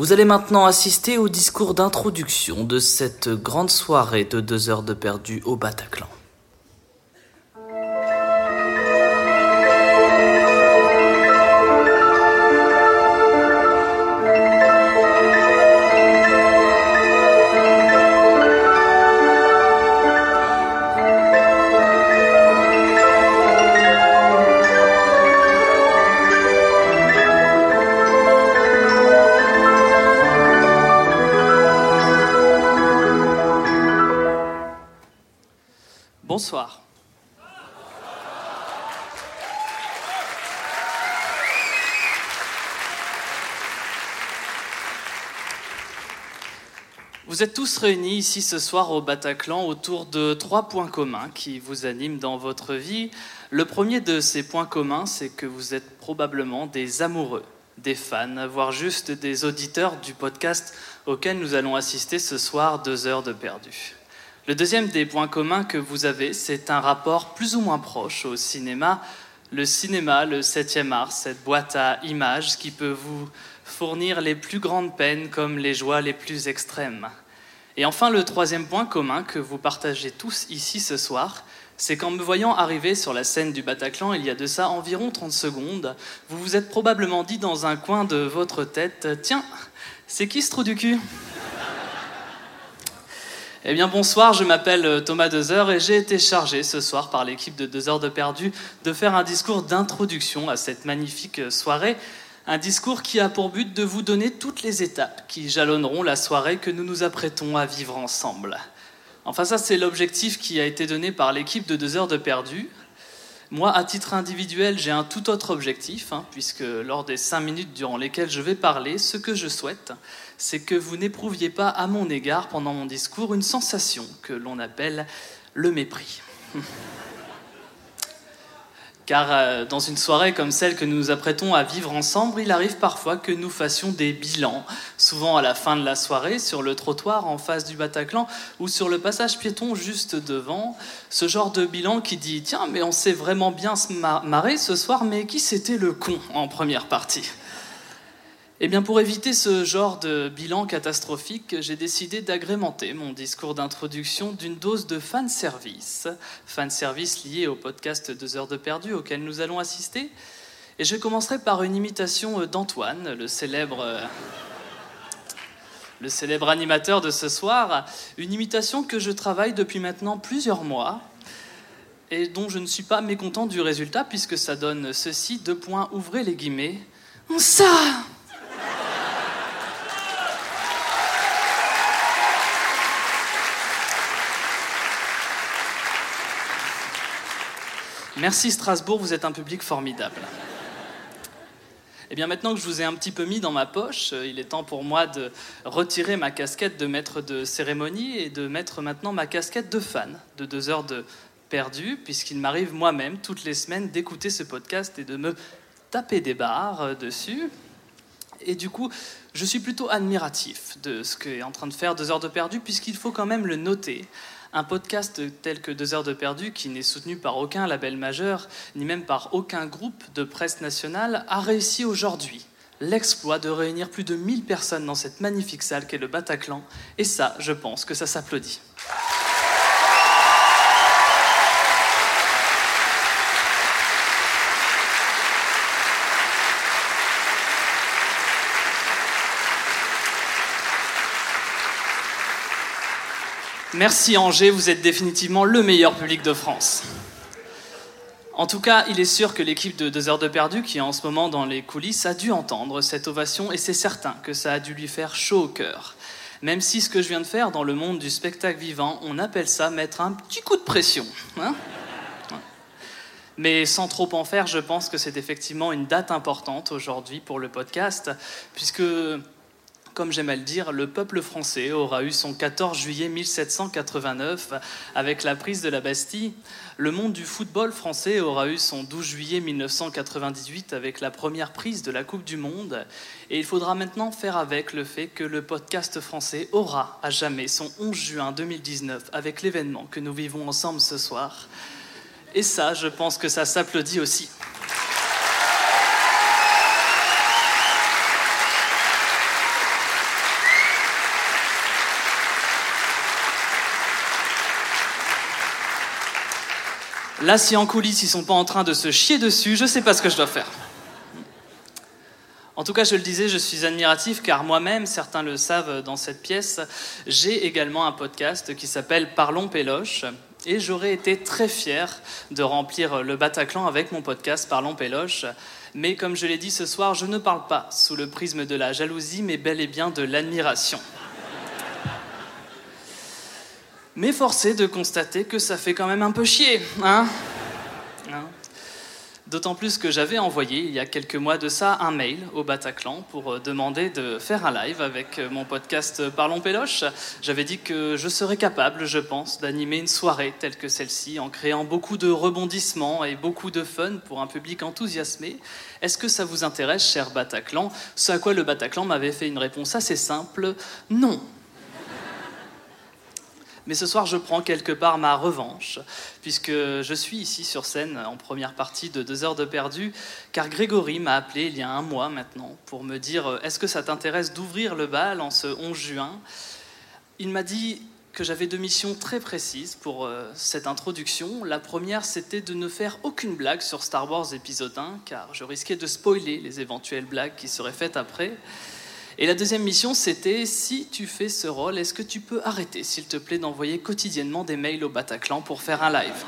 Vous allez maintenant assister au discours d'introduction de cette grande soirée de deux heures de perdu au Bataclan. Vous êtes tous réunis ici ce soir au Bataclan autour de trois points communs qui vous animent dans votre vie. Le premier de ces points communs, c'est que vous êtes probablement des amoureux, des fans, voire juste des auditeurs du podcast auquel nous allons assister ce soir, deux heures de perdu. Le deuxième des points communs que vous avez, c'est un rapport plus ou moins proche au cinéma. Le cinéma, le 7e art, cette boîte à images qui peut vous fournir les plus grandes peines comme les joies les plus extrêmes. Et enfin, le troisième point commun que vous partagez tous ici ce soir, c'est qu'en me voyant arriver sur la scène du Bataclan il y a de ça environ 30 secondes, vous vous êtes probablement dit dans un coin de votre tête Tiens, c'est qui ce trou du cul? Eh bien bonsoir, je m'appelle euh, Thomas Dezer et j'ai été chargé ce soir par l'équipe de Deux de perdu de faire un discours d'introduction à cette magnifique soirée. Un discours qui a pour but de vous donner toutes les étapes qui jalonneront la soirée que nous nous apprêtons à vivre ensemble. Enfin ça c'est l'objectif qui a été donné par l'équipe de Deux heures de perdu. Moi, à titre individuel, j'ai un tout autre objectif, hein, puisque lors des cinq minutes durant lesquelles je vais parler, ce que je souhaite, c'est que vous n'éprouviez pas à mon égard pendant mon discours une sensation que l'on appelle le mépris. Car euh, dans une soirée comme celle que nous nous apprêtons à vivre ensemble, il arrive parfois que nous fassions des bilans, souvent à la fin de la soirée, sur le trottoir en face du Bataclan ou sur le passage piéton juste devant. Ce genre de bilan qui dit Tiens, mais on s'est vraiment bien marré ce soir, mais qui c'était le con en première partie? Eh bien, pour éviter ce genre de bilan catastrophique, j'ai décidé d'agrémenter mon discours d'introduction d'une dose de fanservice, fanservice lié au podcast Deux heures de perdu auquel nous allons assister. Et je commencerai par une imitation d'Antoine, le célèbre, le célèbre animateur de ce soir, une imitation que je travaille depuis maintenant plusieurs mois et dont je ne suis pas mécontent du résultat puisque ça donne ceci, deux points, ouvrez les guillemets. Ça Merci Strasbourg, vous êtes un public formidable. Et eh bien maintenant que je vous ai un petit peu mis dans ma poche, euh, il est temps pour moi de retirer ma casquette de maître de cérémonie et de mettre maintenant ma casquette de fan de deux heures de perdu, puisqu'il m'arrive moi-même toutes les semaines d'écouter ce podcast et de me taper des barres euh, dessus. Et du coup, je suis plutôt admiratif de ce qu'est en train de faire deux heures de perdu, puisqu'il faut quand même le noter. Un podcast tel que Deux heures de perdu, qui n'est soutenu par aucun label majeur, ni même par aucun groupe de presse nationale, a réussi aujourd'hui l'exploit de réunir plus de 1000 personnes dans cette magnifique salle qu'est le Bataclan. Et ça, je pense que ça s'applaudit. Merci Angers, vous êtes définitivement le meilleur public de France. En tout cas, il est sûr que l'équipe de Deux heures de perdu, qui est en ce moment dans les coulisses, a dû entendre cette ovation et c'est certain que ça a dû lui faire chaud au cœur. Même si ce que je viens de faire dans le monde du spectacle vivant, on appelle ça mettre un petit coup de pression. Hein Mais sans trop en faire, je pense que c'est effectivement une date importante aujourd'hui pour le podcast, puisque comme j'aime à le dire, le peuple français aura eu son 14 juillet 1789 avec la prise de la Bastille. Le monde du football français aura eu son 12 juillet 1998 avec la première prise de la Coupe du Monde. Et il faudra maintenant faire avec le fait que le podcast français aura à jamais son 11 juin 2019 avec l'événement que nous vivons ensemble ce soir. Et ça, je pense que ça s'applaudit aussi. Là, si en coulisses ils sont pas en train de se chier dessus, je sais pas ce que je dois faire. En tout cas, je le disais, je suis admiratif car moi-même, certains le savent dans cette pièce, j'ai également un podcast qui s'appelle Parlons Péloche. Et j'aurais été très fier de remplir le Bataclan avec mon podcast Parlons Péloche. Mais comme je l'ai dit ce soir, je ne parle pas sous le prisme de la jalousie, mais bel et bien de l'admiration mais forcé de constater que ça fait quand même un peu chier, hein, hein D'autant plus que j'avais envoyé il y a quelques mois de ça un mail au Bataclan pour euh, demander de faire un live avec euh, mon podcast Parlons Péloche. J'avais dit que je serais capable, je pense, d'animer une soirée telle que celle-ci en créant beaucoup de rebondissements et beaucoup de fun pour un public enthousiasmé. Est-ce que ça vous intéresse, cher Bataclan? Ce à quoi le Bataclan m'avait fait une réponse assez simple non. Mais ce soir, je prends quelque part ma revanche, puisque je suis ici sur scène en première partie de Deux heures de perdu, car Grégory m'a appelé il y a un mois maintenant pour me dire Est-ce que ça t'intéresse d'ouvrir le bal en ce 11 juin? Il m'a dit que j'avais deux missions très précises pour euh, cette introduction. La première, c'était de ne faire aucune blague sur Star Wars épisode 1, car je risquais de spoiler les éventuelles blagues qui seraient faites après. Et la deuxième mission, c'était si tu fais ce rôle, est-ce que tu peux arrêter, s'il te plaît, d'envoyer quotidiennement des mails au Bataclan pour faire un live?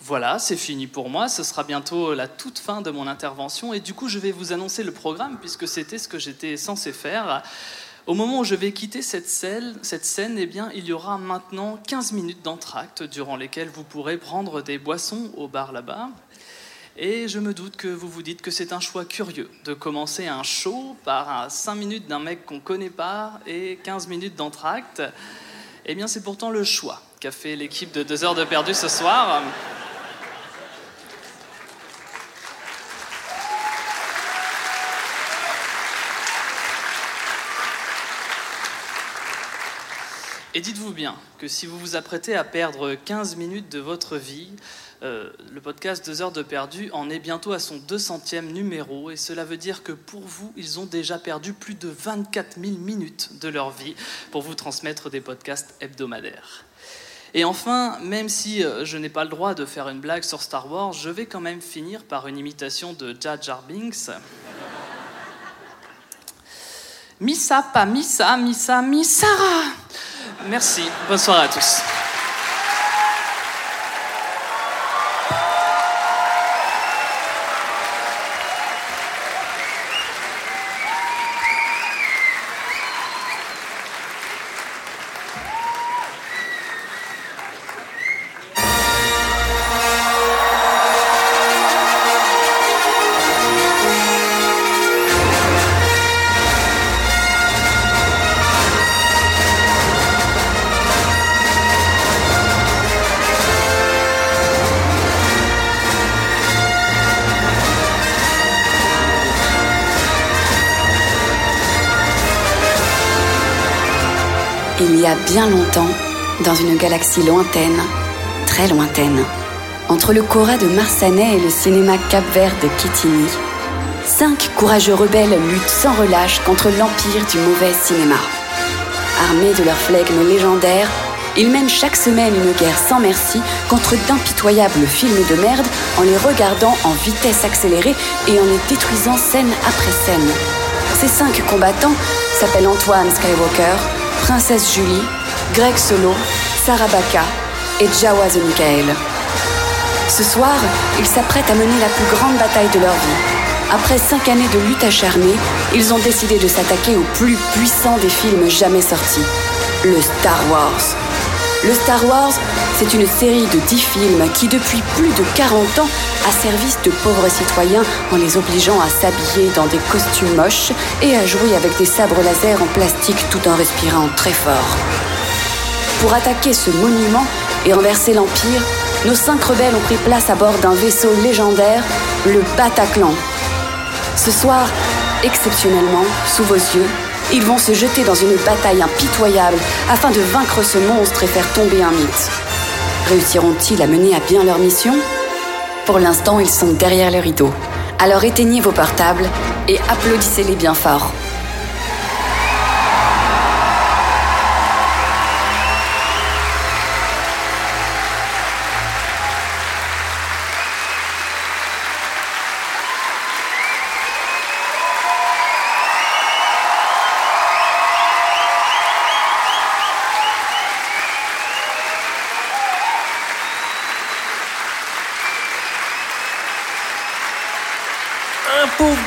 Voilà, c'est fini pour moi. Ce sera bientôt la toute fin de mon intervention. Et du coup, je vais vous annoncer le programme, puisque c'était ce que j'étais censé faire. Au moment où je vais quitter cette scène, cette scène eh bien, il y aura maintenant 15 minutes d'entracte durant lesquelles vous pourrez prendre des boissons au bar là-bas. Et je me doute que vous vous dites que c'est un choix curieux de commencer un show par 5 minutes d'un mec qu'on connaît pas et 15 minutes d'entracte. Eh bien, c'est pourtant le choix qu'a fait l'équipe de 2 heures de perdu ce soir. Et dites-vous bien que si vous vous apprêtez à perdre 15 minutes de votre vie, euh, le podcast Deux heures de perdu en est bientôt à son 200e numéro et cela veut dire que pour vous, ils ont déjà perdu plus de 24 000 minutes de leur vie pour vous transmettre des podcasts hebdomadaires. Et enfin, même si euh, je n'ai pas le droit de faire une blague sur Star Wars, je vais quand même finir par une imitation de Jar Jar Binks. Missa, pas Missa, Missa, Missara. Merci, bonne soirée à tous. Bien longtemps, dans une galaxie lointaine, très lointaine, entre le Cora de Marsanet et le cinéma Cap-Vert de Kitini, cinq courageux rebelles luttent sans relâche contre l'empire du mauvais cinéma. Armés de leur flegme légendaire, ils mènent chaque semaine une guerre sans merci contre d'impitoyables films de merde en les regardant en vitesse accélérée et en les détruisant scène après scène. Ces cinq combattants s'appellent Antoine Skywalker, Princesse Julie, Greg Solo, Sarah Baka et Jawa the Ce soir, ils s'apprêtent à mener la plus grande bataille de leur vie. Après cinq années de lutte acharnée, ils ont décidé de s'attaquer au plus puissant des films jamais sortis, le Star Wars. Le Star Wars, c'est une série de 10 films qui, depuis plus de 40 ans, a service de pauvres citoyens en les obligeant à s'habiller dans des costumes moches et à jouer avec des sabres laser en plastique tout en respirant très fort. Pour attaquer ce monument et renverser l'Empire, nos cinq rebelles ont pris place à bord d'un vaisseau légendaire, le Bataclan. Ce soir, exceptionnellement, sous vos yeux, ils vont se jeter dans une bataille impitoyable afin de vaincre ce monstre et faire tomber un mythe. Réussiront-ils à mener à bien leur mission? Pour l'instant, ils sont derrière le rideau. Alors éteignez vos portables et applaudissez-les bien fort.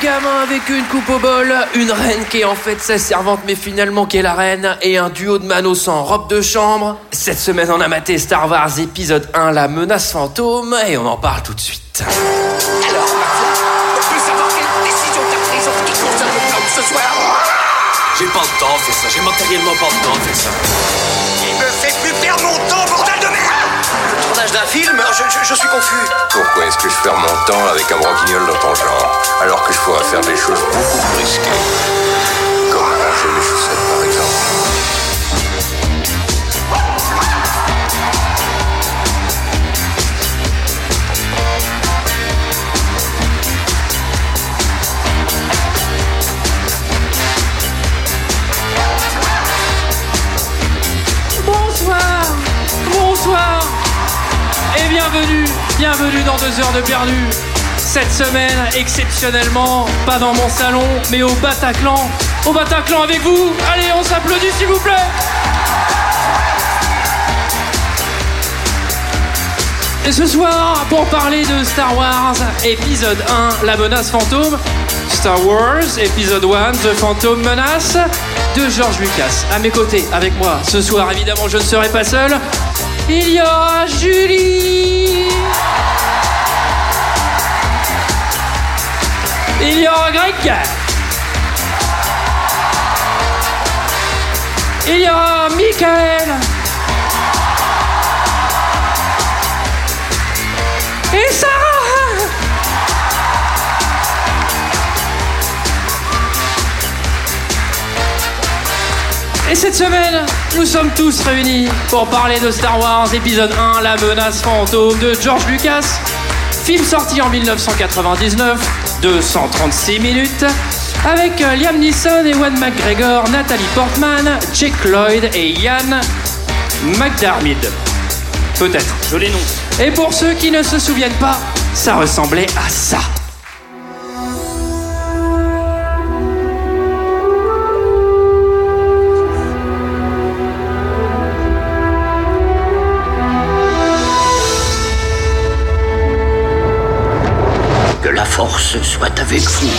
Gamin avec une coupe au bol, une reine qui est en fait sa servante mais finalement qui est la reine, et un duo de manos en robe de chambre. Cette semaine on a maté Star Wars épisode 1 La menace fantôme et on en parle tout de suite. Alors, on peut savoir quelle décision t'as prise en ce qui concerne le plan de ce soir? J'ai pas le temps de faire ça, j'ai matériellement pas le temps de faire ça. Il me fait plus perdre mon temps, bordel Le tournage d'un film je, suis confus. Pourquoi est-ce que je perds mon temps avec un branquignol dans ton genre, alors que je pourrais faire des choses beaucoup plus risquées? Comme ranger mes chaussettes, par exemple. Bienvenue, bienvenue dans deux heures de perdu. Cette semaine, exceptionnellement, pas dans mon salon, mais au Bataclan. Au Bataclan avec vous Allez, on s'applaudit s'il vous plaît Et ce soir, pour parler de Star Wars, épisode 1, La menace fantôme, Star Wars, épisode 1, The Phantom Menace, de George Lucas. À mes côtés, avec moi, ce soir, évidemment, je ne serai pas seul. Il y aura Julie. Il y aura Greg. Il y aura Michael. Et Sarah. Et cette semaine, nous sommes tous réunis pour parler de Star Wars épisode 1, La menace fantôme de George Lucas. Film sorti en 1999, de 136 minutes, avec euh, Liam Neeson, Ewan McGregor, Nathalie Portman, Jake Lloyd et Ian McDermid. Peut-être. Joli nom. Et pour ceux qui ne se souviennent pas, ça ressemblait à ça. Force soit avec vous.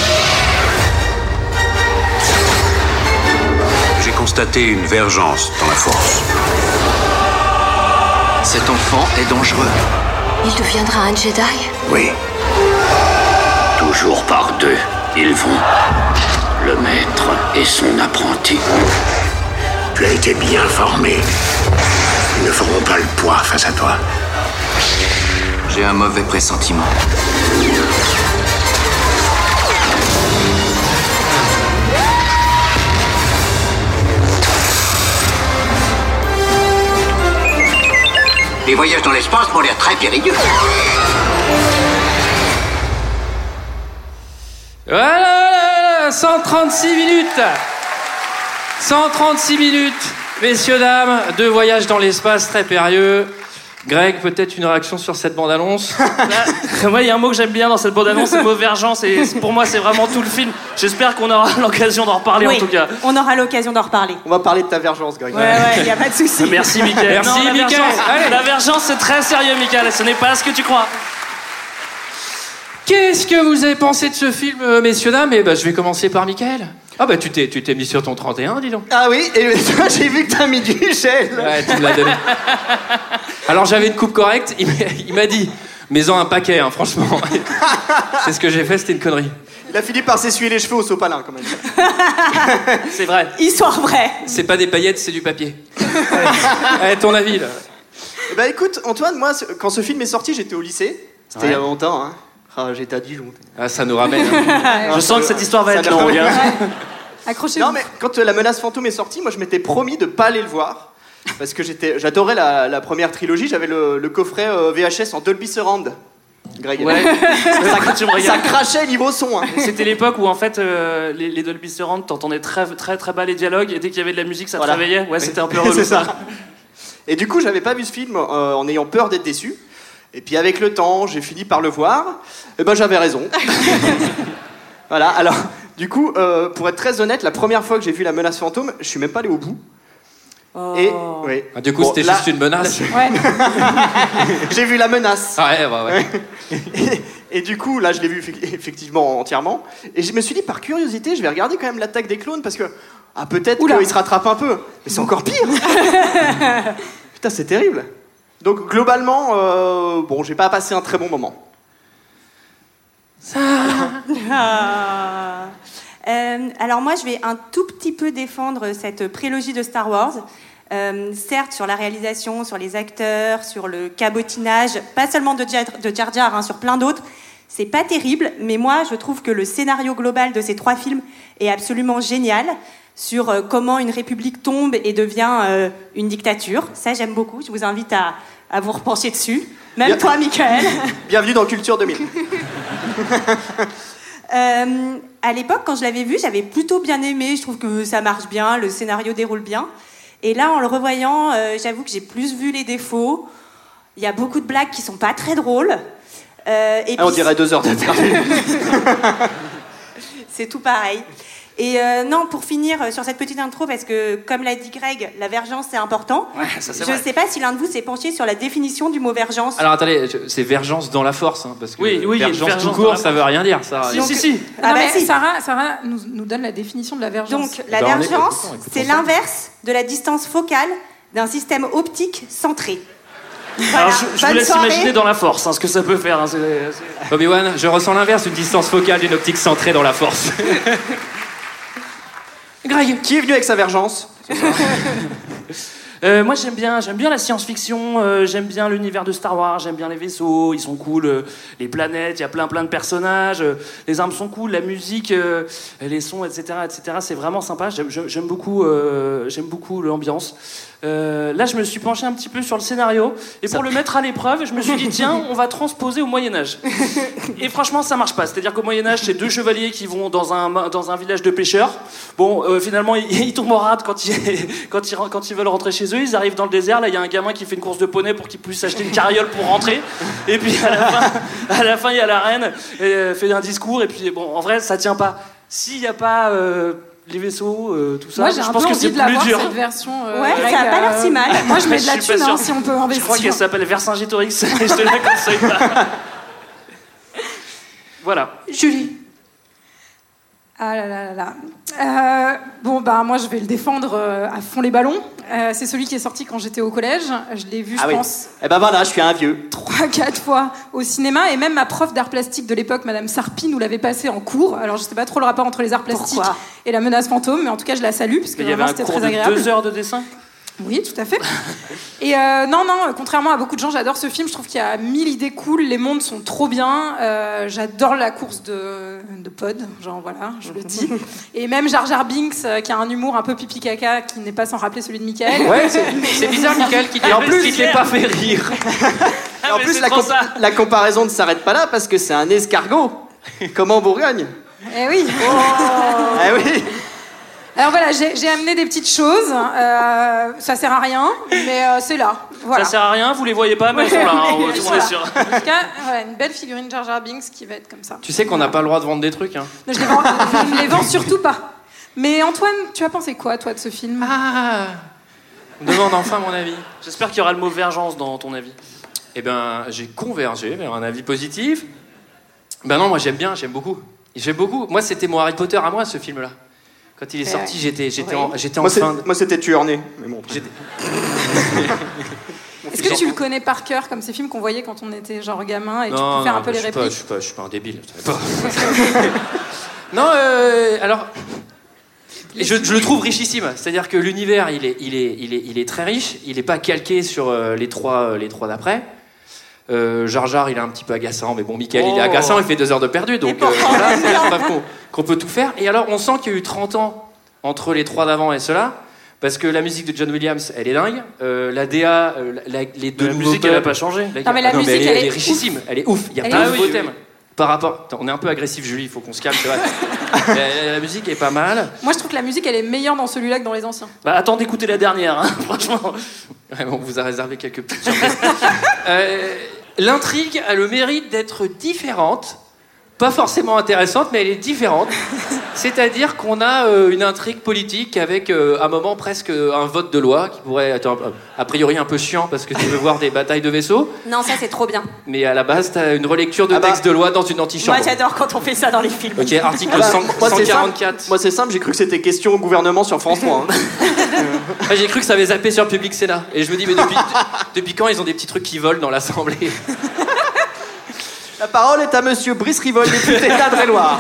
J'ai constaté une vergence dans la force. Cet enfant est dangereux. Il deviendra un Jedi? Oui. Toujours par deux, ils vont. Le maître et son apprenti. Tu as été bien formé. Ils ne feront pas le poids face à toi. J'ai un mauvais pressentiment. Les voyages dans l'espace m'ont l'air très périlleux. Voilà, voilà, voilà, 136 minutes 136 minutes, messieurs, dames, deux voyages dans l'espace très périlleux. Greg, peut-être une réaction sur cette bande-annonce moi, il y a un mot que j'aime bien dans cette bande-annonce, c'est le mot vergence. Et pour moi, c'est vraiment tout le film. J'espère qu'on aura l'occasion d'en reparler Oui, en tout cas. on aura l'occasion d'en reparler. On va parler de ta vergence, Greg. Ouais, ouais, y a pas de souci. Merci, Mickaël. Merci, Non, la Mickaël. vergence- Allez. La vergence, c'est très sérieux, Mickaël. Ce n'est pas ce que tu crois. Qu'est-ce que vous avez pensé de ce film, euh, messieurs, dames? Eh ben, je vais commencer par Michael. Ah bah tu t'es, tu t'es mis sur ton 31, dis donc. Ah oui, et toi, j'ai vu que t'as mis du gel. Ouais, tu me l'as donné. Alors j'avais une coupe correcte, il m'a, il m'a dit, mets-en un paquet, hein, franchement. C'est ce que j'ai fait, c'était une connerie. Il a fini par s'essuyer les cheveux au sopalin, quand même. C'est vrai. Histoire vraie. C'est pas des paillettes, c'est du papier. Allez, ton avis, là ben écoute, Antoine, moi, quand ce film est sorti, j'étais au lycée. C'était il y a Ouais. longtemps, hein. Ah, j'étais à Dijon. Ah, ça nous ramène. hein. Je sens que cette histoire va Ça être longue. hein. Accrochez-vous. Non, mais quand euh, La menace fantôme est sortie, moi, je m'étais promis de pas aller le voir. Parce que j'étais, j'adorais la, la première trilogie, j'avais le, le coffret euh, VHS en Dolby Surround. Greg. Ouais. ça, Tu me ça regardes. crachait niveau son. hein. C'était l'époque où en fait euh, les, les Dolby Surround, t'entendais très très très bas les dialogues et dès qu'il y avait de la musique, ça Voilà. te réveillait. Ouais, c'était un peu relou. C'est ça. Et du coup, j'avais pas vu ce film euh, en ayant peur d'être déçu. Et puis avec le temps, j'ai fini par le voir. Et ben j'avais raison. voilà. Alors, du coup, euh, pour être très honnête, la première fois que j'ai vu La Menace fantôme, je suis même pas allé au bout. Et oui. Ah, du coup, Bon, c'était juste une menace. Ouais. J'ai vu La Menace. Ah ouais, bah ouais. Et, et du coup, là, je l'ai vu effe- effectivement entièrement. Et je me suis dit, par curiosité, je vais regarder quand même l'attaque des clones parce que ah peut-être qu'il se rattrape un peu. Mais c'est encore pire. Putain, c'est terrible. Donc globalement, euh, bon, j'ai pas passé un très bon moment. Ah. Euh, alors moi, je vais un tout petit peu défendre cette prélogie de Star Wars. Euh, certes, sur la réalisation, sur les acteurs, sur le cabotinage, pas seulement de Jar, Jar, hein, sur plein d'autres, c'est pas terrible. Mais moi, je trouve que le scénario global de ces trois films est absolument génial sur euh, comment une république tombe et devient euh, une dictature. Ça, j'aime beaucoup. Je vous invite à, à vous repencher dessus. Même Bien. toi, Michael. Bienvenue dans Culture 2000. Euh, à l'époque, quand je l'avais vu, j'avais plutôt bien aimé. Je trouve que ça marche bien, le scénario déroule bien. Et là, en le revoyant, euh, j'avoue que j'ai plus vu les défauts. Il y a beaucoup de blagues qui sont pas très drôles. Euh, et Ah, on dirait deux heures d'interview. c'est tout pareil. Et euh, non, pour finir euh, sur cette petite intro, parce que comme l'a dit Greg, la vergence c'est important. Ouais, ça c'est Je vrai. sais pas si l'un de vous s'est penché sur la définition du mot vergence. Alors attendez, c'est vergence dans la force, hein, parce que Oui, oui, vergence, vergence tout court, la ça veut rien dire. Ça. Si, si, si. Ah non, bah mais si. Sarah, Sarah nous, nous donne la définition de la vergence. Donc la Bah, on est- vergence, c'est l'inverse de la distance focale d'un système optique centré. Voilà. Alors je, je vous laisse soirée. imaginer dans la force hein, ce que ça peut faire. hein, Obi-Wan, je ressens l'inverse, une distance focale d'une optique centrée dans la force. Qui est venu avec sa vergence Euh, moi j'aime bien, j'aime bien la science-fiction, euh, j'aime bien l'univers de Star Wars, j'aime bien les vaisseaux, ils sont cool, euh, les planètes, il y a plein plein de personnages, les armes sont cool, la musique, les sons, etc., etc. C'est vraiment sympa. J'aime, beaucoup, j'aime beaucoup l'ambiance. Euh, là, je me suis penché un petit peu sur le scénario et pour le mettre à l'épreuve, je me suis dit tiens, on va transposer au Moyen Âge. Et franchement, ça marche pas. C'est-à-dire qu'au Moyen Âge, c'est deux chevaliers qui vont dans un dans un village de pêcheurs. Bon, euh, finalement, ils, ils tombent en rade quand ils quand ils quand ils veulent rentrer chez eux. Ils arrivent dans le désert. Là, il y a un gamin qui fait une course de poney pour qu'il puisse acheter une carriole pour rentrer. Et puis à la fin, à la fin, il y a la reine et euh, fait un discours. Et puis bon, en vrai, ça tient pas. S'il n'y a pas euh, les vaisseaux, euh, tout ça, Moi, j'ai je un pense peu que c'est envie de la voir, dur. cette version. euh, Ouais, ça a pas l'air euh, si mal. Moi, je mets de Je la suis pas thune, hein, sûr. si on peut Je investir. crois qu'elle s'appelle Vercingétorix. je te la conseille pas. Voilà. Julie. Ah là là là là. Euh, bon, bah, moi, je vais le défendre euh, à fond les ballons. Euh, c'est celui qui est sorti quand j'étais au collège. Je l'ai vu, Ah je oui. pense, Eh ben voilà, je suis un vieux. trois, quatre fois au cinéma. Et même ma prof d'art plastique de l'époque, Madame Sarpi, nous l'avait passé en cours. Alors, je sais pas trop le rapport entre les arts plastiques Pourquoi? et la menace fantôme, mais en tout cas, je la salue, parce que Il y avait vraiment, un c'était cours très de agréable. deux heures de dessin? Oui, tout à fait. Et euh, non, non, contrairement à beaucoup de gens, j'adore ce film. Je trouve qu'il y a mille idées cool. Les mondes sont trop bien. Euh, j'adore la course de, de pod, genre voilà, je le dis. Et même Jar Jar Binks, euh, qui a un humour un peu pipi caca, qui n'est pas sans rappeler celui de Michael. Ouais, c'est bizarre, Michael, qui Et en plus, l'ait pas fait rire. Et en plus, la, trop comp- ça. la comparaison ne s'arrête pas là parce que c'est un escargot. Comme en Bourgogne. Eh oui. Eh oui. Alors voilà, j'ai amené des petites choses. Euh, ça sert à rien, mais euh, c'est là. Voilà. Ça sert à rien, vous les voyez pas, mais elles sont là. hein, tout le monde est Voilà. sûr. En tout cas, voilà, une belle figurine Jar Jar Binks qui va être comme ça. Tu sais qu'on n'a pas le droit de vendre des trucs. Hein. Je les vends, je ne les vends surtout pas. Mais Antoine, tu as pensé quoi, toi, de ce film? Ah On me demande enfin mon avis. J'espère qu'il y aura le mot vergence dans ton avis. Eh ben, j'ai convergé vers un avis positif. Ben non, moi j'aime bien, j'aime beaucoup. J'aime beaucoup. Moi, c'était mon Harry Potter à moi, ce film-là. Quand il est sorti, ouais. j'étais, j'étais, Oui. en, j'étais en Moi, c'est- fin de... moi, c'était tueur né. Mais bon. j'étais- Est-ce que tu le connais par cœur, comme ces films qu'on voyait quand on était genre gamin et tu Non, peux faire non, un peu les je suis pas- répliques je suis pas, je suis pas un débile. pas. non, euh, alors, je, je le trouve richissime. C'est-à-dire que l'univers, il est, il est, il est, il est très riche. Il n'est pas calqué sur euh, les trois, euh, les trois d'après. Euh, Jar Jar, il est un petit peu agaçant, mais bon, Michael, il est Oh. agaçant, il fait deux heures de perdu, donc euh, voilà, c'est preuve qu'on peut tout faire. Et alors, on sent qu'il y a eu 30 ans entre les trois d'avant et ceux-là, Parce que la musique de John Williams, elle est dingue. Euh, la DA, euh, la- les deux La musique, elle a thèmes- pas changé. La- Non, mais la Ah musique, elle, est, elle elle est est richissime. Elle est ouf. Il y a Elle plein de nouveaux oui, thèmes. Par rapport, Attends, on est un peu agressif, Julie. Il faut qu'on se calme. c'est vrai. la, la musique est pas mal. Moi, je trouve que la musique, elle est meilleure dans celui-là que dans les anciens. Bah, attends d'écouter la dernière, hein, franchement. Ouais, on vous a réservé quelques petites surprises. Euh, L'intrigue a le mérite d'être différente. Pas forcément intéressante, mais elle est différente. C'est-à-dire qu'on a euh, une intrigue politique avec euh, un moment presque un vote de loi qui pourrait être un- a priori un peu chiant parce que tu veux voir des batailles de vaisseaux. Non, ça c'est trop bien. Mais à la base, tu as une relecture de Ah bah. texte de loi dans une antichambre. Moi j'adore quand on fait ça dans les films. Ok, article Ah bah, 100 moi, c'est 144. simple. Moi, c'est simple, j'ai cru que c'était question au gouvernement sur France 3. hein. Ah, J'ai cru que ça avait zappé sur Public Sénat. Et je me dis, mais depuis, depuis quand ils ont des petits trucs qui volent dans l'Assemblée? La parole est à monsieur Brice Rivol, député d'Indre-et-Loire.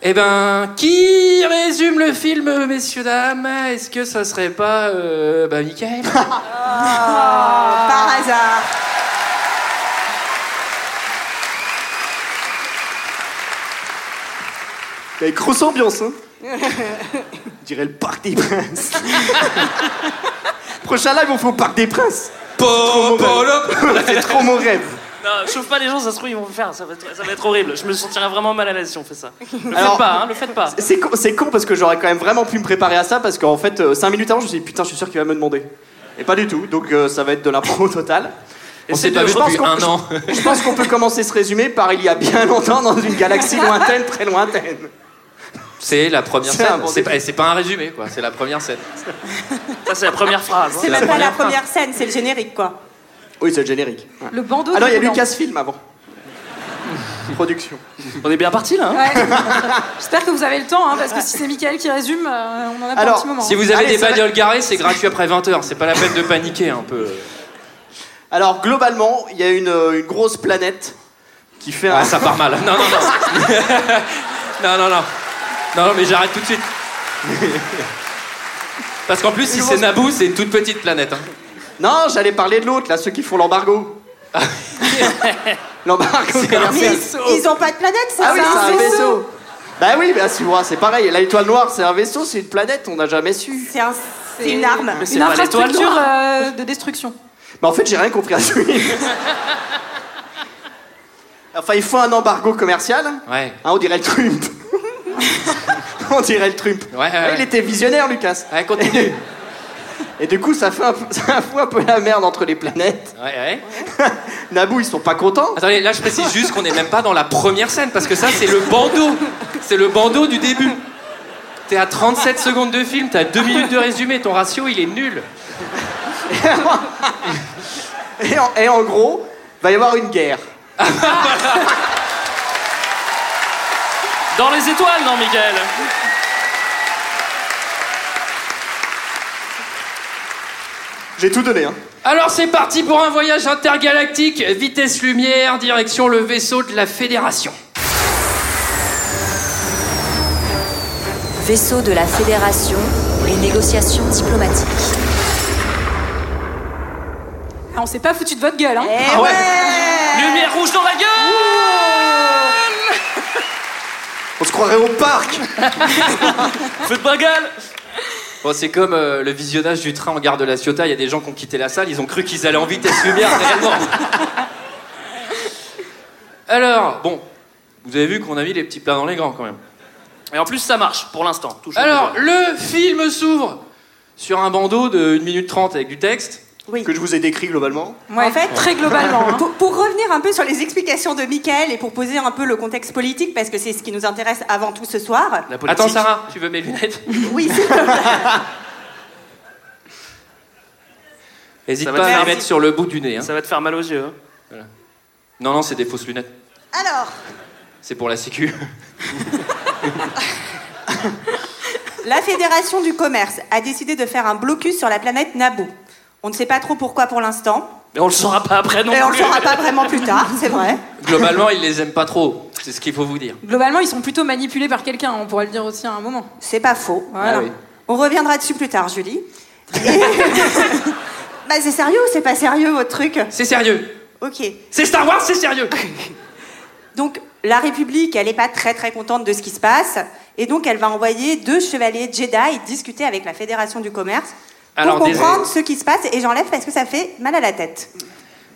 Eh ben, qui résume le film, messieurs, dames? Est-ce que ça serait pas. Euh, bah, Michael? Par hasard. Il y a une grosse ambiance, hein. Je dirais le Parc des Princes. Prochain live, on fait au Parc des Princes. C'est trop mon rêve. Non, chauffe pas les gens, ça se trouve, ils vont le faire. Ça va, être, ça va être horrible. Je me sentirais vraiment mal à l'aise si on fait ça. Le Alors- faites pas, hein, le faites pas. C'est con, c'est con parce que j'aurais quand même vraiment pu me préparer à ça parce qu'en fait, 5 minutes avant, je me suis dit putain, je suis sûr qu'il va me demander. Et pas du tout, donc euh, ça va être de l'impro total. On s'est pas vu je pense depuis qu'on- un an. Je pense qu'on peut commencer ce résumé par il y a bien longtemps dans une galaxie lointaine, très lointaine. C'est la première scène. C'est pas, c'est pas un résumé, quoi. C'est la première scène. Ça, c'est la première phrase. hein. C'est même pas la première scène, c'est le générique quoi. Oui, c'est le générique. Ouais. Le bandeau. Ah non, il y a. Lucasfilm avant. Production. On est bien parti là. hein Ouais. J'espère que vous avez le temps, hein, parce que si c'est Michael qui résume, euh, on en a pour Alors, un petit moment. Si vous avez Allez, des bagnoles garées, c'est gratuit après 20h. C'est pas la peine de paniquer un peu. Alors, globalement, il y a une, euh, une grosse planète qui fait un. Ah, ça part mal. Non, non, non. non, non, non. Non, mais j'arrête tout de suite. Parce qu'en plus, si c'est Naboo, c'est une toute petite planète. hein. Non, j'allais parler de l'autre, là, ceux qui font l'embargo. l'embargo C'est un Mais commercial. ils, ils ont pas de planète, c'est Ah oui, ça c'est un vaisseau. Bah oui, bah tu vois, c'est pareil. L'étoile noire, c'est un vaisseau, c'est une planète, on n'a jamais su. C'est un- c'est une arme. Mais c'est Une pas l'étoile infrastructure euh, de destruction. Mais en fait, j'ai rien compris à ce. Enfin, il faut un embargo commercial. Ouais. Hein, on dirait le Trump. on dirait le Trump. Ouais, ouais, ouais. Il était visionnaire, Lucas. Ouais, continue. Et du coup, ça fait un ça fout un peu la merde entre les planètes. Ouais, ouais. Naboo, ils sont pas contents. Attendez, là je précise juste qu'on n'est même pas dans la première scène parce que ça c'est le bandeau. C'est le bandeau du début. T'es à 37 secondes de film, t'as 2 minutes de résumé, ton ratio il est nul. Et en, et en gros, va y avoir une guerre. Dans les étoiles, non, Michael J'ai tout donné, hein. Alors c'est parti pour un voyage intergalactique, vitesse lumière, direction le vaisseau de la Fédération. Vaisseau de la Fédération, les négociations diplomatiques. Ah, on s'est pas foutu de votre gueule, hein. Eh Ah ouais. Lumière rouge dans la gueule On se croirait au parc. Feu de Bengale Bon, c'est comme euh, le visionnage du train en gare de la Ciotat, il y a des gens qui ont quitté la salle, ils ont cru qu'ils allaient en vitesse lumière réellement. Alors, bon, vous avez vu qu'on a mis les petits plats dans les grands quand même. Et en plus, ça marche pour l'instant. toujours Alors, le film s'ouvre sur un bandeau de 1 minute 30 avec du texte. Que je vous ai décrit globalement. Ouais, En fait, très globalement. hein. Pour, pour revenir un peu sur les explications de Michael et pour poser un peu le contexte politique, parce que c'est ce qui nous intéresse avant tout ce soir. La politique. Attends, Sarah, tu veux mes lunettes? Oui, s'il te plaît. N'hésite pas à les mettre sur le bout du nez. hein. Ça va te faire mal aux yeux. hein. Non, non, c'est des fausses lunettes. Alors, C'est pour la sécu. la Fédération du commerce a décidé de faire un blocus sur la planète Naboo. On ne sait pas trop pourquoi pour l'instant. Mais on le saura pas après non Et on le plus. saura pas vraiment plus tard, c'est vrai. Globalement, ils les aiment pas trop. C'est ce qu'il faut vous dire. Globalement, ils sont plutôt manipulés par quelqu'un, on pourrait le dire aussi à un moment. C'est pas faux. Voilà. Ah oui. On reviendra dessus plus tard, Julie. Et- bah, c'est sérieux ou c'est pas sérieux votre truc? C'est sérieux. Ok. C'est Star Wars, c'est sérieux. Donc, la République, elle n'est pas très très contente de ce qui se passe. Et donc, elle va envoyer deux chevaliers Jedi discuter avec la Fédération du Commerce pour Alors, des- comprendre ce qui se passe. Et j'enlève parce que ça fait mal à la tête.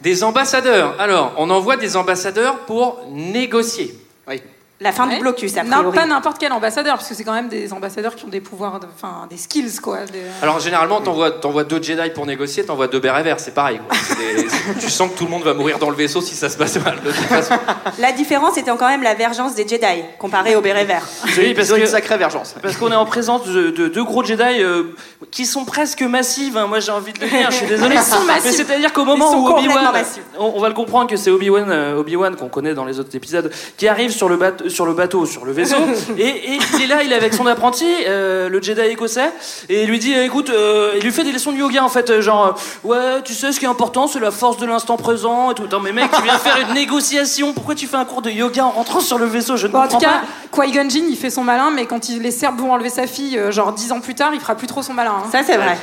Des ambassadeurs. Alors, on envoie des ambassadeurs pour négocier. Oui. La fin Ouais. du blocus, a Non, priori. pas n'importe quel ambassadeur, parce que c'est quand même des ambassadeurs qui ont des pouvoirs, de- enfin des skills quoi. des- Alors généralement, t'envoies, t'envoies deux Jedi pour négocier, t'envoies deux bérets verts, c'est pareil. quoi. C'est des- tu sens que tout le monde va mourir dans le vaisseau si ça se passe mal. De toute façon. La différence étant quand même la vergence des Jedi, comparée au béret vert. Oui, parce ont une que- sacrée vergence. Parce qu'on est en présence de, de deux gros Jedi euh, qui sont presque massives. hein. Moi, j'ai envie de le dire. Je suis désolé. Ils sont massifs. Mais c'est-à-dire qu'au moment Ils sont où Obi-Wan, on, on va le comprendre que c'est Obi-Wan, euh, Obi-Wan qu'on connaît dans les autres épisodes, qui arrive sur le, bateau, sur le bateau, sur le vaisseau, et, et il est là, il est avec son apprenti, euh, le Jedi écossais, et il lui dit, écoute, euh, il lui fait des leçons de yoga en fait, euh, genre, ouais, tu sais, ce qui est important, c'est la force de l'instant présent et tout. Non mais mec, tu viens faire une négociation. Pourquoi tu fais un cours de yoga en rentrant sur le vaisseau? Je ne Bon, en comprends tout cas. Qui-Gon Jinn, il fait son malin, mais quand il, les Serbes vont enlever sa fille, euh, genre dix ans plus tard, il fera plus trop son malin. hein. Ça, c'est vrai.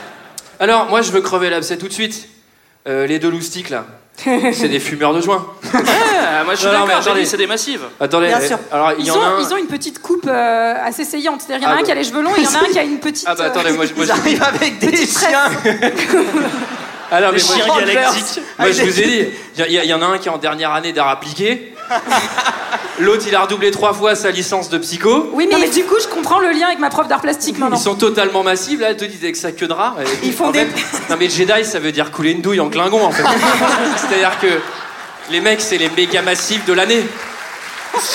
Alors, moi, je veux crever l'abcès tout de suite. Euh, les deux loustiques, là, c'est des fumeurs de joint. Ah, moi, je suis Non, non, mais d'accord. j'ai attendez. dit, C'est des massives. Attendez, Bien sûr. alors il y Ils en ont, a un. ils ont une petite coupe euh, assez saillante. C'est-à-dire, il y en a Ah un bah. qui a les cheveux longs et il y en a un qui a une petite. Ah bah euh, attendez, moi, je- moi, Ils je- arrivent avec des chiens. Alors, mais moi- chiens galactiques. Moi, je vous ai dit, il y, a- il y en a un qui est en dernière année d'art appliqué. L'autre, il a redoublé trois fois sa licence de psycho. Oui, mais, du coup, je comprends le lien avec ma prof d'art plastique maintenant. Ils sont totalement massifs, là, ils te disent avec sa queue de rat. Ils font En des- fait, Non, mais Jedi, ça veut dire couler une douille en Klingon, en fait. C'est-à-dire que les mecs, c'est les méga massifs de l'année.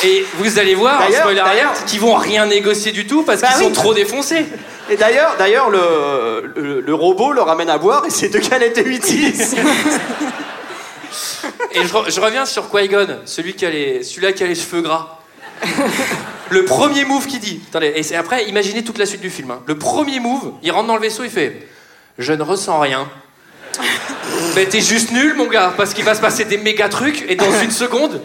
Et vous allez voir, spoiler alert, qu'ils vont rien négocier du tout parce Bah qu'ils oui. sont trop défoncés. Et d'ailleurs, d'ailleurs le, le, le robot leur amène à boire et c'est deux canettes et 8 Et je, re- je reviens sur Qui-Gon, celui qui a les, celui-là qui a les cheveux gras. Le premier move qu'il dit. Attendez, et c'est après, imaginez toute la suite du film. hein. Le premier move, il rentre dans le vaisseau, il fait Je ne ressens rien. Mais t'es juste nul, mon gars, parce qu'il va se passer des méga trucs et dans une seconde.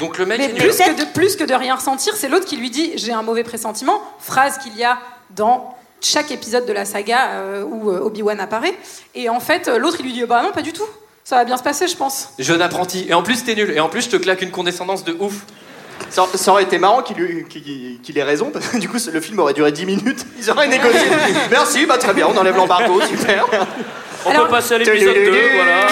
Donc le mec Mais est nul. plus que, de, plus que de rien ressentir, c'est l'autre qui lui dit J'ai un mauvais pressentiment. Phrase qu'il y a dans chaque épisode de la saga euh, où euh, Obi-Wan apparaît. Et en fait, euh, l'autre, il lui dit Bah non, pas du tout. Ça va bien se passer, je pense. Jeune apprenti. Et en plus, t'es nul. Et en plus, je te claque une condescendance de ouf. Ça, ça aurait été marrant qu'il lui- qu'il- qu'il ait raison, parce que du coup, le film aurait duré 10 minutes. Ils auraient négocié. Merci, bah très bien, on enlève l'embargo, super. On Alors- peut passer à l'épisode 2, voilà.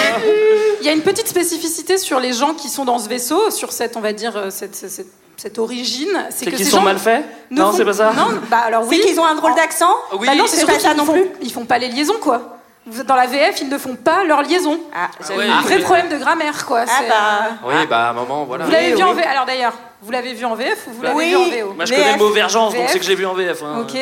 Il y a une petite spécificité sur les gens qui sont dans ce vaisseau, sur cette, on va dire, euh, cette, cette, cette origine. C'est que qu'ils ces sont gens mal faits ne Non, font- c'est pas ça Non, bah alors C'est oui. qu'ils ont un drôle d'accent Oui, Bah non, C'est c'est pas ça qu'ils non font- plus. Ils font pas les liaisons, quoi. Vous- Dans la VF, ils ne font pas leurs liaisons. Ah, ouais. Un vrai problème de grammaire, quoi. Ah c'est, bah. Oui, bah à un moment, voilà. Vous l'avez Oui, vu en. VF Alors d'ailleurs, vous l'avez vu en VF ou vous l'avez Oui. vu en VO Moi, je connais le mot vergence, donc c'est que j'ai vu en VF. hein. Ok.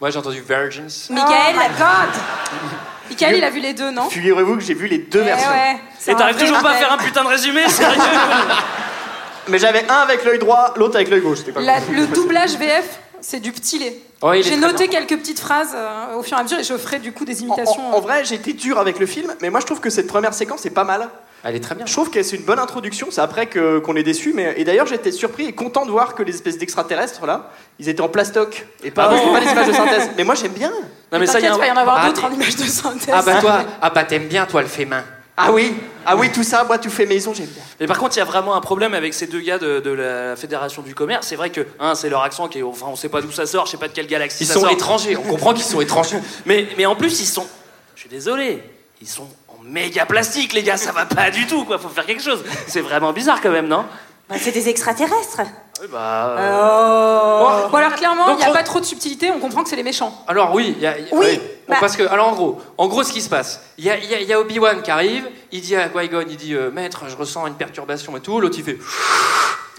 Moi, j'ai entendu Virgins. Michael, oh God. Michael, il a vu les deux, non? Figurez-vous que j'ai vu les deux Eh versions. ouais, c'est Et t'arrives toujours pas à faire un putain de résumé, sérieux Mais j'avais un avec l'œil droit, l'autre avec l'œil gauche. C'était pas La- le doublage VF, c'est du petit lait. Est J'ai noté bien. quelques petites phrases euh, au fur et à mesure et je ferai du coup des imitations. en- en vrai, j'ai été dur avec le film, mais moi je trouve que cette première séquence est pas mal. Elle est très bien. Je trouve que c'est une bonne introduction, c'est après que- qu'on est déçu, mais et d'ailleurs j'étais surpris et content de voir que les espèces d'extraterrestres là, ils étaient en plastoc et pas, Ah bon pas des images de synthèse. Mais moi j'aime bien. Non, mais ça, il va y en avoir Ah, d'autres en images de synthèse. Ah bah toi, ah bah t'aimes bien toi le fait main. Ah oui, ah oui tout ça, moi tout fait maison, j'aime bien. Mais par contre, il y a vraiment un problème avec ces deux gars de, de la Fédération du Commerce. C'est vrai que, un, c'est leur accent qui est. Enfin, on sait pas d'où ça sort, je sais pas de quelle galaxie Ils ça sont sort. étrangers, on comprend qu'ils sont étrangers. Mais, mais en plus, ils sont. Je suis désolé, ils sont en méga plastique, les gars, ça va pas du tout, quoi. Faut faire quelque chose. C'est vraiment bizarre quand même, non? Bah, c'est des extraterrestres. Oui, bah. euh, Oh. Bon alors clairement, il n'y a on- pas trop de subtilité, on comprend que c'est les méchants. Alors oui, il y a, y Oui. Bon, bah- parce que alors en gros, en gros ce qui se passe, il y a, il y a- il y a Obi-Wan qui arrive, il dit à Qui-Gon, il dit euh, maître, je ressens une perturbation et tout, l'autre il fait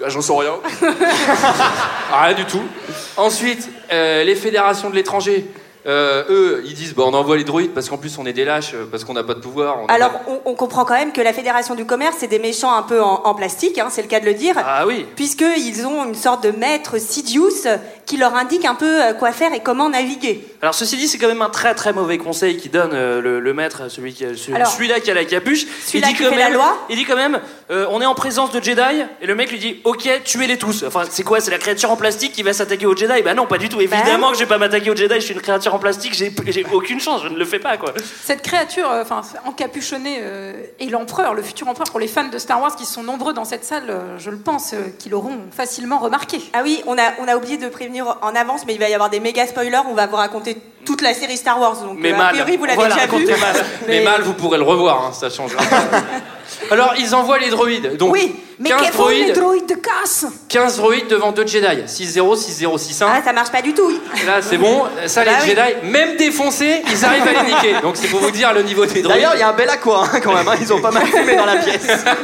ah, j'en sens rien. rien du tout. Ensuite, euh, les fédérations de l'étranger, euh, eux, ils disent bah, on envoie les droïdes parce qu'en plus on est des lâches, euh, parce qu'on n'a pas de pouvoir. on Alors, pas- on, on comprend quand même que la Fédération du Commerce, c'est des méchants un peu en, en plastique, hein, c'est le cas de le dire. Ah oui. Puisqu'ils ont une sorte de maître Sidious qui leur indique un peu euh, quoi faire et comment naviguer. Alors ceci dit, c'est quand même un très très mauvais conseil qui donne euh, le, le maître, celui qui, a- celui- Alors, celui-là qui a la capuche. celui-là dit qui quand fait la même, loi il dit quand même, euh, on est en présence de Jedi, et le mec lui dit, ok, tuez-les tous. Enfin, c'est quoi C'est la créature en plastique qui va s'attaquer aux Jedi? Bah non, pas du tout. Évidemment que je vais pas m'attaquer aux Jedi. Je suis une créature en plastique. J'ai j'ai aucune chance. Je ne le fais pas quoi. Cette créature, euh, enfin encapuchonnée, euh, et l'empereur, le futur empereur, pour les fans de Star Wars qui sont nombreux dans cette salle, euh, je le pense, euh, qui l'auront facilement remarqué. Ah oui, on a, on a oublié de prévenir en avance, mais il va y avoir des méga spoilers. On va vous raconter toute la série Star Wars. Donc, Mais euh, mal. a priori, vous l'avez Voilà, déjà vu. mal. Mais mal, vous pourrez le revoir, hein, ça changera. pas. Alors, ils envoient les droïdes. Donc, Oui, mais 15 que font les droïdes, droïdes de casse 15 droïdes devant deux Jedi. 6-0, 6-0, 6-1. Ah, ça marche pas du tout. Là, c'est bon. Ça, les Bah oui. Jedi, même défoncés, ils arrivent à les niquer. Donc, c'est pour vous dire le niveau des droïdes. D'ailleurs, il y a un bel aqua hein, quand même. hein, Ils ont pas mal fumé dans la pièce. Ça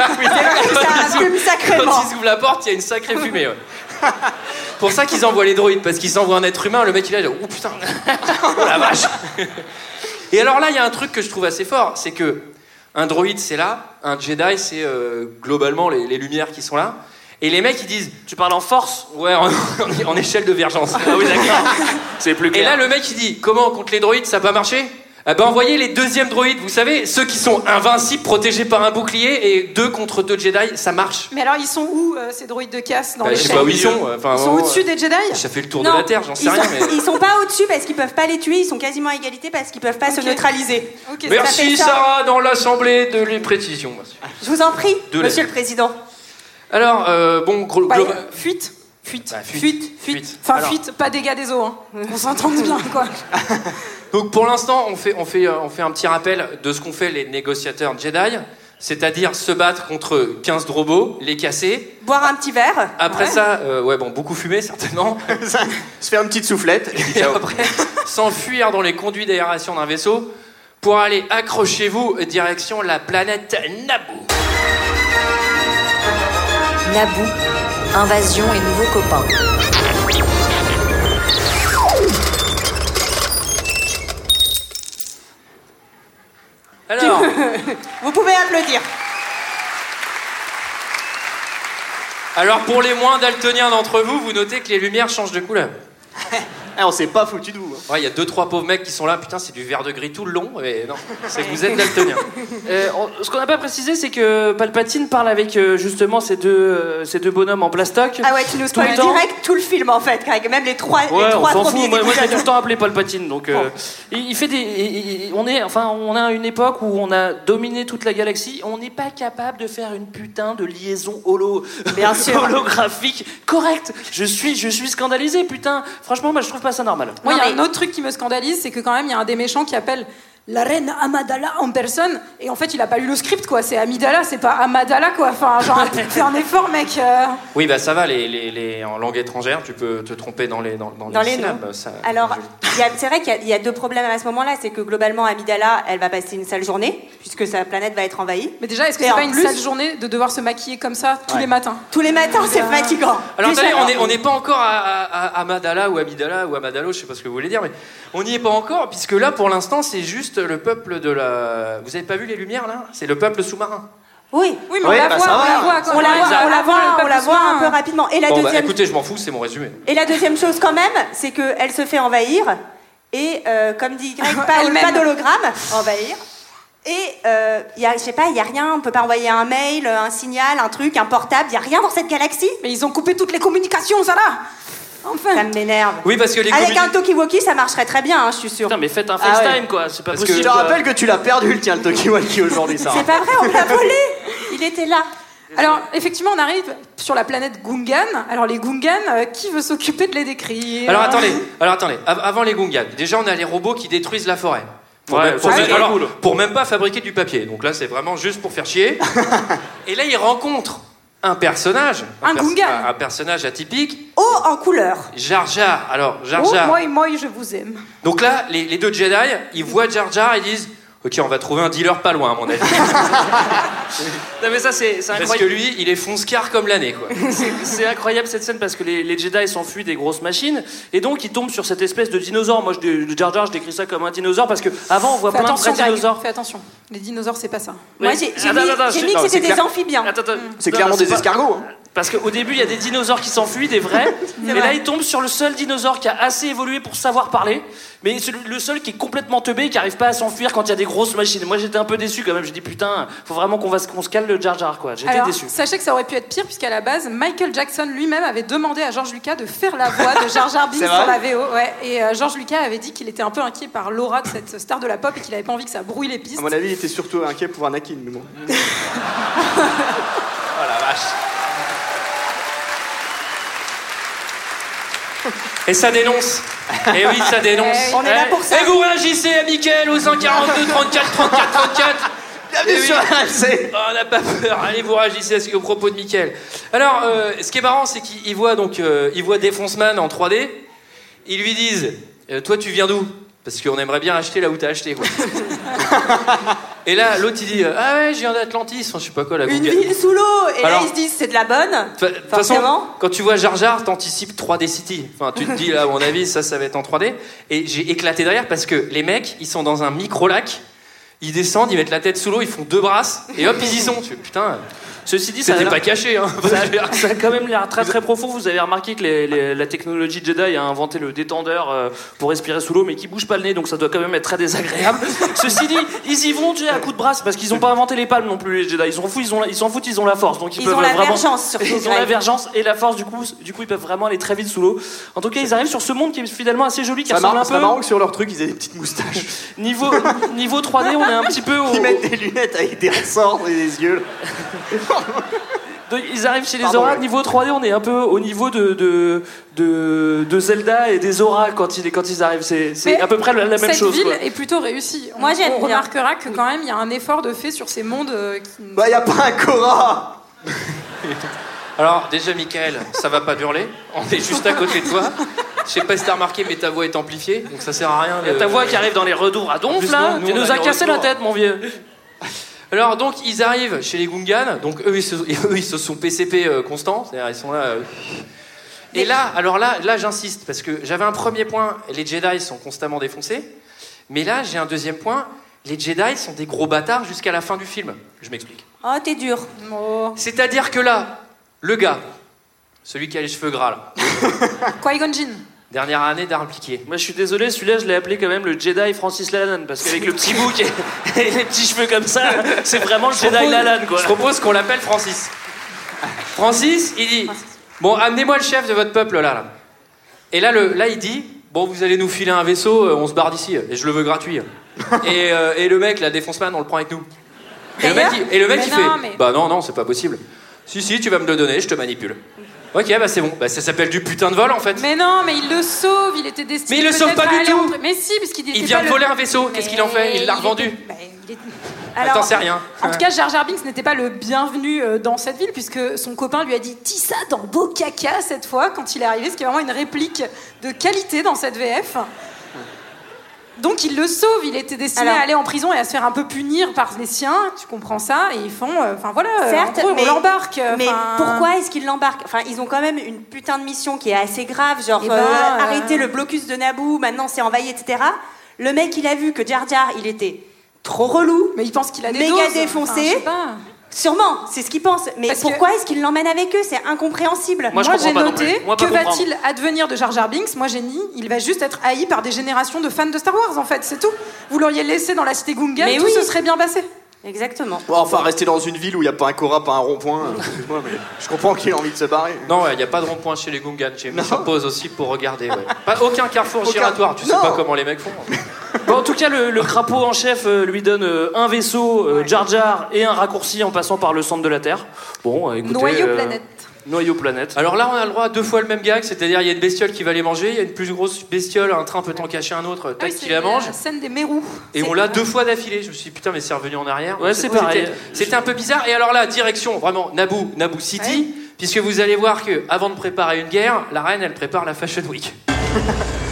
fume Quand sacrément. ils ouvrent la porte, il y a une sacrée fumée. ouais. Pour ça qu'ils envoient les droïdes, parce qu'ils envoient un être humain, le mec il est là, oh putain, oh la vache. Et alors là, il y a un truc que je trouve assez fort, c'est que un droïde c'est là, un Jedi c'est euh, globalement les, les lumières qui sont là. Et les mecs ils disent, Tu parles en force ouais, en, échelle de vergence. Ah oui, d'accord. C'est plus Et clair. là, le mec il dit, comment contre les droïdes ça n'a pas marché? Eh ben, envoyez les deuxièmes droïdes, vous savez, ceux qui sont invincibles, protégés par un bouclier, et deux contre deux Jedi, ça marche. Mais alors, ils sont où, euh, ces droïdes de casse dans Bah, les je sais pas où ils sont. Enfin, Ils sont vraiment, au-dessus des Jedi Ça fait le tour Non, de la Terre, j'en sais ils rien. sont, Mais... ils sont pas au-dessus parce qu'ils peuvent pas les tuer. Ils sont quasiment à égalité parce qu'ils peuvent pas se neutraliser. Ok, ça Merci ça. Sarah dans l'Assemblée de les précisions. merci. Je vous en prie, De Monsieur le Président. Alors, euh, bon, gros, Bah, globa- fuite Fuite. Bah, fuite. fuite. Fuite. Enfin, Alors. fuite, pas dégâts des eaux, hein. Qu'on s'entende bien, quoi. Donc pour l'instant, on fait, on, fait, euh, on fait un petit rappel de ce qu'ont fait les négociateurs Jedi, c'est-à-dire se battre contre 15 robots, les casser. Boire un petit verre. Après Ouais. ça, euh, ouais, bon, beaucoup fumer certainement. Se faire une petite soufflette. et après, s'enfuir dans les conduits d'aération d'un vaisseau pour aller, accrochez-vous, direction la planète Naboo. Naboo, invasion et nouveaux copains. Alors, Vous pouvez applaudir. alors pour les moins daltoniens d'entre vous, vous notez que les lumières changent de couleur. Eh, on s'est pas foutu de vous. hein. Ouais, il y a deux trois pauvres mecs qui sont là, putain, c'est du vert de gris tout le long, mais non, c'est que vous êtes daltoniens. Euh, on- ce qu'on n'a pas précisé, c'est que Palpatine parle avec euh, justement ces deux, euh, ces deux bonhommes en plastoc. Ah ouais, tu nous Tout le spoil temps. direct tout le film en fait, Greg. Même les trois, les Ouais, on trois s'en premiers fout. Moi, moi, je l'ai tout le temps appelé Palpatine. Donc, euh, il, il fait des. il- il- on est, enfin, on a une époque où on a dominé toute la galaxie. On n'est pas capable de faire une putain de liaison holo, Bien sûr. holographique correcte. Je suis, je suis scandalisé, putain. Franchement, moi, je trouve pas ça normal. Moi, il y a mais- un autre truc qui me scandalise, c'est que quand même, il y a un des méchants qui appelle la reine Amidala en personne, et en fait, il a pas lu le script, quoi. C'est Amidala, c'est pas Amadala, quoi. Enfin, genre, fais un effort, mec. euh. Oui, bah ça va, les, les, les- en langue étrangère, tu peux te tromper dans les, dans, dans Dans les les syllabes. noms. ça- Alors, il y a- c'est vrai qu'il y a- il y, a deux problèmes à ce moment-là. C'est que globalement, Amidala, elle va passer une sale journée, puisque sa planète va être envahie. Mais déjà, est-ce que c'est pas une plus- sale journée de devoir se maquiller comme ça tous Ouais. les matins? Tous les matins, c'est fatigant. Alors attendez, on n'est on n'est pas encore à, à, à Amadala ou Amidala ou Amadalo, je sais pas ce que vous voulez dire, mais on n'y est pas encore, puisque là, pour l'instant, c'est juste le peuple de la... Vous avez pas vu les lumières, là? C'est le peuple sous-marin. Oui. Oui, mais on la bah, voit, on la voit. On la voit, on la voit, le on la peuple voit un peu rapidement. Et la Bon, bah deuxième, écoutez, je m'en fous, c'est mon résumé. et la deuxième chose quand même, c'est qu'elle se fait envahir. Et euh, comme dit Greg, pas, pas d'hologramme, envahir. Et euh, y a, je sais pas, il y a rien. On peut pas envoyer un mail, un signal, un truc, un portable. Il y a rien dans cette galaxie. Mais ils ont coupé toutes les communications, ça là Enfin Ça m'énerve. Oui, parce que les Avec un talkie-walkie, ça marcherait très bien, hein, je suis sûre. Putain, mais faites un Ah FaceTime, ouais. quoi. C'est pas Parce que- possible. Je te quoi. rappelle que tu l'as perdu, le tien, le Tokiwaki aujourd'hui, Sarah. C'est pas vrai, on l'a volé. Il était là. Alors, effectivement, on arrive sur la planète Gungan. Alors, les Gungan, euh, qui veut s'occuper de les décrire Alors attendez, alors attendez, av- avant les Gungans, déjà on a les robots qui détruisent la forêt. Pour, Ouais, même, pour ça, même- c'est alors, cool. pour même pas fabriquer du papier. Donc là c'est vraiment juste pour faire chier. Et là ils rencontrent un personnage, Un pers- Gungan. un, un personnage atypique, Haut en couleur. Jar Jar. Alors Jar Oh, Jar. moi, moi, je vous aime. Donc là les, les deux Jedi, ils voient Jar Jar et disent Ok, on va trouver un dealer pas loin à mon avis. Non, mais ça, c'est c'est Parce que incroyable. lui, il est fonce-car comme l'année quoi. C'est- incroyable cette scène parce que les, les Jedi s'enfuient des grosses machines et donc ils tombent sur cette espèce de dinosaure. Moi, je, de Jar Jar, je décris ça comme un dinosaure parce que avant on voit Fais plein de attention, vrais dinosaures. Fais attention. Les dinosaures, c'est pas ça. Moi, Oui. j'ai mis, que c'est c'était des amphibiens. Attends, attends. C'est clairement des pas- escargots. hein. Parce qu'au début, il y a des dinosaures qui s'enfuient, des vrais. Vrai. là, il tombe sur le seul dinosaure qui a assez évolué pour savoir parler. Mais c'est le- seul qui est complètement teubé et qui arrive pas à s'enfuir quand il y a des grosses machines. Moi, j'étais un peu déçu quand même. J'ai dit, putain, faut vraiment qu'on va se- qu'on se cale le Jar Jar, quoi. J'étais déçu. sachez que ça aurait pu être pire, puisqu'à la base, Michael Jackson lui-même avait demandé à George Lucas de faire la voix de Jar Jar Binks vrai la VO. Ouais. Et euh, George Lucas avait dit qu'il était un peu inquiet par l'aura de cette star de la pop et qu'il avait pas envie que ça brouille les pistes. À mon avis, il était surtout inquiet pour Anakin, mais bon. Oh la vache. Et ça dénonce. Et oui, ça dénonce. Eh, on est là pour ça. Et vous réagissez à Mickaël au 142 34 34 34. Bienvenue Eh oui. sur RMC. Oh, on n'a pas peur. Allez, vous réagissez à ce- aux propos de Mickaël. Alors, euh, ce qui est marrant, c'est qu'il voit donc, euh, il voit Défonceman en 3D. Ils lui disent, euh, toi, tu viens d'où? Parce qu'on aimerait bien acheter là où t'as acheté, quoi. Et là, l'autre, il dit, ah ouais, je viens d'Atlantis. Je sais pas quoi, la Une ville sous l'eau Et Alors- là, ils se disent, c'est de la bonne. De toute façon, quand tu vois Jar Jar, t'anticipes 3D City. Enfin, tu te dis là, à mon avis, ça, ça va être en 3D. Et j'ai éclaté derrière parce que les mecs, ils sont dans un micro-lac. Ils descendent, ils mettent la tête sous l'eau, ils font deux brasses, et hop, ils y sont. Tu fais, putain, Ceci dit, ça a pas caché, hein. Ça a, ça a quand même l'air très très profond. Vous avez remarqué que les- les- la technologie Jedi a inventé le détendeur euh, pour respirer sous l'eau, mais qui bouge pas le nez, donc ça doit quand même être très désagréable. Ceci dit, ils y vont tu sais, à coup de brasse parce qu'ils ont pas inventé les palmes non plus les Jedi. Ils s'en foutent, ils ont la, ils s'en foutent, ils ont la force, donc ils, Ils peuvent ont la vraiment. vergence, surtout, Ils ont la vergence et la force. Du coup, du coup, ils peuvent vraiment aller très vite sous l'eau. En tout cas, ils arrivent sur ce monde qui est finalement assez joli, qui C'est ressemble marrant, un c'est peu. marrant que sur leur truc, ils aient des petites moustaches. Niveau niveau 3D, on est un petit peu au. Ils mettent des lunettes avec des ressorts et des yeux. Donc, ils arrivent chez les Pardon, auras, ouais. niveau 3D, on est un peu au niveau de, de, de, de Zelda et des auras quand ils, quand ils arrivent. C'est à peu près la, la même Cette chose. ville quoi. est plutôt réussie. On- Moi, j'aime On bien. remarquera que quand même, il y a un effort de fait sur ces mondes euh, qui... Bah, y a pas un Cora Alors, déjà, Michael, ça va pas hurler. On est juste à côté de toi. Je sais pas si t'as remarqué, mais ta voix est amplifiée, donc ça sert à rien. Il y a de- ta voix qui arrive dans les redours à En donf plus, là. nous, nous, tu on nous a as cassé la retours. tête, mon vieux. Alors donc ils arrivent chez les Gungans, donc eux ils se, eux, ils se sont PCP euh, constants, c'est-à-dire ils sont là. euh. Et là, alors là, là j'insiste parce que j'avais un premier point, les Jedi sont constamment défoncés, mais là j'ai un deuxième point, les Jedi sont des gros bâtards jusqu'à la fin du film. Je m'explique. Oh, t'es dur. C'est-à-dire que là, le gars, celui qui a les cheveux gras là, Qui-Gon Jinn. Dernière année d'art appliqué. Moi, je suis désolé, celui-là, je l'ai appelé quand même le Jedi Francis Lalanne parce qu'avec le petit bouc et, et les petits cheveux comme ça, c'est vraiment le Je Jedi propose- Lalanne quoi. Je propose qu'on l'appelle Francis. Francis, il dit Bon, amenez-moi le chef de votre peuple là. là. Et là, le, là, il dit Bon, vous allez nous filer un vaisseau, euh, on se barre d'ici, et je le veux gratuit. et, euh, et le mec, la défonce man, on le prend avec nous. Et le mec, il, et le mec, Mais il non, fait mais- Bah non, non, c'est pas possible. Si, si, tu vas me le donner, je te manipule. Ok, bah c'est bon. Bah, ça s'appelle du putain de vol en fait. Mais non, mais il le sauve, il était destiné. Mais il le sauve pas du tout. Mais si, puisqu'il était Il vient de le- voler un vaisseau, qu'est-ce qu'il en fait Il l'a était- revendu. bah, il est- Ah, T'en sais rien. En tout cas, Jar Jar Binks n'était pas le bienvenu euh, dans cette ville, puisque son copain lui a dit Tissa dans beau caca cette fois, quand il est arrivé, ce qui est vraiment une réplique de qualité dans cette VF. Donc il le sauve, il était destiné Alors- à aller en prison et à se faire un peu punir par les siens, tu comprends ça, et ils font. euh, Enfin voilà, euh, Certes, en gros, mais, on l'embarque. euh, mais pourquoi est-ce qu'ils l'embarquent? Enfin, ils ont quand même une putain de mission qui est assez grave, genre Eh ben, euh, euh, arrêter le blocus de Naboo, maintenant c'est envahi, etc. Le mec, il a vu que Jar Jar, il était trop relou, Mais il pense qu'il a des méga doses, défoncé. je sais pas. Sûrement, c'est ce qu'ils pensent. Mais Parce que- pourquoi est-ce qu'ils l'emmènent avec eux? C'est incompréhensible. Moi, j'ai noté. Moi, que va-t-il advenir de Jar Jar Binks? Moi j'ai dit, il va juste être haï par des générations de fans de Star Wars en fait, c'est tout. Vous l'auriez laissé dans la cité Gungan, Mais tout oui. se serait bien passé. Exactement. Ouais, Enfin, rester dans une ville où il n'y a pas un Cora, pas un rond-point. euh, excuse-moi, mais je comprends qu'il a envie de se barrer. Non, il n'y a pas de rond-point chez les Gungans. J'ai mis sur pause aussi pour regarder. ouais. Pas, aucun carrefour giratoire. Tu sais pas comment les mecs font. Bon, en tout cas, le, le crapaud en chef euh, lui donne euh, un vaisseau, euh, Jar Jar, et un raccourci en passant par le centre de la Terre. Bon, euh, écoutez. Noyau euh, planète. Noyau planète. Alors là, on a le droit à deux fois le même gag, c'est-à-dire il y a une bestiole qui va les manger, il y a une plus grosse bestiole, un train peut en cacher un autre, Ah tac, oui, qui la mange. La scène des mérous. Et on l'a deux fois d'affilée. Je me suis dit, putain, mais c'est revenu en arrière. Ouais, C'était- c'est pareil. c'était- C'était un peu bizarre. Et alors là, direction, vraiment, Naboo, Naboo City, puisque vous allez voir que avant de préparer une guerre, la reine, elle prépare la Fashion Week.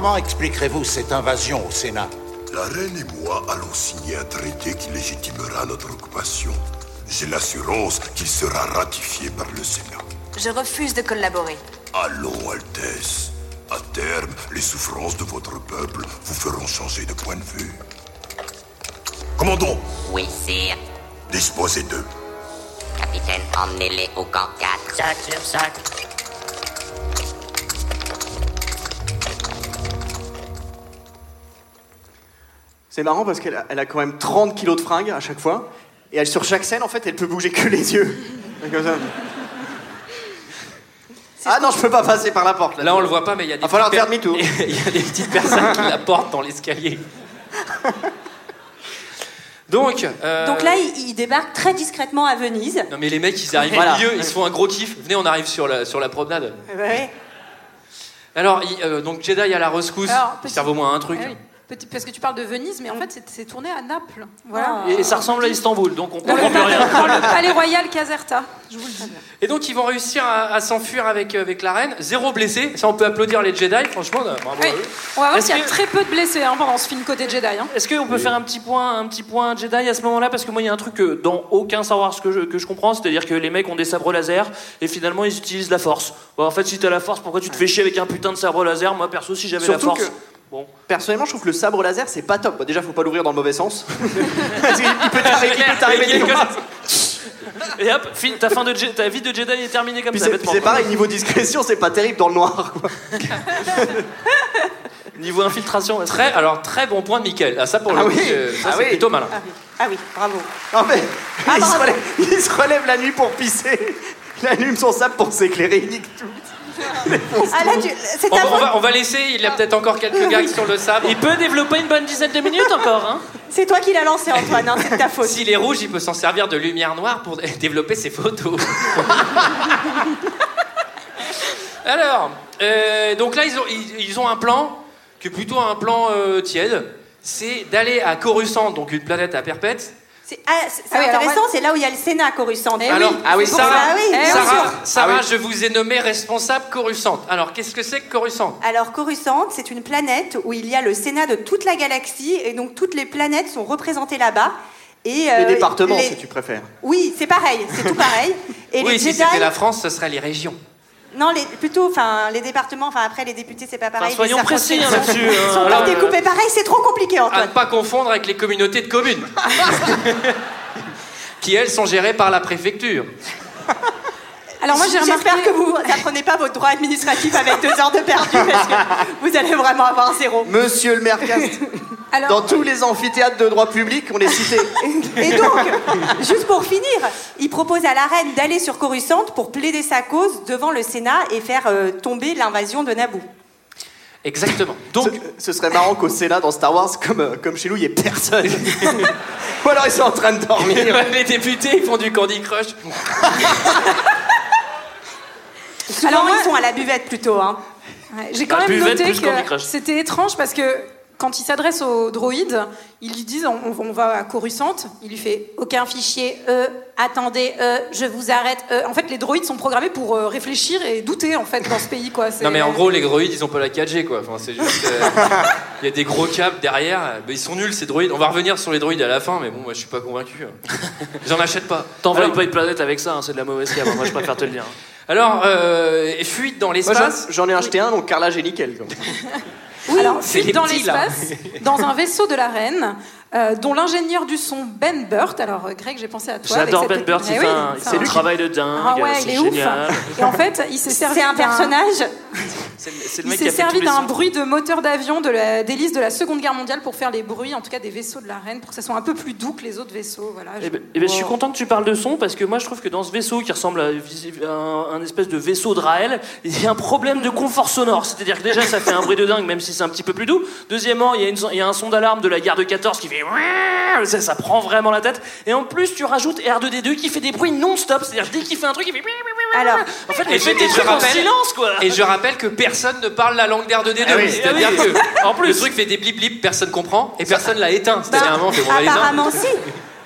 Comment expliquerez-vous cette invasion au Sénat? La reine et moi allons signer un traité qui légitimera notre occupation. J'ai l'assurance qu'il sera ratifié par le Sénat. Je refuse de collaborer. Allons, Altesse. À terme, les souffrances de votre peuple vous feront changer de point de vue. Commandant, Oui, sire. disposez d'eux. Capitaine, emmenez-les au camp 4. 5 sur C'est marrant parce qu'elle a, elle a quand même 30 kilos de fringues à chaque fois. Et elle, sur chaque scène, en fait, elle peut bouger que les yeux. Comme ça. Ah non, je peux pas passer par la porte. Là, Là, on le voit pas, mais il y a des Va falloir petites faire demi-tour. per- Il y a des petites personnes qui la portent dans l'escalier. Donc, euh, Donc là, il, il débarque très discrètement à Venise. non mais les mecs, ils arrivent Voilà. au milieu, ils se font un gros kiff. Venez, on arrive sur la, sur la promenade. Ouais. Alors, il- euh, donc Jedi à la rescousse, Alors, ils petit- servent au moins un truc. Ah oui. Parce que tu parles de Venise, mais en fait, c'est- tourné à Naples. Voilà. Et ça ressemble à Istanbul, donc on comprend le plus rien. palais- palais royal Caserta, je vous le dis. Et donc, ils vont réussir à, à s'enfuir avec, euh, avec la reine. Zéro blessé. Ça, on peut applaudir les Jedi, franchement. euh, à Oui. eux. On va voir qu'il y a que- très peu de blessés hein, pendant ce film côté Jedi. hein. Est-ce qu'on peut faire un petit point, un petit point Jedi à ce moment-là? Parce que moi, il y a un truc que dans aucun Star Wars que je, que je comprends, c'est-à-dire que les mecs ont des sabres laser et finalement ils utilisent la force. Bon, en fait, si t'as la force, pourquoi tu te fais chier avec un putain de sabre laser? Moi, perso, si j'avais la force. que- Bon. Personnellement, je trouve que le sabre laser, c'est pas top. Bon, déjà, faut pas l'ouvrir dans le mauvais sens. Parce qu'il peut t'arriver il peut t'arriver. Et hop, fin- ta, fin de Je- ta vie de Jedi est terminée comme Puis ça. c'est pareil, niveau discrétion, c'est pas terrible dans le noir. quoi. Niveau infiltration, Très, alors, très bon point de Michael. Ah, ça, pour le Ah coup, oui. ça, Ah c'est oui. plutôt malin. Ah oui, ah oui bravo. Non, mais Ah, il, se relève, il se relève la nuit pour pisser. Il allume son sable pour s'éclairer. Il nique tout. Ah là, tu- c'est On ta va, on faute. va- on va laisser, il y a peut-être encore quelques gags sur le sabre. Il peut développer une bonne dizaine de minutes encore, hein C'est toi qui l'as lancé, Antoine. hein, c'est de ta faute. S'il est rouge, il peut s'en servir de lumière noire pour développer ses photos. Alors, euh, donc là, ils ont, ils, ils ont un plan qui est plutôt un plan euh, tiède. C'est d'aller à Coruscant, donc une planète à perpète. C'est ah, Ah oui, intéressant, moi- c'est là où il y a le Sénat Coruscant. Eh Alors, oui, ah oui, Sarah, ça, oui, Eh Sarah, sûr. Sarah, Ah oui. je vous ai nommé responsable Coruscant. Alors, qu'est-ce que c'est que Coruscant Alors, Coruscant, c'est une planète où il y a le Sénat de toute la galaxie et donc toutes les planètes sont représentées là-bas. Et, Les euh, départements, les- si tu préfères. Oui, c'est pareil, c'est tout pareil. Et Oui, les si Jedi, c'était la France, ce serait les régions. Non, les, plutôt, enfin, les départements, enfin après les députés, c'est pas pareil. Enfin, soyons précis, hein, là-dessus, hein. sont Alors, pas découpés pareil, c'est trop compliqué, À ne Antoine. pas confondre avec les communautés de communes. qui, elles, sont gérées par la préfecture. Alors moi j'ai remarqué. J'espère que vous n'apprenez pas votre droit administratif avec deux heures de perdu parce que vous allez vraiment avoir zéro. Monsieur le maire Cast, Alors, dans tous les amphithéâtres de droit public, on est cité. Et donc, juste pour finir, il propose à la reine d'aller sur Coruscant pour plaider sa cause devant le Sénat et faire euh, tomber l'invasion de Naboo. Exactement. Donc, ce, ce serait marrant qu'au Sénat, dans Star Wars, comme, euh, comme chez nous, il n'y ait personne. Ou alors ils sont en train de dormir. les députés, ils font du Candy Crush. Souvent, Alors moi- ils sont à la buvette plutôt. Hein. Ouais, J'ai quand La même noté que c'était étrange parce que quand il s'adresse au droïde, ils lui disent on, on va à Coruscant, il lui fait aucun fichier, euh, attendez, euh, je vous arrête. euh. En fait, les droïdes sont programmés pour euh, réfléchir et douter en fait dans ce pays quoi. Non mais en gros les droïdes ils ont pas la 4G quoi. Enfin c'est juste euh, il y a des gros câbles derrière. Mais ils sont nuls ces droïdes. On va revenir sur les droïdes à la fin mais bon moi je suis pas convaincu. hein. J'en achète pas. T'envoies Alors- pas une planète avec ça, hein, c'est de la mauvaise cam. Moi, je préfère te le dire. Alors euh, fuite dans l'espace. j'en- j'en ai acheté un, donc Carla, j'ai nickel. quoi. Oui, fuite dans petits, l'espace, dans un vaisseau de la reine, euh, dont l'ingénieur du son Ben Burt. Alors, euh, Greg, j'ai pensé à toi. J'adore Ben Burt, Eh il oui, fait un, c'est travail de dingue, Ah ouais, c'est il est ouf. génial. Et en fait, il s'est servi C'est un d'un- personnage. C'est c'est le Il mec qui s'est a fait servi d'un bruit de moteur d'avion de la- d'hélice de la Seconde Guerre mondiale pour faire les bruits, en tout cas des vaisseaux de la reine, pour que ça soit un peu plus doux que les autres vaisseaux. Voilà. Eh ben, eh ben, je suis content que tu parles de son parce que moi je trouve que dans ce vaisseau qui ressemble à un, un espèce de vaisseau de Raël, il y a un problème de confort sonore. C'est-à-dire que déjà ça fait un bruit de dingue même si c'est un petit peu plus doux. Deuxièmement, il y a, une son- il y a un son d'alarme de la guerre de 14 qui fait ça, ça prend vraiment la tête. Et en plus tu rajoutes R2D2 qui fait des bruits non-stop. C'est-à-dire dès qu'il fait un truc il fait Alors, en fait il fait des trucs en silence quoi. Et je rappelle que personne ne parle la langue d'air de D2. Ah oui, C'est-à-dire ah oui. que En plus. le truc fait des blip blip, personne comprend et personne l'a éteint. C'est-à-dire à un moment, on fait, bon, apparemment, si.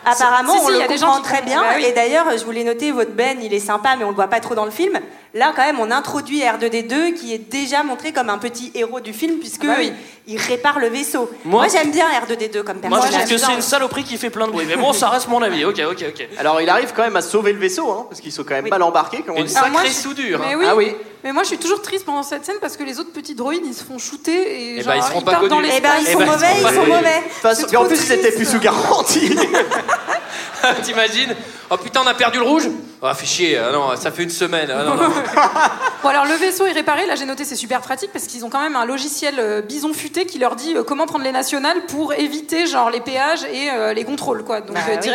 Apparemment, Si, si, on il y le a des gens comprend très bien. bah oui. Et d'ailleurs, je voulais noter, votre Ben, il est sympa, mais on le voit pas trop dans le film. Là, quand même, on introduit R2D2, qui est déjà montré comme un petit héros du film, puisque Ah bah oui. il répare le vaisseau. Moi- Moi, j'aime bien R2D2 comme Moi, je personnage. trouve que c'est une saloperie qui fait plein de bruit. Mais bon, ça reste mon avis. Ok, ok, ok. Alors il arrive quand même à sauver le vaisseau, hein, parce qu'ils sont quand même mal embarqués. Comme on Une dit. sacrée moi, soudure. hein. Mais oui. Ah oui. Mais moi, je suis toujours triste pendant cette scène parce que les autres petits droïdes, ils se font shooter et Eh genre, ben, ils pas partent dans connus. Eh ben, ils sont ils mauvais, ils sont mauvais. Façon- et en plus, ils étaient plus sous garantie. T'imagines Oh putain, on a perdu le rouge Ah, fait chier. Ah non, ça fait une semaine. Ah, non, non. Bon, alors le vaisseau est réparé. Là, j'ai noté, c'est super pratique parce qu'ils ont quand même un logiciel euh, bison futé qui leur dit euh, comment prendre les nationales pour éviter genre les péages et euh, les contrôles, quoi. Donc, Bah euh, oui.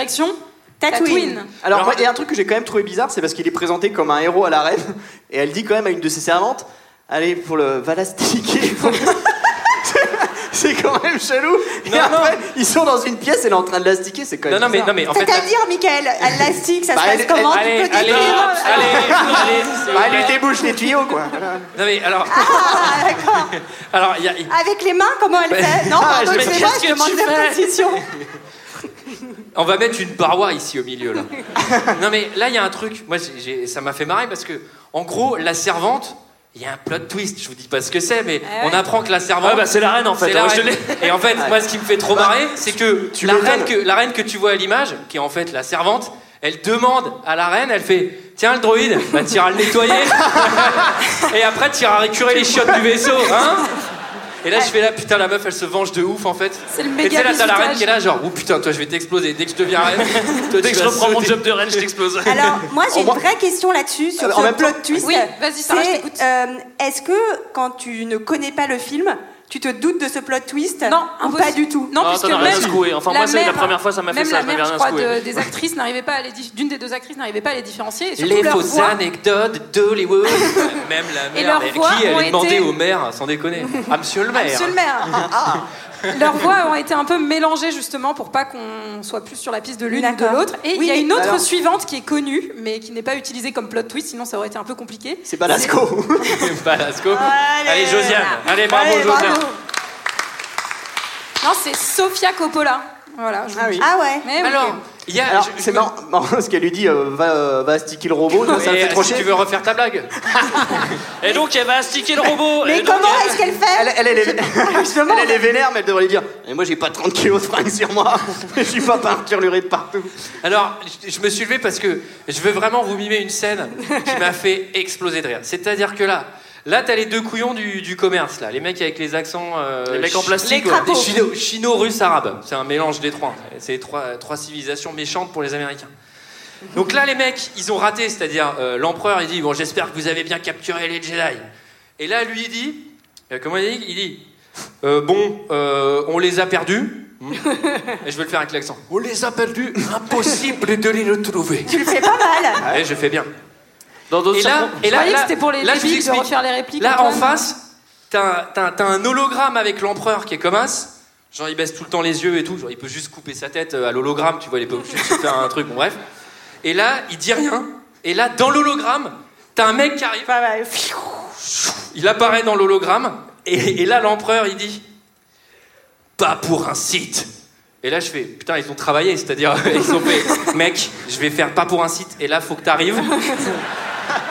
Tatooine. Tatooine. Alors, Alors, moi, il y a un truc que j'ai quand même trouvé bizarre, c'est parce qu'il est présenté comme un héros à la reine, et elle dit quand même à une de ses servantes Allez, pour le valastiquer. c'est quand même chelou. Et Non, ils sont dans une pièce, elle est en train de l'astiquer, c'est quand même. Non, non, mais, non, mais en fait. C'est-à-dire, Michael, à l'élastique, ça Bah, se elle- passe comment Allez, tu peux allez, décrire allez, allez, Bah, elle lui débouche les tuyaux, quoi. Non, mais alors. Ah, d'accord. Alors, il y a. Avec les mains, comment elle fait? Non, Ah, pardon, je- excusez-moi, qu'est-ce je demande la position. On va mettre une paroi ici au milieu là. non mais là il y a un truc, moi j'ai- j'ai- ça m'a fait marrer parce que en gros la servante, il y a un plot twist, je vous dis pas ce que c'est mais Ah ouais. on apprend que la servante Ouais, bah, c'est la reine, en fait. c'est la Ouais, je reine. l'ai. Et en fait moi ce qui me fait trop marrer c'est que tu la m'étonnes. reine, que la reine que tu vois à l'image, qui est en fait la servante, elle demande à la reine, elle fait tiens le droïde, bah t'iras le nettoyer et après t'iras récurer les chiottes du vaisseau, hein et là je fais là putain la meuf elle se venge de ouf en fait. C'est le Et tu méga sais là t'as la reine qui est là genre oh putain toi je vais t'exploser dès que je deviens reine. toi, Dès que je reprends mon job de reine, je t'explose. Alors, moi, j'ai une vraie question là-dessus, sur en ce même plot temps- twist. Oui, vas-y, Sarah, je t'écoute. euh, Est-ce que, quand tu ne connais pas le film, tu te doutes de ce plot twist? Non, impossible. pas du tout Non, Ah, puisque rien même secouer. Enfin, moi, c'est la mère- première fois, ça m'a fait même ça, la je m'avais mère, rien je crois, de- des actrices n'arrivait pas à les d'une des deux actrices n'arrivait pas à les différencier. Et surtout Les leur fausses voix. anecdotes d'Hollywood. Même la Et mère, leurs mais voix qui demandée été- au maire, sans déconner. Ah, monsieur le maire. Monsieur le maire. Leurs voix ont été un peu mélangées justement pour pas qu'on soit plus sur la piste de l'une ou de l'autre. Et il Oui, y a une autre alors- suivante qui est connue, mais qui n'est pas utilisée comme plot twist, sinon ça aurait été un peu compliqué. C'est Balasco. Balasco. Allez, Allez, Josiane. voilà. Allez, bravo, Allez, Josiane. bravo. Non, c'est Sofia Coppola. Voilà. Je vous Ah oui. Ah ouais Mais Alors, ok. il y a. Alors, je- je c'est me- marrant, marrant parce qu'elle lui dit euh, va, euh, va sticker le robot, ça me fait Et trop si chier. tu veux refaire ta blague. Et donc, elle va sticker le robot. Mais Et donc, comment elle- est-ce qu'elle fait Elle, elle, elle, est- elle, elle est vénère, mais elle devrait lui dire Et moi j'ai pas 30 kilos de fringues sur moi, je suis pas parturluré de partout. Alors, je- je me suis levé parce que je veux vraiment vous mimer une scène qui m'a fait exploser de rire. C'est-à-dire que là, là, t'as les deux couillons du, du commerce, là, les mecs avec les accents. euh, Les mecs en plastique, Les. Des chino, chino-russes arabes. C'est un mélange des trois. C'est les trois, trois civilisations méchantes pour les Américains. Donc là, les mecs, ils ont raté. C'est-à-dire, euh, l'empereur, il dit Bon, j'espère que vous avez bien capturé les Jedi. Et là, lui, il dit euh, Comment il dit? Il dit Euh, Bon, euh, on les a perdus. Hmm. Et je vais le faire avec l'accent. On les a perdus. Impossible de les retrouver. Tu le fais pas mal. Et je fais bien. Dans d'autres Et là, et là, là- c'était pour les là, je vous débiles de refaire les répliques. Là, en face, t'as un, hologramme avec l'empereur qui est comme as. Genre, il baisse tout le temps les yeux et tout. Genre, il peut juste couper sa tête euh, à l'hologramme, tu vois, il est pas obligé de faire un truc, bon, bref. Et là, il dit rien. Et là, dans l'hologramme, t'as un mec qui arrive. Pas mal. Il apparaît dans l'hologramme. Et, et là, l'empereur, il dit Pas pour un site. Et là, je fais Putain, ils ont travaillé. C'est-à-dire, ils ont fait Mec, je vais faire pas pour un site. Et là, faut que t'arrives.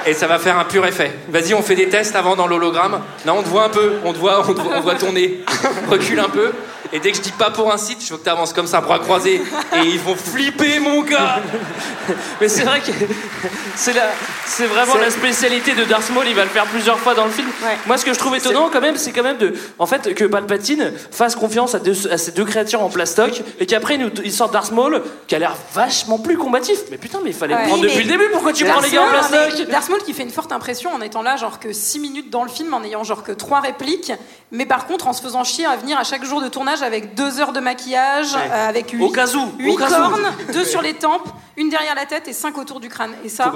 Et ça va faire un pur effet. Vas-y, on fait des tests avant dans l'hologramme. Non, on te voit un peu. On te voit, on te voit, on voit nez. Recule un peu. Et dès que je dis pas pour un site, je veux que t'avances comme ça, bras croisés. Et ils vont flipper, mon gars. Mais c'est vrai que c'est la, c'est vraiment la spécialité de Darth Maul. Il va le faire plusieurs fois dans le film. Moi, ce que je trouve étonnant, quand même, c'est quand même de, en fait, que Palpatine fasse confiance à, deux- à ces deux créatures en plastoc et qu'après il, il sorte Darth Maul qui a l'air vachement plus combatif. Mais putain, mais il fallait Ouais. le prendre Oui, depuis le début. Pourquoi tu Darth prends les gars en Maul, plastoc Darth Maul qui fait une forte impression en étant là, genre que 6 minutes dans le film, en ayant genre que 3 répliques, mais par contre en se faisant chier à venir à chaque jour de tournage avec 2 heures de maquillage, Ouais. euh, avec 8, Au où. cornes, 2 sur les tempes, une derrière la tête et 5 autour du crâne. Et ça,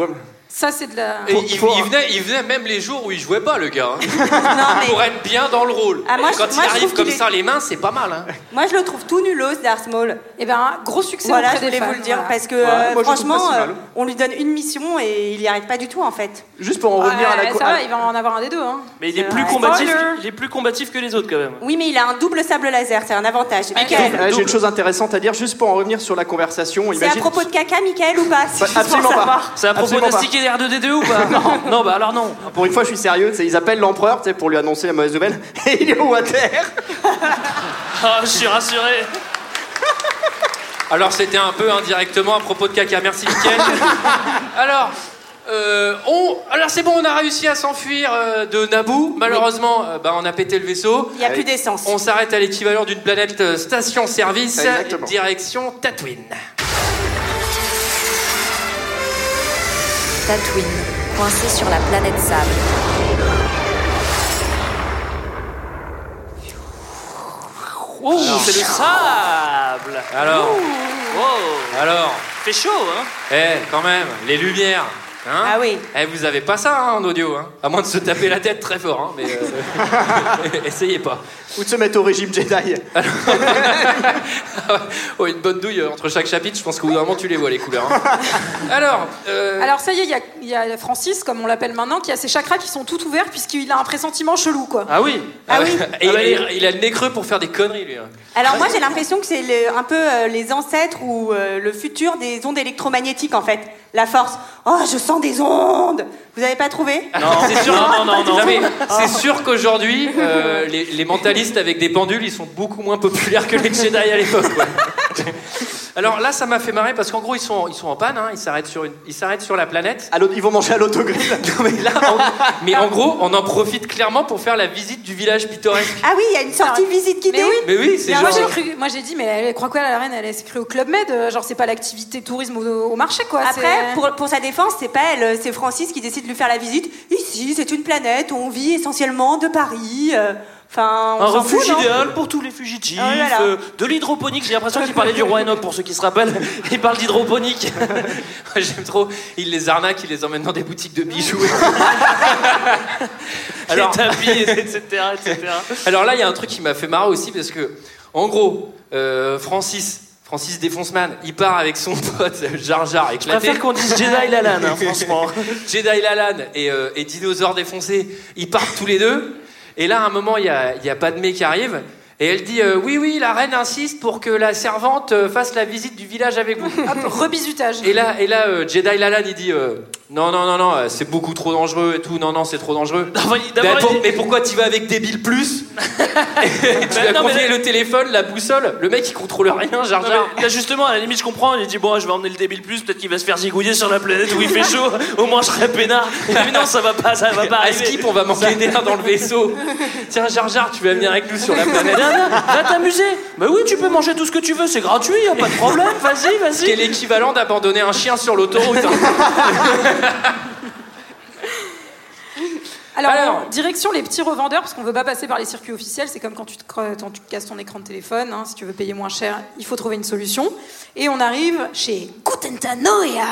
Ça, c'est de la. Et il, il venait, il venait même les jours où il jouait pas, le gars. hein. Pour être bien dans le rôle. Ah, moi, je- Quand moi, il je arrive trouve comme qu'il est- ça, les mains, c'est pas mal. Hein. Moi, je le trouve tout nulos, Darth Maul. Eh ben, gros succès Voilà, auprès je des voulais fans, vous le dire, voilà. parce que Ouais, euh, moi, je le trouve franchement, pas si mal. euh, on lui donne une mission et il y arrive pas du tout, en fait. Juste pour en revenir à la. Ouais, co- ça à- va, il va en avoir un des deux. Hein. Mais il est plus combatif. Spoiler. Il est plus combatif que les autres quand même. Oui, mais il a un double sable laser, c'est un avantage. Michael, Ouais, J'ai une chose intéressante à dire, juste pour en revenir sur la conversation. c'est à Imagine... propos de caca, Michael, ou pas C'est Bah, juste pour absolument savoir. pas. C'est à propos Absolument pas. R2D2 ou pas Non, non, bah alors non. Pour une fois, je suis sérieux. Ils appellent l'empereur pour lui annoncer la mauvaise nouvelle. Et il est au water. Ah, je suis rassuré. Alors, c'était un peu indirectement à propos de caca. Merci, Mickaël. Alors. euh, on... Alors c'est bon, on a réussi à s'enfuir euh, de Naboo. Malheureusement, euh, bah, on a pété le vaisseau. Il n'y a plus d'essence. On s'arrête à l'équivalent d'une planète euh, station-service, direction Tatooine. Tatooine, coincé sur la planète sable. Oh, c'est le sable. Alors, Wow. alors, Fait chaud, hein eh, quand même, les lumières. Hein Ah oui. Eh, vous avez pas ça hein, en audio, hein à moins de se taper la tête très fort, hein, mais euh, essayez pas. Ou de se mettre au régime Jedi. Oh, une bonne douille euh, entre chaque chapitre, je pense qu'au bout d'un moment tu les vois les couleurs. hein. Alors, euh, Alors ça y est, il y a- il y, a Francis, comme on l'appelle maintenant, qui a ses chakras qui sont tout ouverts puisqu'il a un pressentiment chelou, quoi. Ah oui. Ah oui. et Ah bah, il, il a le nez creux pour faire des conneries lui. Alors moi, j'ai l'impression que c'est un peu euh, les ancêtres ou euh, le futur des ondes électromagnétiques, en fait. La force. Oh, je sens des ondes Vous avez pas trouvé Non, c'est sûr, Non, non, non, non. mais c'est sûr qu'aujourd'hui, euh, les, les mentalistes avec des pendules, ils sont beaucoup moins populaires que les Jedi à l'époque. Alors là, ça m'a fait marrer parce qu'en gros, ils sont, ils sont en panne, hein, ils s'arrêtent sur, une- ils s'arrêtent sur la planète. À Ils vont manger à l'autogrill. Non, mais, là, en, mais en gros, on en profite clairement pour faire la visite du village pittoresque. Ah oui, il y a une sortie visite guidée Mais oui. Mais oui, c'est Mais moi genre. j'ai cru, moi j'ai dit mais elle croit quoi la reine Elle s'est cru au club Med, euh, genre c'est pas l'activité tourisme au, au marché quoi. Après, c'est- pour, pour sa défense, c'est pas elle, c'est Francis qui décide de lui faire la visite. Ici, c'est une planète où on vit essentiellement de Paris. euh, Enfin, on Un fout, refuge idéal pour tous les fugitifs, là là. euh, de l'hydroponique. J'ai l'impression qu'il parlait du roi Enoch pour ceux qui se rappellent. Il parle d'hydroponique. J'aime trop. Il les arnaque, il les emmène dans des boutiques de bijoux. Alors, tapis, etc., etc. Alors là, il y a un truc qui m'a fait marrer aussi parce que, en gros, euh, Francis, Francis Défonceman, il part avec son pote Jar Jar Je éclaté. préfère qu'on dise Jedi Lalan, hein, franchement. Jedi Lalan et, euh, et Dinosaure défoncé, ils partent tous les deux. Et là, à un moment, il y a, il y a qui arrive. Et elle dit euh, Oui, oui, la reine insiste pour que la servante euh, fasse la visite du village avec vous. Hop, rebisutage. Et là, et là euh, Jedi Lalan, il dit euh, Non, non, non, non, c'est beaucoup trop dangereux et tout. Non, non, c'est trop dangereux. Il- Mais, pour- dit- pourquoi tu vas avec Débile Plus Et Tu lui as non, mais confié là- le téléphone, la boussole. Le mec, il contrôle rien, Jar Non, Jar. mais là justement, à la limite, je comprends. Il dit Bon, je vais emmener le débile plus, peut-être qu'il va se faire zigouiller sur la planète où il fait chaud. Au moins, je serai peinard. Mais non, ça va pas, ça va pas À. Skip, on va manquer d'air dans le vaisseau. Tiens, Jar Jar, tu vas venir avec nous sur la planète. Va t'amuser. Bah oui, tu peux manger tout ce que tu veux, c'est gratuit, y a pas de problème. Vas-y, vas-y. Qui est l'équivalent d'abandonner un chien sur l'autoroute. hein. Alors, Alors. direction les petits revendeurs, parce qu'on veut pas passer par les circuits officiels. C'est comme quand tu, te, quand tu casses ton écran de téléphone. hein, si tu veux payer moins cher, il faut trouver une solution. Et on arrive chez Gutentanoia.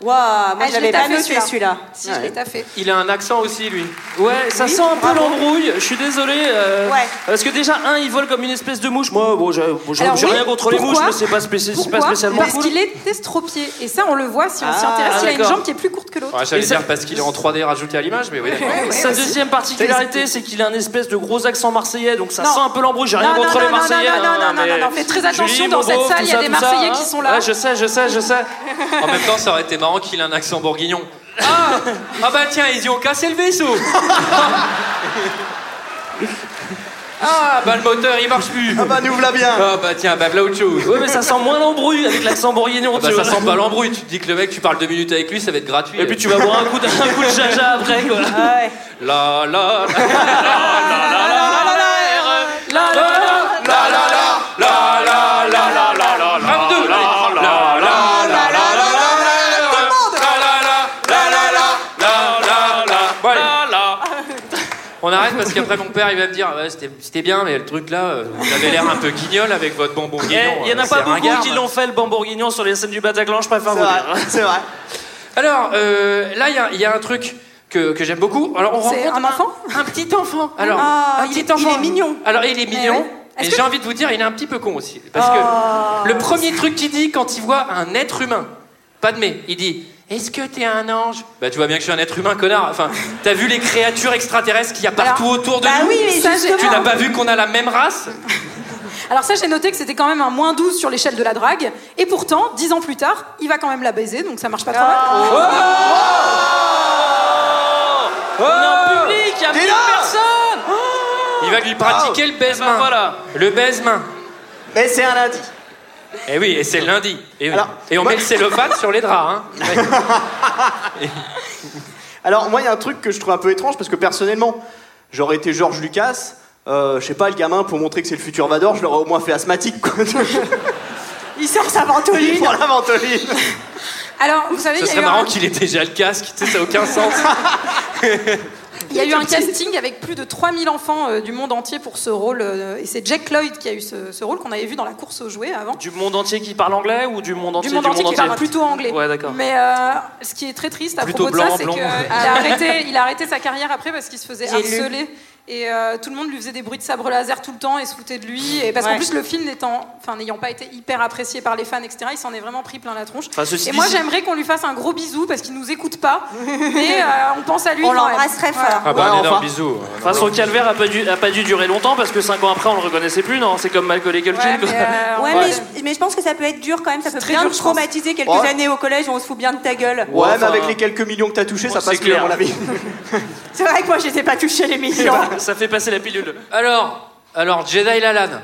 Waouh, moi Ah, je l'avais l'ai pas noté celui-là. Si, je l'ai taffé. Il a un accent aussi, lui. Ouais, ça Oui, sent un peu l'embrouille. Je suis désolé. euh, Ouais. Parce que déjà, un, il vole comme une espèce de mouche. Moi, bon, j'ai oui, rien contre les mouches, mais c'est pas, spéci- pas spécialement Parce cool. qu'il est estropié. Et ça, on le voit si on s'y Ah, intéresse. Il a une jambe qui est plus courte que l'autre. Ouais, J'allais dire parce qu'il est en 3D rajouté à l'image, mais oui, d'accord. Sa deuxième particularité, c'est qu'il a un espèce de gros accent marseillais, donc ça Non. sent un peu l'embrouille. J'ai rien Non, contre non, les Marseillais. non, non, hein, non, mais non, non, faites très attention, Julie, dans cette salle, il y a des Marseillais hein. qui sont là. Ouais, je sais, je sais, je sais. En même temps, ça aurait été marrant qu'il ait un accent bourguignon. Ah, ah bah tiens, ils y ont cassé le vaisseau. Ah bah le moteur il marche plus. Ah bah nous voilà bien. Ah bah tiens, bah voilà autre chose. Ouais, mais ça sent moins l'embrouille avec l'accent bourguignon. Ah bah tu ça vois. sent pas l'embrouille. Tu te dis que le mec, tu parles deux minutes avec lui, ça va être gratuit. Et puis tu vas boire un coup de, un coup de jaja après, quoi. Ah ouais. La la la La la parce qu'après mon père il va me dire ouais, c'était c'était bien mais le truc là euh, vous avez l'air un peu guignol avec votre bonbon guignon. Il y en a pas beaucoup ringard, qui l'ont fait le bambourguignon sur les scènes du Bataclan, je préfère C'est vous vrai, dire. c'est vrai. Alors, euh, là, il y a- il y, a un truc que, que j'aime beaucoup. Alors, on C'est rencontre un enfant? Un petit enfant. Alors, Ah, un il petit est- enfant. il est mignon. Alors, il est mignon. ouais. Et j'ai envie de vous dire, il est un petit peu con aussi. Parce Oh. que le premier truc qu'il dit quand il voit un être humain, Padmé, il dit Est-ce que t'es un ange Bah, tu vois bien que je suis un être humain, connard. Enfin, t'as vu les créatures extraterrestres qu'il y a partout Alors, autour de bah nous oui, mais Ça, justement. Tu n'as pas vu qu'on a la même race Alors ça, j'ai noté que c'était quand même un moins 12 sur l'échelle de la drague. Et pourtant, dix ans plus tard, il va quand même la baiser, donc ça marche pas trop Oh. mal. On est en public, il y a mille personnes Il va lui pratiquer le baise-main. Voilà. Le baise-main. Mais c'est un lundi. Eh oui, et c'est le lundi. Et, oui. Alors, et on moi- met le cellophane sur les draps. Hein. Alors, moi, il y a un truc que je trouve un peu étrange parce que personnellement, j'aurais été George Lucas. euh, je sais pas, le gamin, pour montrer que c'est le futur Vador, je l'aurais au moins fait asthmatique, quoi. Il sort sa ventoline. pour la ventoline. Alors, vous savez, Ce il serait un, marrant qu'il ait déjà le casque, tu sais, ça n'a aucun sens. il y a eu un casting avec plus de 3000 enfants euh, du monde entier pour ce rôle. euh, et c'est Jack Lloyd qui a eu ce, ce rôle qu'on avait vu dans la course aux jouets avant. Du monde entier qui parle anglais ou du monde entier Du monde entier qui parle plutôt anglais. Ouais, d'accord. Mais euh, ce qui est très triste à Plutôt propos de ça, c'est qu'il a, arrêté, il a arrêté sa carrière après parce qu'il se faisait J'ai lu. harceler. Et euh, tout le monde lui faisait des bruits de sabre laser tout le temps et se foutait de lui. Et parce Ouais. qu'en plus, le film n'étant, enfin, n'ayant pas été hyper apprécié par les fans, etc., il s'en est vraiment pris plein la tronche. Enfin, et dit, moi, j'aimerais qu'on lui fasse un gros bisou parce qu'il nous écoute pas. mais euh, on pense à lui. On l'embrasse très fort. Ah bah, Ouais, un énorme enfin. bisou. Enfin, son calvaire a pas, dû, a pas dû durer longtemps parce que 5 ans après on le reconnaissait plus, non? C'est comme Michael Culkin. Ouais, mais, euh, Ouais, mais, je, mais je pense que ça peut être dur quand même. Ça peut très bien dur, traumatiser quelques Ouais. années au collège où on se fout bien de ta gueule. Ouais, mais enfin, avec les quelques millions que t'as touchés, ça passe clair. mon avis. C'est vrai que moi, je pas touché les millions. Ça fait passer la pilule. Alors, alors Jedi Lalan.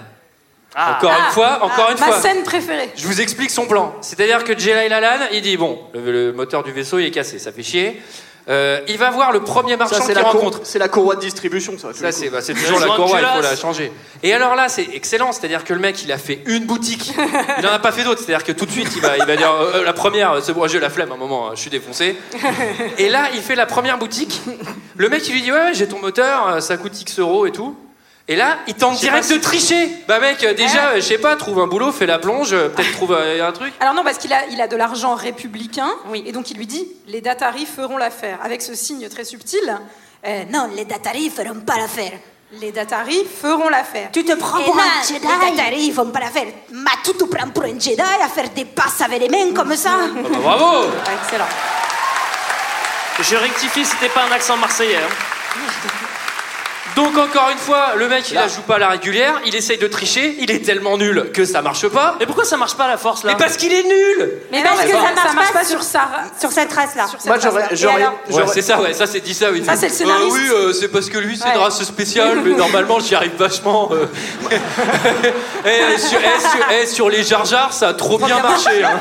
Ah. Encore Ah, une fois, encore ah, une ma fois. scène préférée. Je vous explique son plan. C'est-à-dire que Jedi Lalan, il dit bon, le, le moteur du vaisseau il est cassé, ça fait chier. Euh, il va voir le premier marchand Ça, c'est qu'il rencontre. c'est la courroie de distribution, ça. Ça, c'est bah, toujours la courroie, il faut la changer. Et alors là, c'est excellent, c'est-à-dire que le mec, il a fait une boutique. Il n'en a pas fait d'autres, c'est-à-dire que tout de suite, il va, il va dire euh, euh, la première, c'est bon, j'ai la flemme à un moment, hein, je suis défoncé. Et là, il fait la première boutique. Le mec, il lui dit Ouais, ouais, j'ai ton moteur, euh, ça coûte X euros et tout. Et là, il tente direct de tricher. Bah, mec, euh, déjà, euh, je sais pas, trouve un boulot, fais la plonge, euh, peut-être trouve un truc. Alors non, parce qu'il a, il a de l'argent républicain, et donc il lui dit les Dataris feront l'affaire, avec ce signe très subtil. euh, non, les Dataris feront pas l'affaire. Les Dataris feront l'affaire. Tu te prends Et pour là, un Jedi. Les Dataris font pas l'affaire. Ma tu te prends pour un Jedi à faire des passes avec les mains comme ça Ah bah, bravo Excellent. Je rectifie, c'était pas un accent marseillais. hein. Donc encore une fois, le mec il la joue pas à la régulière, il essaye de tricher, il est tellement nul que ça marche pas. Et pourquoi ça marche pas la force là? Mais parce qu'il est nul Mais non, parce mais que ça marche, ça marche pas, pas sur, sa sur cette race-là. sur cette Moi, j'aurais. Et Ouais, c'est ça, ouais, ça c'est dit ça, oui. Ça, c'est le scénariste. oui, euh, c'est parce que lui c'est Ouais. une race spéciale, mais normalement j'y arrive vachement. euh. Eh, sur, eh, sur- eh, sur les Jar Jar, ça a trop bien marché. Hein.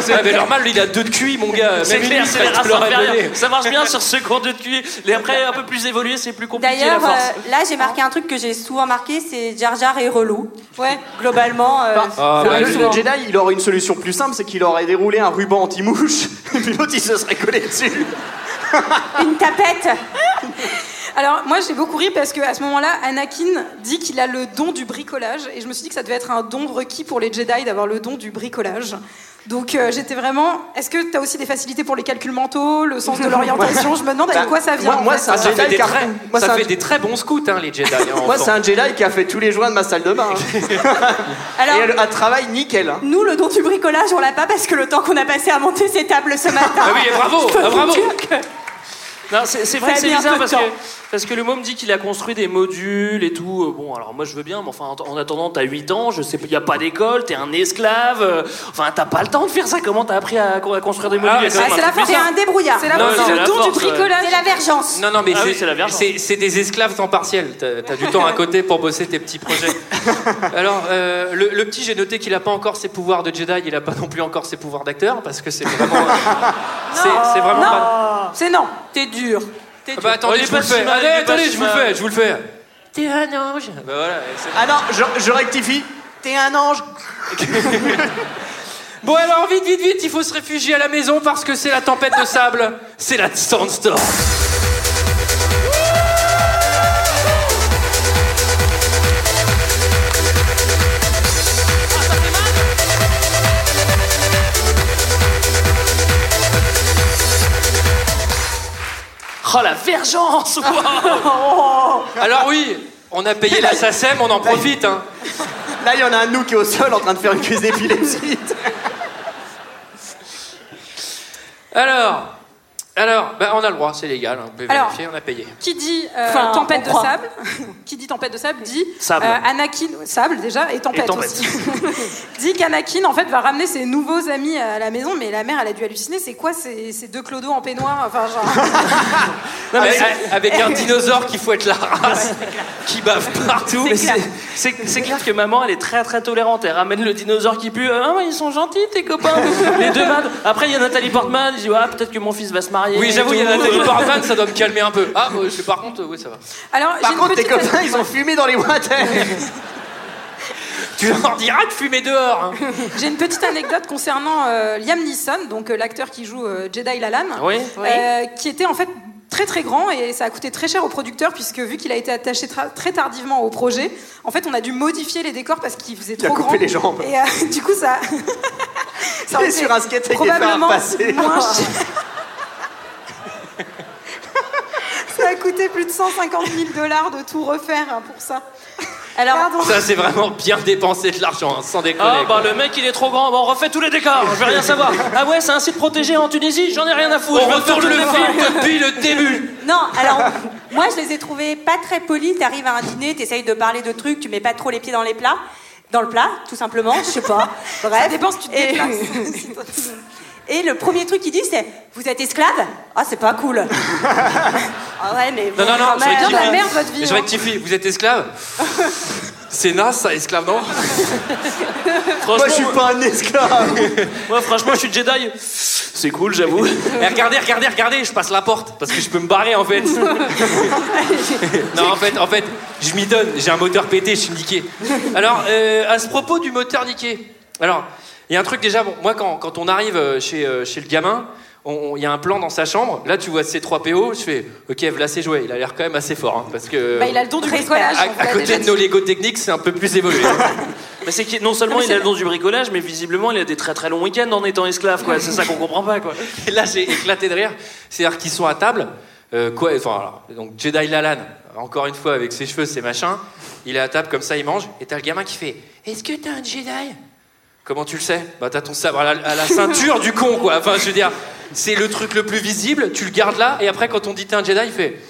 C'est mais normal, lui, il a deux de QI, mon gars. C'est clair, c'est ça les races. Ça marche bien sur ceux qui ont deux de QI. Les après, un peu plus évolués, c'est plus compliqué la force. Euh, là, j'ai marqué un truc que j'ai souvent marqué, c'est Jar Jar est relou. Ouais. Globalement, euh, Ah, Le- bah, le, Jedi, il aurait une solution plus simple, c'est qu'il aurait déroulé un ruban anti-mouche, et puis l'autre, il se serait collé dessus. une tapette. Alors moi j'ai beaucoup ri parce qu'à ce moment-là, Anakin dit qu'il a le don du bricolage et je me suis dit que ça devait être un don requis pour les Jedi d'avoir le don du bricolage. Donc euh, j'étais vraiment. Est-ce que tu as aussi des facilités pour les calculs mentaux, le sens de l'orientation Je me demande avec Bah, quoi ça vient. moi- en moi, fait. ça- fait, des qui a- très, moi, ça c'est un- fait des très bons scouts, hein, les Jedi. hein, Moi, c'est un Jedi qui a fait tous les joints de ma salle de bain. hein. Alors, Et elle- un travail nickel. hein. nous, le don du bricolage, on l'a pas parce que le temps qu'on a passé à monter ces tables ce matin. Ah oui, bravo, ah, bravo. que- Non, c'est c'est vrai c'est un bizarre parce que. Parce que le môme dit qu'il a construit des modules et tout. Euh, Bon, alors moi je veux bien, mais enfin en en attendant, t'as 8 ans, je sais, il y a pas d'école, t'es un esclave. euh, Enfin, t'as pas le temps de faire ça. Comment t'as appris à, à construire des modules Ah, Ah, même c'est un la force. Un débrouillard. C'est la le don du bricolage. C'est la vergence. Non, non, mais Ah oui, c'est- c'est la vergence. c'est c'est des esclaves temps partiel. T'as as du temps à côté pour bosser tes petits projets. Alors, euh, le, le petit, j'ai noté qu'il a pas encore ses pouvoirs de Jedi, il a pas non plus encore ses pouvoirs d'acteur, parce que c'est vraiment. c'est c'est vraiment Non. pas. C'est non. T'es dur. T'es Ah bah attendez, Oh, je vous le fais. Allez, attendez, je vous le fais, je vous le fais. T'es un ange. Bah voilà. Ah non, je, je rectifie. T'es un ange. Bon alors, vite, vite, vite, il faut se réfugier à la maison parce que c'est la tempête de sable. C'est la Sandstorm. Oh la vergence wow. Alors oui, on a payé la SACEM, on en profite. Hein. Là, il y en a un de nous qui est au sol en train de faire une crise d'épilepsie. Alors, alors, ben, on a le droit, c'est légal, hein, on peut Alors, vérifier, on a payé. Qui dit euh, Enfin, tempête on de croit. sable Qui dit tempête de sable dit Sable. euh, Anakin sable déjà et tempête, Et tempête. aussi. dit qu'Anakin en fait va ramener ses nouveaux amis à la maison, mais la mère elle a dû halluciner. C'est quoi ces, ces deux clodos en peignoir Enfin genre. Non, mais avec, un dinosaure qui fouette la race, qui bave partout. Mais c'est- C'est c'est clair que maman, elle est très très tolérante. Elle ramène le dinosaure qui pue. Ah, ouais, ils sont gentils, tes copains. Les deux vannes. Après, il y a Nathalie Portman. Je dis, ouais, peut-être que mon fils va se marier. Oui, j'avoue, il y a tout. Nathalie Portman, ça doit me calmer un peu. Ah, euh, c'est- par contre, euh, oui, ça va. Alors j'ai Par une contre, tes petite- copains, ils ont fumé dans les water. Tu leur diras de fumer dehors. hein. J'ai une petite anecdote concernant euh, Liam Neeson, donc euh, l'acteur qui joue euh, Jedi Lalan, Oui. euh, qui était en fait très très grand et ça a coûté très cher au producteur puisque vu qu'il a été attaché tra- très tardivement au projet, en fait on a dû modifier les décors parce qu'il faisait Il a trop coupé grand. les jambes. Et euh, du coup ça. ça sur un skate avec phares probablement passés. moins cher. Ça a coûté plus de 150 000 dollars de tout refaire hein, pour ça. Alors, Pardon. Ça, c'est vraiment bien dépenser de l'argent, hein, sans déconner. Ah, quoi. bah le mec il est trop grand. Bon, on refait tous les décors. Je veux rien savoir. Ah ouais, c'est un site protégé en Tunisie. J'en ai rien à foutre. On retourne tout le film depuis le début. non, alors, moi, je les ai trouvés pas très polis. T'arrives à un dîner, t'essayes de parler de trucs, tu mets pas trop les pieds dans les plats. Dans le plat, tout simplement, je sais pas. Bref. Ça dépend si tu te Et- déplaces. Et le premier truc qu'il dit, c'est Vous êtes esclave? Ah, c'est pas cool. ah ouais, mais. Non, bon, non, non, de la rectifie. merde, votre vie, Je hein. rectifie, vous êtes esclave? C'est naze, ça, esclave, non? Franchement, Moi, je suis pas un esclave. moi, franchement, je suis Jedi. C'est cool, j'avoue. Eh, Regardez, regardez, regardez, je passe la porte, parce que je peux me barrer, en fait. non, en fait, en fait, je m'y donne, j'ai un moteur pété, je suis niqué. Alors, euh, à ce propos du moteur niqué, alors, il y a un truc déjà, bon, moi, quand, quand on arrive euh, chez, euh, chez le gamin, il y a un plan dans sa chambre, là, tu vois C3PO, je fais, ok, là, c'est joué, il a l'air quand même assez fort, hein, parce que... Bah, il a le don du bricolage. à, côté déjà de nos Lego techniques, c'est un peu plus évolué. Mais c'est que non seulement il a le don du bricolage, mais visiblement il a des très très longs week-ends en étant esclave, quoi. C'est ça qu'on comprend pas, quoi. Et là, j'ai éclaté de rire. C'est-à-dire qu'ils sont à table. euh, quoi, enfin, alors, donc Jedi Lalan, encore une fois, avec ses cheveux, ses machins, il est à table comme ça, il mange. Et t'as le gamin qui fait Est-ce que t'es un Jedi? Comment tu le sais Bah, t'as ton sabre à la, à la ceinture du con, quoi. Enfin, je veux dire, c'est le truc le plus visible, tu le gardes là, et après, quand on dit t'es un Jedi, il fait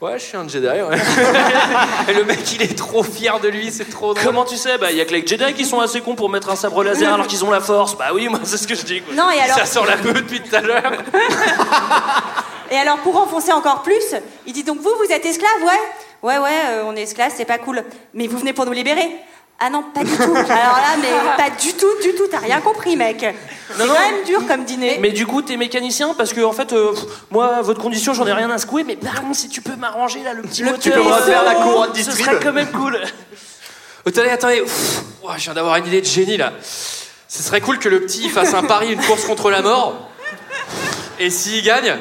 Ouais, je suis un Jedi, ouais. et le mec, il est trop fier de lui, c'est trop drôle. Comment tu sais Bah, il y a que les Jedi qui sont assez cons pour mettre un sabre laser alors qu'ils ont la force. Bah oui, moi, c'est ce que je dis, quoi. Non, et alors, Ça sort la peu depuis tout à l'heure. et alors, pour enfoncer encore plus, il dit Donc, vous, vous êtes esclave Ouais. Ouais, ouais, euh, on est esclave, c'est pas cool. Mais vous venez pour nous libérer Ah non, pas du tout. Alors là, mais pas du tout, du tout. T'as rien compris, mec. C'est non. quand même dur comme dîner. Mais du coup, t'es mécanicien parce que en fait, euh, pff, moi, votre condition, j'en ai rien à secouer. Mais par contre, si tu peux m'arranger là le petit moteur, tu peux me refaire la couronne ce distrib. serait quand même cool. Attendez, attendez. Ouf, ouah, je viens d'avoir une idée de génie là. Ce serait cool que le petit fasse un pari, une course contre la mort. Et s'il gagne,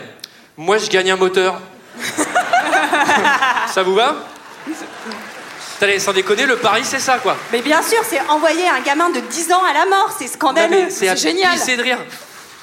moi je gagne un moteur. Ça vous va? Attendez, sans déconner, le pari c'est ça quoi. Mais bien sûr, c'est envoyer un gamin de 10 ans à la mort, c'est scandaleux. C'est à pisser de rire.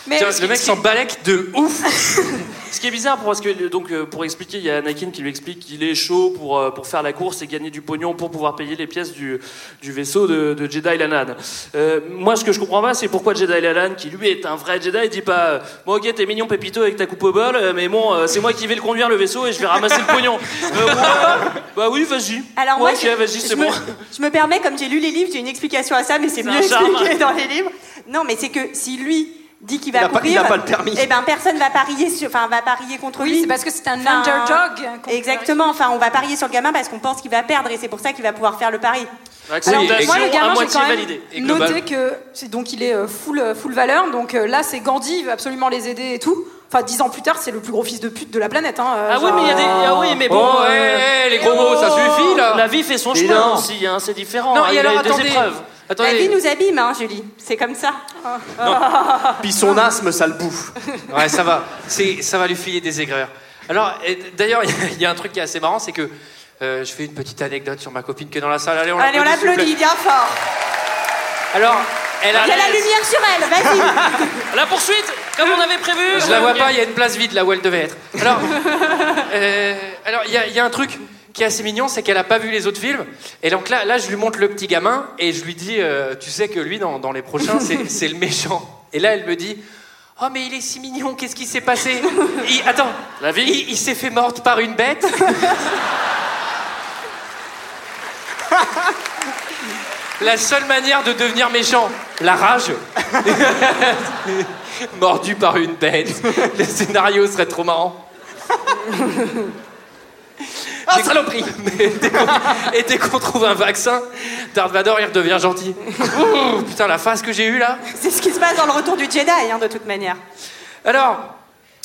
Mais Tiens, le mec s'en balèque de ouf. Ce qui est bizarre, parce que donc euh, pour expliquer, il y a Anakin qui lui explique qu'il est chaud pour, euh, pour faire la course et gagner du pognon pour pouvoir payer les pièces du, du vaisseau de, de Jedi Lanan. Euh, moi, ce que je comprends pas, c'est pourquoi Jedi Lanan, qui lui est un vrai Jedi, il dit pas euh, Bon, ok, t'es mignon, Pépito, avec ta coupe au bol, euh, mais bon, euh, c'est moi qui vais le conduire le vaisseau et je vais ramasser le pognon. Euh, ouais, bah oui, vas-y. Alors Ouais, moi, je, vas-y, c'est bon. me, je me permets, comme j'ai lu les livres, j'ai une explication à ça, mais c'est mieux expliqué dans les livres. Non, mais c'est que si lui dit qu'il va pas- courir, il a pas le permis. eh ben personne va parier sur, enfin va parier contre Oui, lui. c'est parce que c'est un Enfin, underdog. Exactement. Enfin, on va parier sur le gamin parce qu'on pense qu'il va perdre et c'est pour ça qu'il va pouvoir faire le pari. Acceptation Moi, le gamin, j'ai moitié quand même. Et noté que c'est donc il est euh, full, euh, full valeur. Donc euh, là, c'est Gandhi, il veut absolument les aider et tout. Enfin, dix ans plus tard, c'est le plus gros fils de pute de la planète. Hein, euh, Ah oui, mais il y a des. Ah oui, mais bon. Oh, euh, hey, hey, les gros mots, ça suffit là. La vie fait son Mais chemin non. aussi, hein, c'est différent. Non, hein, et il alors a des attendez. épreuves. La vie nous abîme, hein, Julie. C'est comme ça. Puis son asthme, ça le bouffe. Ouais, ça va. C'est, ça va lui filer des aigreurs. Alors, d'ailleurs, il y a- un truc qui est assez marrant, c'est que euh, je fais une petite anecdote sur ma copine qui est dans la salle. Allez, on Allez, on l'applaudit, bien fort. Alors, elle a, Il y a la lumière sur elle. Vas-y. La poursuite Comme on avait prévu. Je la vois pas, il y a une place vide là où elle devait être. Alors, euh, alors il y, a- il y a un truc qui est assez mignon, c'est qu'elle a pas vu les autres films. Et donc là, là, je lui montre le petit gamin et je lui dis, euh, tu sais que lui, dans, dans les prochains, c'est c'est le méchant. Et là, elle me dit. Oh mais il est si mignon, qu'est-ce qui s'est passé? Il- Attends, La vie? il, il s'est fait morte par une bête La seule manière de devenir méchant, la rage. Mordu par une bête. Le scénario serait trop marrant. Ah, saloperie Mais dès qu'on- Et dès qu'on trouve un vaccin, Darth Vader, il redevient gentil. Ouh, putain, la phase que j'ai eue là. C'est ce qui se passe dans le retour du Jedi, hein, de toute manière. Alors,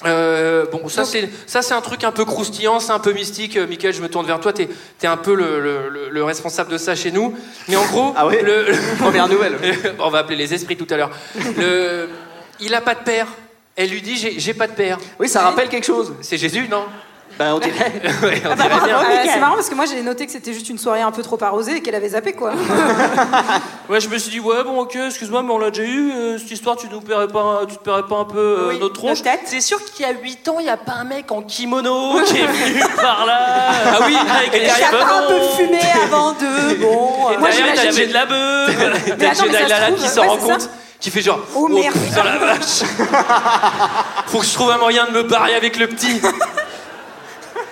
euh, bon, ça c'est ça c'est un truc un peu croustillant, c'est un peu mystique. Euh, Michael, je me tourne vers toi. T'es es un peu le, le- le- le responsable de ça chez nous. Mais en gros, Ah oui le- Première nouvelle. on va appeler les esprits tout à l'heure. Le- Il a pas de père. Elle lui dit j'ai j'ai pas de père. Oui, ça rappelle quelque chose. C'est Jésus, non? Ben, on dirait. Ouais, on bah, dirait bravo. bien. Euh, Mickaël. c'est marrant parce que moi j'ai noté que c'était juste une soirée un peu trop arrosée et qu'elle avait zappé quoi. Ouais, je me suis dit, ouais, bon, ok, excuse-moi, mais on l'a déjà eu, euh, cette histoire, tu nous paierais pas, tu te paierais pas un peu euh, Oui, notre tronche notre tête. C'est sûr qu'il y a 8 ans, il n'y a pas un mec en kimono qui est venu par là. Ah oui, avec les J'ai cheveux pas un peu fumé avant de. Bon. Et euh, Moi, avait de la beuh. T'as attends, mais Jedi ça se Lala trouve- qui s'en rend compte, qui fait genre Oh, merde. putain la vache Faut que je trouve un moyen de me barrer avec le petit.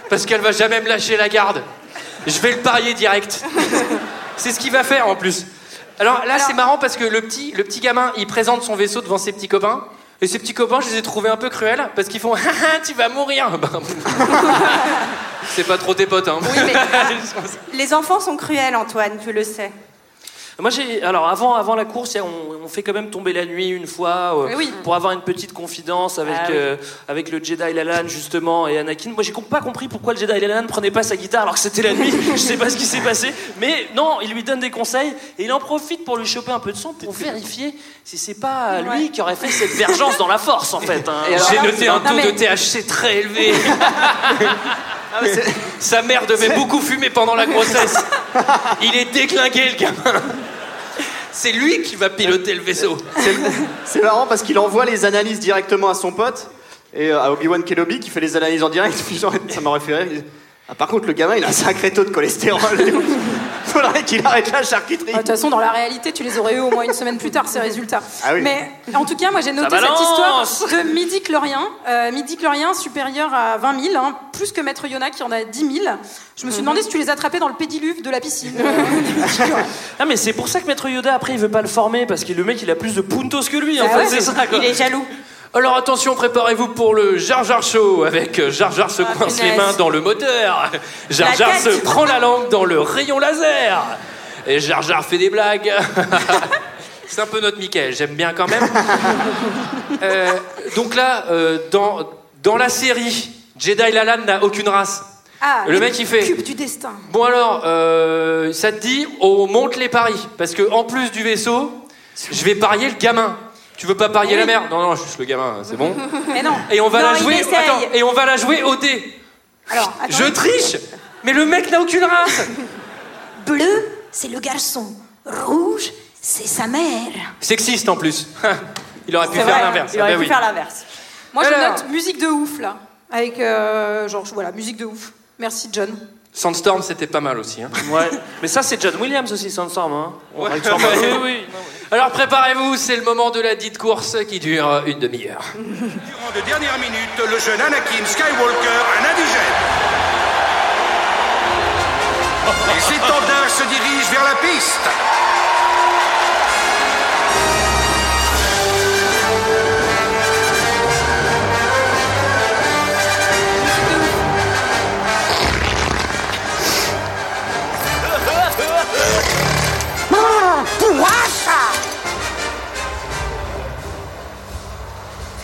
Parce qu'elle va jamais me lâcher la garde. Je vais le parier direct. C'est ce qu'il va faire en plus. Alors là, c'est marrant parce que le petit, le petit gamin, il présente son vaisseau devant ses petits copains. Et ses petits copains, je les ai trouvés un peu cruels parce qu'ils font Ah, tu vas mourir. Ben, c'est pas trop tes potes, hein. Oui, mais les enfants sont cruels, Antoine, tu le sais. Moi, j'ai. Alors, avant, avant la course, on, on fait quand même tomber la nuit une fois euh, oui. pour avoir une petite confidence avec, Ah oui. euh, avec le Jedi Lalan, justement, et Anakin. Moi, j'ai pas compris pourquoi le Jedi Lalan prenait pas sa guitare alors que c'était la nuit. Je sais pas ce qui s'est passé. Mais non, il lui donne des conseils et il en profite pour lui choper un peu de son pour vérifier si c'est pas lui Ouais. qui aurait fait cette vergence dans la force, en fait. hein. J'ai noté un Non, taux mais- de THC très élevé. Ah, Sa mère devait beaucoup fumer pendant la grossesse. Il est déclingué, le gamin. C'est lui qui va piloter le vaisseau. c'est- marrant parce qu'il envoie les analyses directement à son pote et euh, à Obi-Wan Kenobi qui fait les analyses en direct. Puis genre, ça m'aurait fait rire. Ah, par contre, le gamin, il a un sacré taux de cholestérol. Faudrait qu'il arrête la charcuterie. De toute façon, dans la réalité, tu les aurais eu au moins une semaine plus tard, ces résultats. Ah oui. Mais en tout cas, moi j'ai noté cette histoire de midi chlorien. Euh, midi chlorien supérieur à 20 000, hein, plus que Maître Yona qui en a 10 000. Je me suis demandé si tu les attrapais dans le pédiluve de la piscine. Ah, mais c'est pour ça que Maître Yoda, après, il veut pas le former parce que le mec, il a plus de puntos que lui, en Ah fait, ouais, c'est ça, quoi. Il est jaloux. Alors attention, préparez-vous pour le Jar Jar Show avec Jar Jar se Ah, coince punaise. les mains dans le moteur. Jar Jar se prend la langue dans le rayon laser. Et Jar Jar fait des blagues. C'est un peu notre Mickey, j'aime bien quand même. Euh, donc là, euh, dans, dans la série, Jedi Lalan n'a aucune race. Ah, Le mec, il fait- Cube du destin. Bon alors, euh, ça te dit, on monte les paris. Parce que en plus du vaisseau, je vais parier le gamin. Tu veux pas parier Oui. la mère Non, non, juste le gamin, c'est bon. Mais non. Et on va Non, la jouer. Attends, et on va la jouer au dé. Alors, attends. Je triche, mais le mec n'a aucune race. Bleu, c'est le garçon. Rouge, c'est sa mère. Sexiste en plus. Il aurait pu faire l'inverse. Il aurait Ah pu oui. faire l'inverse. Moi je note musique de ouf là. Avec euh, genre voilà, musique de ouf. Merci John. Sandstorm, c'était pas mal aussi. hein. Ouais. Mais ça, c'est John Williams aussi, Sandstorm. Hein. Ouais. Oui, oui. Alors préparez-vous, c'est le moment de la dite course qui dure une demi-heure. Durant de dernières minutes, le jeune Anakin Skywalker, un indigène. Les étendards se dirigent vers la piste.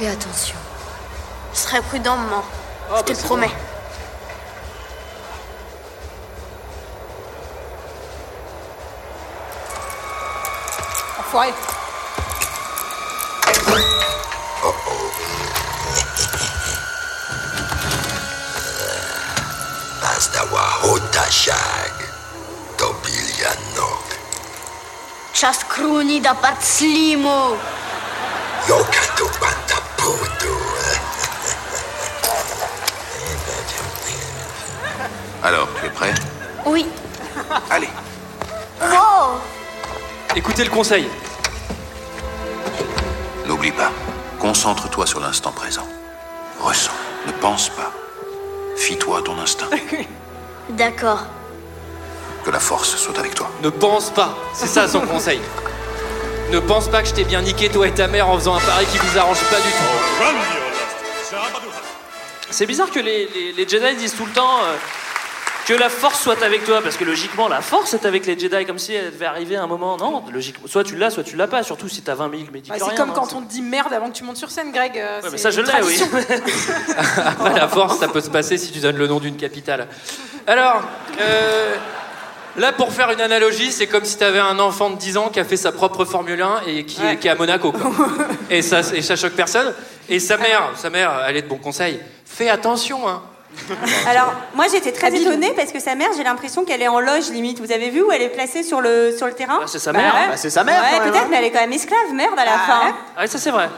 Fais attention. Je serai prudent, maman. Ah, Je te bah, le c'est promets. Enfoiré. Pasdawa Hotashag. Tobilianok. Čas kruni da pat slimo. Le conseil. N'oublie pas, concentre-toi sur l'instant présent. Ressens, ne pense pas. Fie-toi à ton instinct. D'accord. Que la force soit avec toi. Ne pense pas. C'est ça son conseil. Ne pense pas que je t'ai bien niqué, toi et ta mère, en faisant un pari qui vous arrange pas du tout. C'est bizarre que les, les- les Jedi disent tout le temps euh, que la force soit avec toi, parce que logiquement, la force est avec les Jedi, comme si elle devait arriver à un moment. Non, logiquement, soit tu l'as, soit tu l'as pas, surtout si t'as 20 000 Bah, médicaments. c'est comme quand on te dit merde avant que tu montes sur scène, Greg. euh, Ouais, mais c'est ça, je l'ai, oui. Après, la force, ça peut se passer si tu donnes le nom d'une capitale. Alors, euh, là, pour faire une analogie, c'est comme si tu avais un enfant de 10 ans qui a fait sa propre Formule 1 et qui, est, qui est à Monaco. quoi. et, ça, et ça choque personne. Et sa mère, sa mère, elle est de bon conseil. Fais attention, hein. Alors, moi j'étais très étonnée parce que sa mère, j'ai l'impression qu'elle est en loge limite. Vous avez vu où elle est placée sur le, sur le terrain c'est sa mère. ouais. Bah, c'est sa mère, Ouais, peut-être, hein. mais elle est quand même esclave, merde, à la fin. Ah, ça, c'est vrai.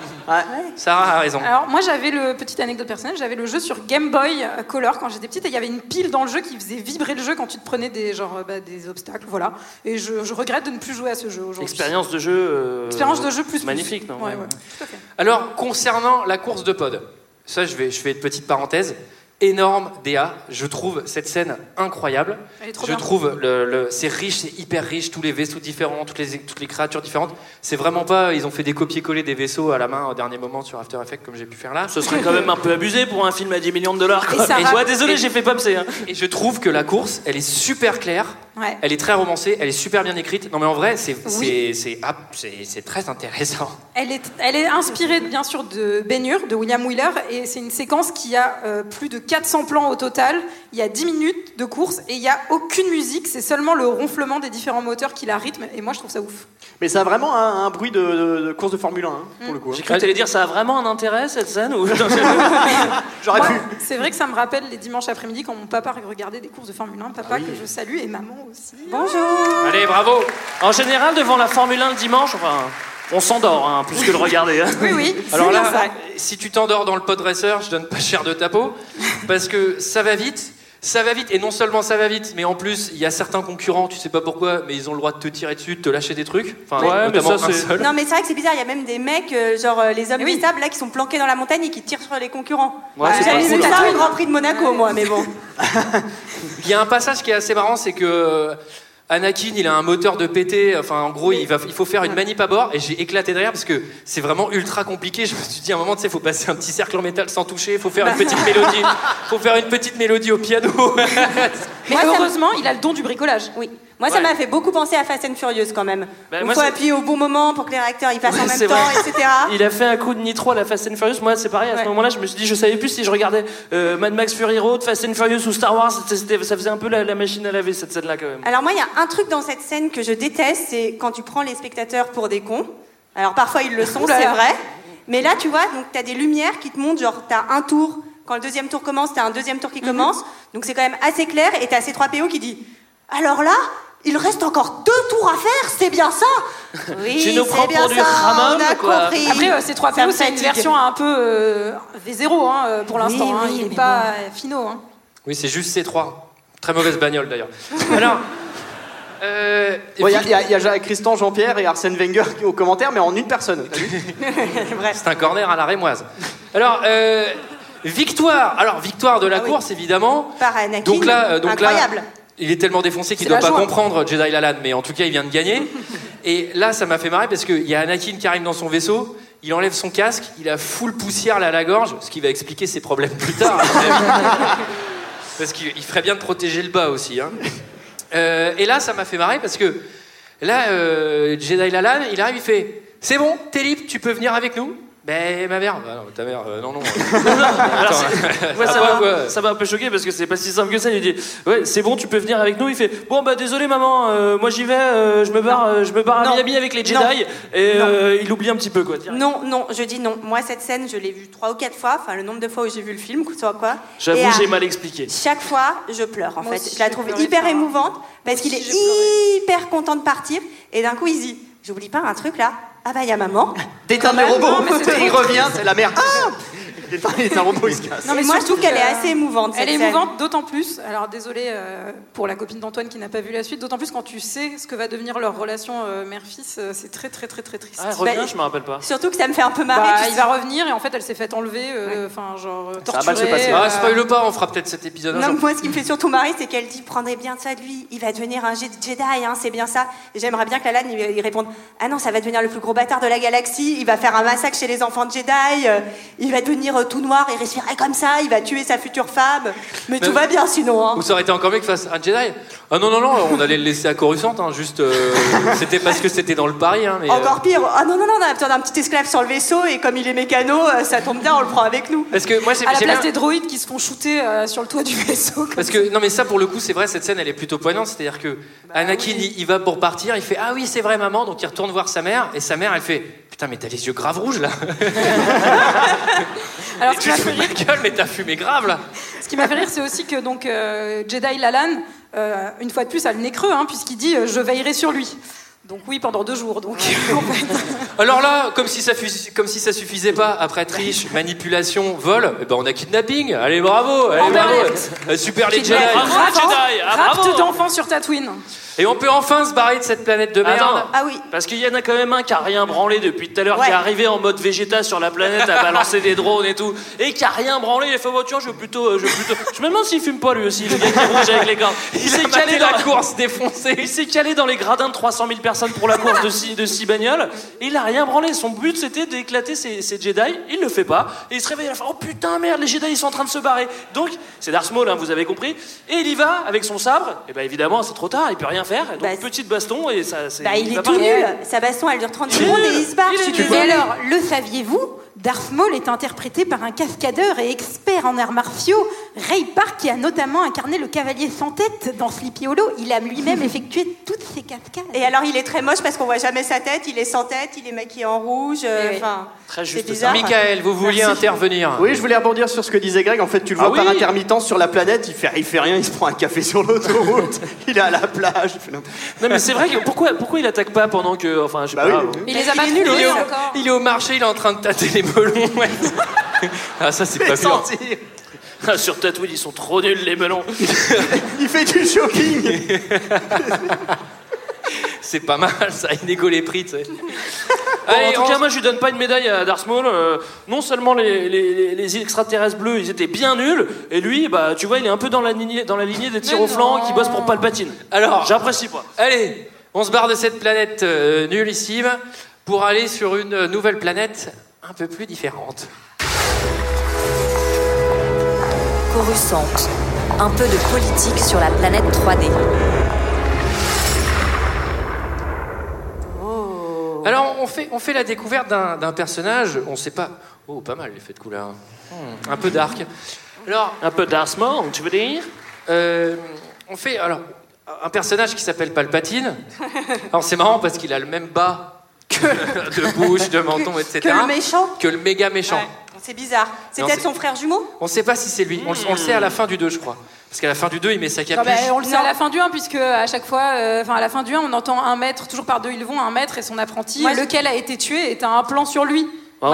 Sarah a raison. Alors moi j'avais le petite anecdote personnelle, j'avais le jeu sur Game Boy euh, Color quand j'étais petite et il y avait une pile dans le jeu qui faisait vibrer le jeu quand tu te prenais des genre euh, bah, des obstacles, voilà. Et je, je regrette de ne plus jouer à ce jeu aujourd'hui. Expérience de jeu. euh, Expérience de jeu plus plus. Magnifique, non Ouais, ouais. Alors, concernant la course de pod, ça, je vais, je fais une petite parenthèse. Énorme DA, je trouve cette scène incroyable. Elle est trop je bien. trouve le, le- c'est riche, c'est hyper riche, tous les vaisseaux différents, toutes les, toutes les créatures différentes. C'est vraiment pas, ils ont fait des copier-coller des vaisseaux à la main au dernier moment sur After Effects comme j'ai pu faire là. Ce serait quand même un peu abusé pour un film à 10 millions de dollars. quoi. Et ça Et- rappe- ouais, désolé, j'ai fait popser. Hein. Et je trouve que la course, elle est super claire, Ouais. elle est très romancée, elle est super bien écrite. Non mais en vrai, c'est Oui. c'est- c'est ah, très intéressant. Elle est, elle est inspirée bien sûr de Ben Hur, de William Wheeler, et c'est une séquence qui a euh, plus de 400 plans au total. Il y a 10 minutes de course et il n'y a aucune musique, c'est seulement le ronflement des différents moteurs qui la rythme, et moi je trouve ça ouf. Mais ça a vraiment un, un bruit de, de- de course de Formule 1, hein, Mm. pour le coup. J'ai cru que t'allais dire ça a vraiment un intérêt cette scène ou... J'aurais Moi, pu. C'est vrai que ça me rappelle les dimanches après-midi quand mon papa regardait des courses de Formule 1, papa que je salue et maman aussi. Bonjour. Allez, bravo. En général, devant la Formule 1 le dimanche, enfin, on s'endort hein, plus que le regarder. hein. Oui, oui. Alors là, ça. si tu t'endors dans le pod racer, je donne pas cher de ta peau, parce que ça va vite. Ça va vite, et non seulement ça va vite, mais en plus, il y a certains concurrents, tu sais pas pourquoi, mais ils ont le droit de te tirer dessus, de te lâcher des trucs. Enfin, Ouais, mais notamment ça, un c'est- seul. Non, mais c'est vrai que c'est bizarre, il y a même des mecs, euh, genre euh, les hommes oui. du sable, là, qui sont planqués dans la montagne et qui tirent sur les concurrents. Ouais, c'est J'avais pas vu ça au Grand Prix de Monaco, moi, mais bon. Il y a un passage qui est assez marrant, c'est que euh, Anakin, il a un moteur de pété. Enfin, en gros, il, va, il faut faire une manip à bord. Et j'ai éclaté derrière parce que c'est vraiment ultra compliqué. Je me suis dit, à un moment, tu sais, faut passer un petit cercle en métal sans toucher. faut faire une petite mélodie. faut faire une petite mélodie au piano. Mais heureusement, il a le don du bricolage. Oui. Moi, ça Ouais. m'a fait beaucoup penser à Fast and Furious quand même. Bah, Il faut appuyer au bon moment pour que les réacteurs ils passent Ouais, en même temps, vrai. etc. Il a fait un coup de nitro à la Fast and Furious. Moi, c'est pareil. À ce moment-là, je me suis dit, je savais plus si je regardais euh, Mad Max Fury Road, Fast and Furious ou Star Wars. Ça faisait un peu la, la machine à laver cette scène-là quand même. Alors moi, il y a un truc dans cette scène que je déteste, c'est quand tu prends les spectateurs pour des cons. Alors parfois ils le sont, c'est vrai. Mais là, tu vois, donc t'as des lumières qui te montrent, genre t'as un tour. Quand le deuxième tour commence, t'as un deuxième tour qui Mhm. commence. Donc c'est quand même assez clair. Et t'as C3PO qui dit Alors là, il reste encore deux tours à faire, c'est bien ça Oui, Tu nous c'est prends bien pour du ça, Ramon, on a quoi. compris. Après, euh, ces trois Ça c'est une version un peu euh, V0 hein, euh, pour l'instant. Oui, hein. oui, il n'est pas finaux. Hein. oui, c'est juste ces trois. Très mauvaise bagnole d'ailleurs. Alors. euh, Bon, Il y a- y, a- il y a Jacques Christian, Jean-Pierre et Arsène Wenger qui- au commentaire, mais en une personne. C'est un corner à la rémoise. Alors, euh, victoire. Alors, victoire de la course, évidemment. Par Anakin, Donc là, donc là, incroyable. Il est tellement défoncé qu'il C'est doit pas joie. comprendre Jedi Lalan, mais en tout cas, il vient de gagner. Et là, ça m'a fait marrer parce qu'il y a Anakin qui arrive dans son vaisseau. Il enlève son casque, il a full poussière là à la gorge, ce qui va expliquer ses problèmes plus tard. avis. parce qu'il il ferait bien de protéger le bas aussi. hein. Euh, et là, ça m'a fait marrer parce que là, euh, Jedi Lalan, il arrive, il fait C'est bon, t'es libre, tu peux venir avec nous? Ben, ma mère. Bah non, ta mère, euh, non, non. Alors, Attends, c'est- ouais, ça m'a quoi ça m'a un peu choqué parce que c'est pas si simple que ça. Il dit Ouais, c'est bon, tu peux venir avec nous. Il fait Bon, bah désolé, maman, euh, moi j'y vais, euh, je me barre, euh, je me barre à Non. Miami avec les Jedi. Non. Et euh, il oublie un petit peu, quoi. direct. Non, non, je dis non. Moi, cette scène, je l'ai vue trois ou quatre fois, enfin le nombre de fois où j'ai vu le film, soit quoi. J'avoue, Et à j'ai mal expliqué. Chaque fois, je pleure en Moi fait. aussi, je la j'ai trouve pleuré hyper émouvante parce qu'il est hyper content de partir et d'un coup il se dit J'oublie pas un truc là Ah bah il y a maman. Non, mais c'est il revient, c'est la merde. Ah Il est un, robot, il se casse. Non, mais moi, je trouve qu'elle est assez émouvante. Elle est émouvante, d'autant plus. Alors désolé pour la copine d'Antoine qui n'a pas vu la suite, d'autant plus quand tu sais ce que va devenir leur relation euh, mère-fils, euh, c'est très très très très triste. Ah, reviens, je me rappelle pas. Surtout que ça me fait un peu marrer. Bah, il va revenir et en fait elle s'est fait enlever, euh, enfin genre euh, Ça va mal se torturée, passer. euh, Ah, spoil pas, on fera peut-être cet épisode Non, moi, ce qui me fait surtout marrer, c'est qu'elle dit prendrez bien ça de lui. Il va devenir un Jedi, hein, c'est bien ça. Et j'aimerais bien que il, il réponde Ah non, ça va devenir le plus gros bâtard de la galaxie. Il va faire un massacre chez les enfants de Jedi. euh, il va devenir euh, tout noir et respirer comme ça. Il va tuer sa future femme. Mais tout va bien sinon. Hein. Ou ça aurait été encore mieux que fasse un Jedi Ah non, non, non, on allait le laisser à Coruscant, hein, juste. euh, c'était parce que c'était dans le Paris. Hein, mais, euh, Encore pire. Ah non, non, non, on a besoin d'un petit esclave sur le vaisseau et comme il est mécano, euh, ça tombe bien, on le prend avec nous. Parce que moi, c'est à la place bien- des droïdes qui se font shooter sur le toit du vaisseau. Parce que non mais ça pour le coup c'est vrai cette scène elle est plutôt poignante c'est-à-dire que Bah Anakin il, il va pour partir il fait ah oui c'est vrai maman donc il retourne voir sa mère et sa mère elle fait putain mais t'as les yeux grave rouges là Alors, tu de ma gueule mais t'as fumé grave là Ce qui m'a fait rire, c'est aussi que donc euh, Jedi Lalan, euh, une fois de plus, a le nez creux, hein, puisqu'il dit euh, je veillerai sur lui. Donc oui, pendant deux jours. Donc en fait, alors là comme si ça fus- comme si ça suffisait pas après triche manipulation vol eh ben on a kidnapping allez bravo allez En bravo direct. Euh, super les Jedi. Bravo, les Jedi, ah, rapte bravo. d'enfants sur Tatooine. Et on peut enfin se barrer de cette planète de merde Attends, Ah oui. parce qu'il y en a quand même un qui a rien branlé depuis tout à l'heure, Ouais. qui est arrivé en mode végéta sur la planète à balancer des drones et tout, et qui a rien branlé. Il a fait voiture, je veux plutôt, euh, je veux plutôt. Je me demande s'il fume pas lui aussi, le gars qui rouge avec les gants. Il, s'est calé dans la course défoncé Il s'est calé dans les gradins de 300 000 personnes pour la course de six, de six bagnoles, et il a rien branlé. Son but c'était d'éclater ses, ses Jedi. Il le fait pas, et il se réveille à la fin. Oh putain merde, les Jedi ils sont en train de se barrer. Donc c'est Darth Maul, hein, vous avez compris. Et il y va avec son sabre. Et ben évidemment c'est trop tard, il peut rien faire. Donc petite baston et ça. c'est- Bah, il va est tout nul. Sa baston, elle dure 30 secondes et il se barre. Je suis alors, le saviez-vous Darth Maul est interprété par un cascadeur et expert en arts martiaux, Ray Park, qui a notamment incarné le cavalier sans tête dans Sleepy Hollow. Il a lui-même effectué toutes ces cascades. Et alors, il est très moche parce qu'on voit jamais sa tête. Il est sans tête, il est maquillé en rouge. euh, oui. Enfin, Très c'est juste. bizarre. Michael vous vouliez Merci. intervenir Oui, je voulais rebondir sur ce que disait Greg. En fait, tu le Ah vois par oui. intermittence sur la planète. Il fait, il fait rien, il se prend un café sur l'autoroute. il est à la plage. il fait n'importe- Non mais c'est vrai que pourquoi pourquoi il attaque pas pendant que enfin je sais Bah pas. oui. Il les a pas est nul, il est, au, encore. il est au marché, il est en train de tâter les melons. ah, ça, c'est pas bien. Sentir. Ah, Sur Tatooine ils sont trop nuls les melons. Il fait du shopping. C'est pas mal, ça, il négo les prix, tu sais. Bon, Allez, en tout on- cas, moi, je lui donne pas une médaille à Darth Maul. Euh, non seulement les, les- les- extraterrestres bleus, ils étaient bien nuls, et lui, bah, tu vois, il est un peu dans la lignée, dans la lignée des tirs au flanc qui bossent pour Palpatine. Alors, J'apprécie pas. allez, on se barre de cette planète euh, nullissime pour aller sur une nouvelle planète un peu plus différente. Coruscant. Un peu de politique sur la planète 3D. Alors, on fait, on fait la découverte d'un d'un personnage, on sait pas. Oh, pas mal l'effet de couleur. Hmm, un peu dark. Alors, Un peu Darth Maul, tu veux dire? Euh, on fait alors un personnage qui s'appelle Palpatine. Alors, c'est marrant parce qu'il a le même bas que de bouche, de menton, etc. Que le méchant. Que le méga méchant. Ouais, C'est bizarre. C'est peut-être son frère jumeau On sait pas si c'est lui. On, le- on le sait à la fin du 2, je crois. Parce qu'à la fin du 2, il met sa Non, capuche. bah, on le sait Non. à la fin du 1, puisque à chaque fois, euh, enfin à la fin du 1, on entend un maître, toujours par deux ils vont, un maître et son apprenti, lequel a été tué, et t'as un plan sur lui.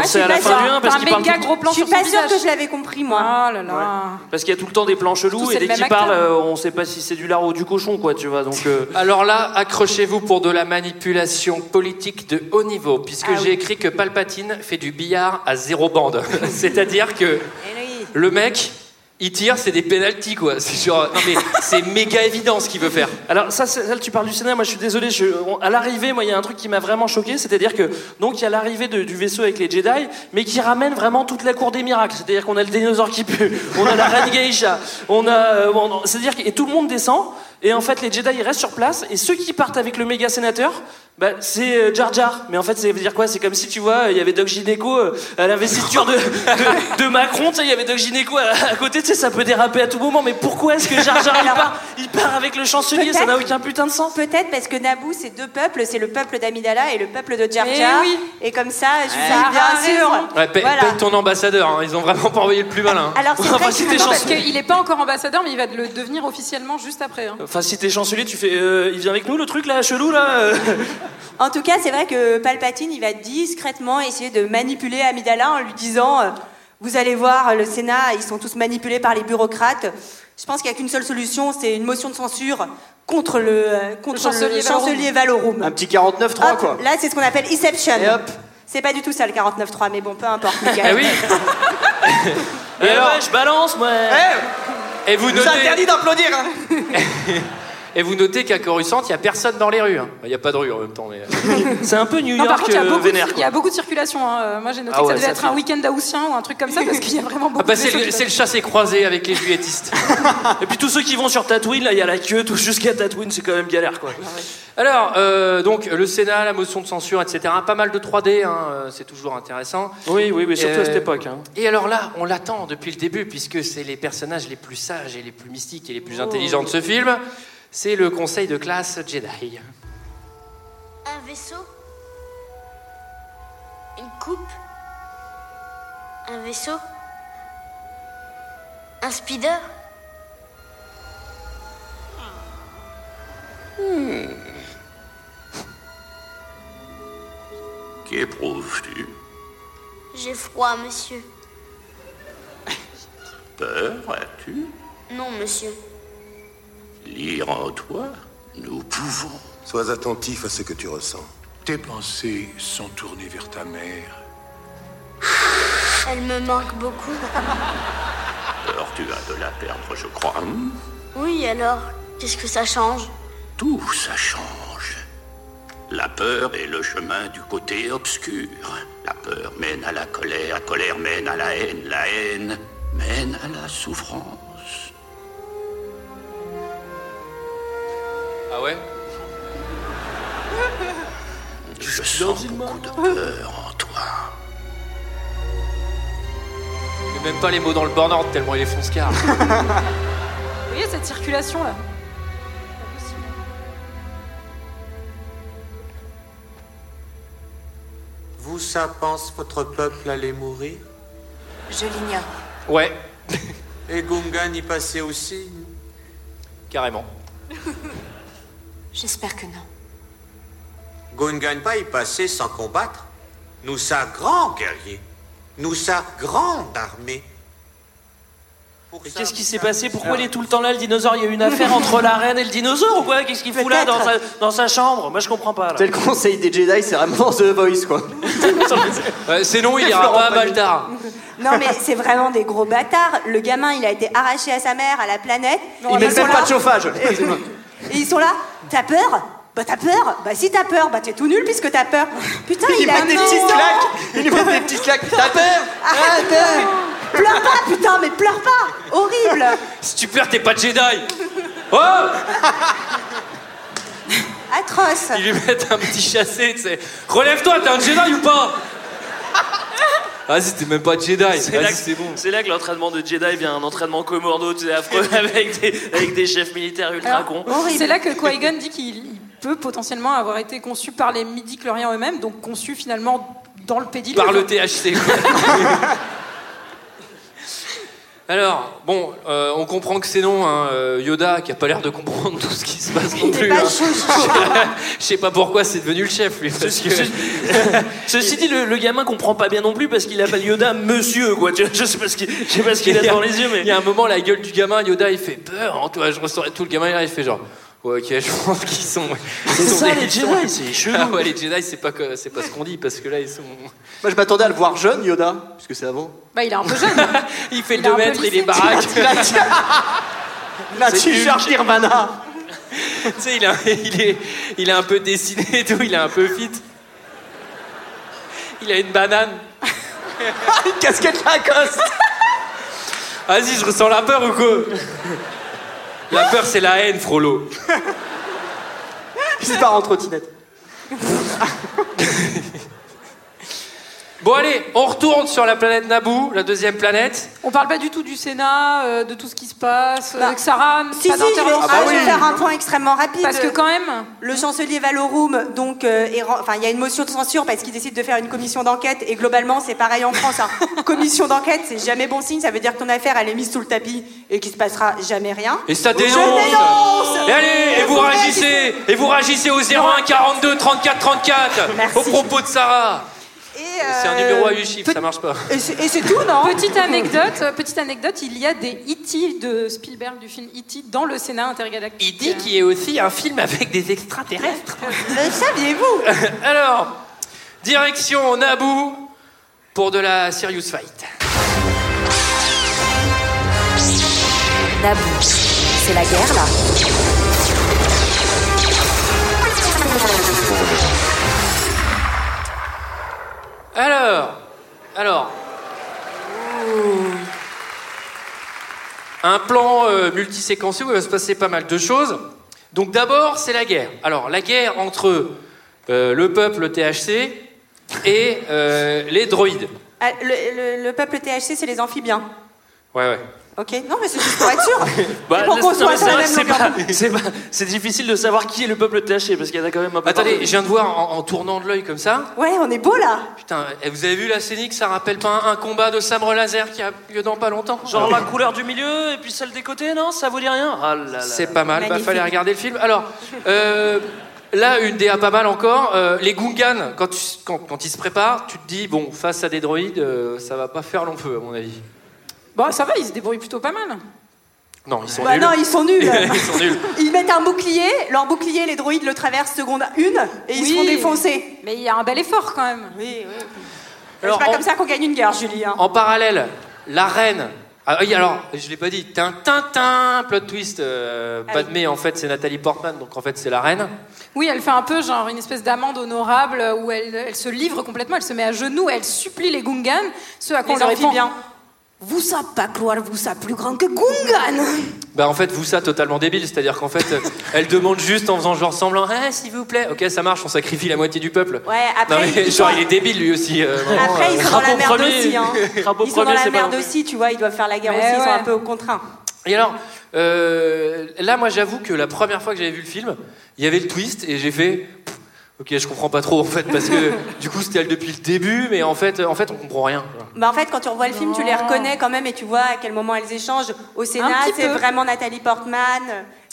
Sait je à la suis fin pas du sûre. 1 parce qu'il parle méga gros plan Je suis pas sûre que je l'avais compris, moi. Ah là là. Parce qu'il y a tout le temps des plans chelous et c'est dès qu'il parle, euh, on sait pas si c'est du lard ou du cochon, quoi, tu vois. Donc, euh, Alors là, accrochez-vous pour de la manipulation politique de haut niveau, puisque Ah oui. j'ai écrit que Palpatine fait du billard à zéro bande. C'est-à-dire que oui. le mec, il tire, c'est des pénalties, quoi. C'est genre, c'est méga évident ce qu'il veut faire. Alors ça, tu parles du Sénat, moi je suis désolé, à l'arrivée, moi il y a un truc qui m'a vraiment choqué, c'est-à-dire que donc il y a l'arrivée du vaisseau avec les Jedi, mais qui ramène vraiment toute la cour des miracles, c'est-à-dire qu'on a le dinosaure qui pue, on a la reine Geisha, on a, euh, c'est-à-dire que et tout le monde descend. Et en fait, les Jedi ils restent sur place, et ceux qui partent avec le méga sénateur, bah, c'est euh, Jar Jar. Mais en fait, ça veut dire quoi? C'est comme si tu vois, il y avait Doc Gineco euh, à l'investiture de, de, de Macron, tu sais, il y avait Doc Gineco à, à côté, tu sais, ça peut déraper à tout moment. Mais pourquoi est-ce que Jar Jar il part, il part avec le chancelier? Ça n'a aucun putain de sens. Peut-être parce que Naboo, c'est deux peuples, c'est le peuple d'Amidala et le peuple de Jar Eh Jar. oui. Et comme ça, je a bien sûr. Ouais, paye, Voilà. paye ton ambassadeur, hein. ils ont vraiment pas envoyé le plus malin. Alors c'est Enfin, vrai si que- t'es Non, parce qu'il n'est pas encore ambassadeur, mais il va le devenir officiellement juste après. hein. Enfin, si t'es chancelier, tu fais. euh, il vient avec nous le truc là, chelou là euh. En tout cas, c'est vrai que Palpatine, il va discrètement essayer de manipuler Amidala en lui disant euh, Vous allez voir, le Sénat, ils sont tous manipulés par les bureaucrates. Je pense qu'il n'y a qu'une seule solution, c'est une motion de censure contre le, euh, contre le chancelier chancelier, Valorum. Un petit 49-3, Hop, quoi. Là, c'est ce qu'on appelle Inception. Et hop. C'est pas du tout ça le 49.3, mais bon, peu importe. Ah Michael. oui Eh ouais, je balance, moi. Et vous notez, interdit d'applaudir, hein. et vous notez qu'à Coruscant, il n'y a personne dans les rues. hein. Il n'y a pas de rue en même temps. Mais... C'est un peu New Non, York par contre, il y a euh, beaucoup, de, vénère. il y a beaucoup de circulation. hein. Euh, Moi, j'ai noté Ah que ouais, ça devait ça être fait- un week-end haussien ou un truc comme ça, parce qu'il y a vraiment beaucoup Ah bah de c'est le, circulation. c'est le chassé croisé avec les juilletistes. Et puis tous ceux qui vont sur Tatooine, là, il y a la queue, tout jusqu'à Tatooine, c'est quand même galère, quoi. Alors, euh, donc le Sénat, la motion de censure, etc. Pas mal de 3D, hein, euh, c'est toujours intéressant. Oui, oui, mais surtout Euh, à cette époque. hein. Et alors là, on l'attend depuis le début, puisque c'est les personnages les plus sages et les plus mystiques et les plus Oh. intelligents de ce film. C'est le conseil de classe Jedi. Un vaisseau? Une coupe? Un vaisseau? Un speeder? Qu'éprouves-tu J'ai froid, monsieur. Peur as-tu? Non, monsieur. Lire en toi Nous pouvons. Sois attentif à ce que tu ressens. Tes pensées sont tournées vers ta mère. Elle me manque beaucoup. Peur tu as de la perdre, je crois. Hmm Oui, alors, qu'est-ce que ça change? Tout ça change. La peur est le chemin du côté obscur. La peur mène à la colère, la colère mène à la haine, la haine mène à la souffrance. Ah ouais? Je sens beaucoup de peur en toi. Mais même pas les mots dans le burn tellement il est fonce-car. Vous voyez cette circulation là? Vous, ça pense votre peuple allait mourir? Je l'ignore. Ouais, Et Gungan y passait aussi? Carrément. J'espère que non. Gungan pas y passer sans combattre. Nous, ça grand guerrier. Nous, ça grande armée. Mais qu'est-ce qui s'est passé? Pourquoi il est tout le temps là, le dinosaure? Il y a eu une affaire entre la reine et le dinosaure ou quoi? Qu'est-ce qu'il fout là dans sa, dans sa chambre? Moi, je comprends pas. Là. C'est le conseil des Jedi, c'est vraiment The Voice, quoi. Ouais, c'est non, il ira pas à. Baltar. Non, mais c'est vraiment des gros bâtards. Le gamin, il a été arraché à sa mère, à la planète. Ils mettent même pas de chauffage. Et ils sont là. T'as peur Bah t'as peur Bah si t'as peur, bah t'es tout nul puisque t'as peur. Putain, Ils il a des non. petites claques. Ils mettent des petites claques. T'as peur Arrête Pleure pas, putain, mais pleure pas Horrible Si tu perds, t'es pas Jedi. Oh Atroce Ils lui mettent un petit chassé, tu sais. Relève-toi, t'es un Jedi ou pas? Vas-y, t'es même pas Jedi. C'est là, bon. c'est là que l'entraînement de Jedi vient un entraînement commando, tu sais, affreux, avec des, avec des chefs militaires ultra Alors, cons. C'est là que Qui-Gon dit qu'il il peut potentiellement avoir été conçu par les midi-chloriens eux-mêmes, donc conçu finalement dans le pédiluve. Par le THC. Alors, bon, euh, on comprend que c'est non, hein, euh, Yoda, qui a pas l'air de comprendre tout ce qui se passe non plus. pas hein. Je sais pas pourquoi c'est devenu le chef, lui. parce Ceci, que- ceci- ceci dit, le, le gamin comprend pas bien non plus parce qu'il appelle Yoda monsieur, quoi. Tu vois, je sais pas ce qu'il je sais pas ce qu'il a devant les yeux, mais. Il y a un moment, la gueule du gamin, Yoda, il fait peur. hein, toi, je ressens tout le gamin, là, il fait genre. Ouais, ok, je pense qu'ils sont. ils C'est sont ça, des- les Jedi, c'est chelou. Ah ouais, les Jedi, c'est pas, que- c'est pas ce qu'on dit, parce que là, ils sont. Moi, je m'attendais à le voir jeune, Yoda, puisque c'est avant. Bah, il est un peu jeune. Il fait Il le est 2 un peu mètres, il est baraque. La t-shirt. Nirvana. tu sais, il, a- il est, il est un peu dessiné et tout, il est un peu fit. Il a une banane. Une casquette Lacoste. Vas-y, je ressens la peur ou quoi? La peur, c'est la haine, Frollo. Il part en trottinette. Bon, allez, on retourne sur la planète Naboo, la deuxième planète. On parle pas du tout du Sénat, euh, de tout ce qui se passe, Bah, avec Sarah, Si, pas si, je vais, ah, je vais faire un point extrêmement rapide. Parce que quand même, Le chancelier Valorum, donc, euh, est ren- enfin, il y a une motion de censure parce qu'il décide de faire une commission d'enquête et globalement, c'est pareil en France. hein. commission d'enquête, c'est jamais bon signe. Ça veut dire que ton affaire, elle est mise sous le tapis et qu'il se passera jamais rien. Et ça Je dénonce dénonce Et allez, et vous Ouais, réagissez Et vous réagissez au 01 42 34 34 Merci. Au propos de Sarah C'est un numéro à 8 chiffres, ça marche pas. Et c'est tout, non Petite anecdote, euh, petite anecdote, il y a des E.T. de Spielberg du film E.T. dans le Sénat intergalactique. E.T. qui est aussi un film avec des extraterrestres. Le saviez-vous Alors, direction Naboo pour de la Serious Fight. Naboo. C'est la guerre là Alors, alors. Un plan euh, multiséquentiel où il va se passer pas mal de choses. Donc d'abord, c'est la guerre. Alors, la guerre entre euh, le peuple THC et euh, les droïdes. Ah, le, le- le peuple THC, c'est les amphibiens. Ouais, ouais. Ok Non, mais c'est juste pour être sûr. Bah, C'est pour qu'on soit sur c'est la même c'est longueur pas- d'onde. c'est pas- c'est difficile de savoir qui est le peuple THC parce qu'il y en a quand même un peu. Attendez, partout. je viens de voir en, en tournant de l'œil comme ça. Ouais, on est beau là. Putain, eh, vous avez vu la scénique Ça rappelle pas un, un combat de sabre laser qui a lieu dans pas longtemps Genre la couleur du milieu et puis celle des côtés, non Ça vous dit rien Ah. C'est pas mal, bah Magnifique. fallait regarder le film. Alors, euh, là, une DA pas mal encore. euh, les Gungans, quand, tu- quand, quand ils se préparent, tu te dis, bon, face à des droïdes, euh, ça va pas faire long feu, à mon avis. Bon, ça va, ils se débrouillent plutôt pas mal. Non, ils sont Bah nuls. non, ils sont nuls. ils sont nuls. Ils mettent un bouclier, leur bouclier, les droïdes le traversent seconde une et ils se Oui. font défoncer. Mais il y a un bel effort quand même. Oui, oui. Alors, c'est pas en- comme ça qu'on gagne une guerre, Julie. hein. En parallèle, la reine. Ah oui, alors, je l'ai pas dit. Tintin, plot twist. euh, Padmé, en fait, c'est Nathalie Portman, donc en fait, c'est la reine. Oui, elle fait un peu genre une espèce d'amende honorable où elle, elle se livre complètement, elle se met à genoux, elle supplie les Gungans, ce à quoi on leur répond amphibiens. Vous ça pas croire, vous ça plus grand que Gungan Bah en fait vous ça totalement débile, c'est-à-dire qu'en fait euh, elle demande juste en faisant genre semblant, ah s'il vous plaît, ok ça marche, on sacrifie la moitié du peuple. Ouais, après, non mais ils genre sont- il est débile lui aussi. euh, Après, ils euh. sont dans la merde premier. aussi. Hein. Crapaud Ils sont dans la merde aussi, tu vois, ils doivent faire la guerre Mais aussi, ils sont ouais. un peu contraints. Et alors euh, là moi j'avoue que la première fois que j'avais vu le film, il y avait le twist et j'ai fait, ok je comprends pas trop en fait parce que du coup c'était elle depuis le début, mais en fait en fait on comprend rien. Bah en fait, quand tu revois le film, tu les reconnais quand même et tu vois à quel moment elles échangent. Au Sénat, c'est vraiment Nathalie Portman.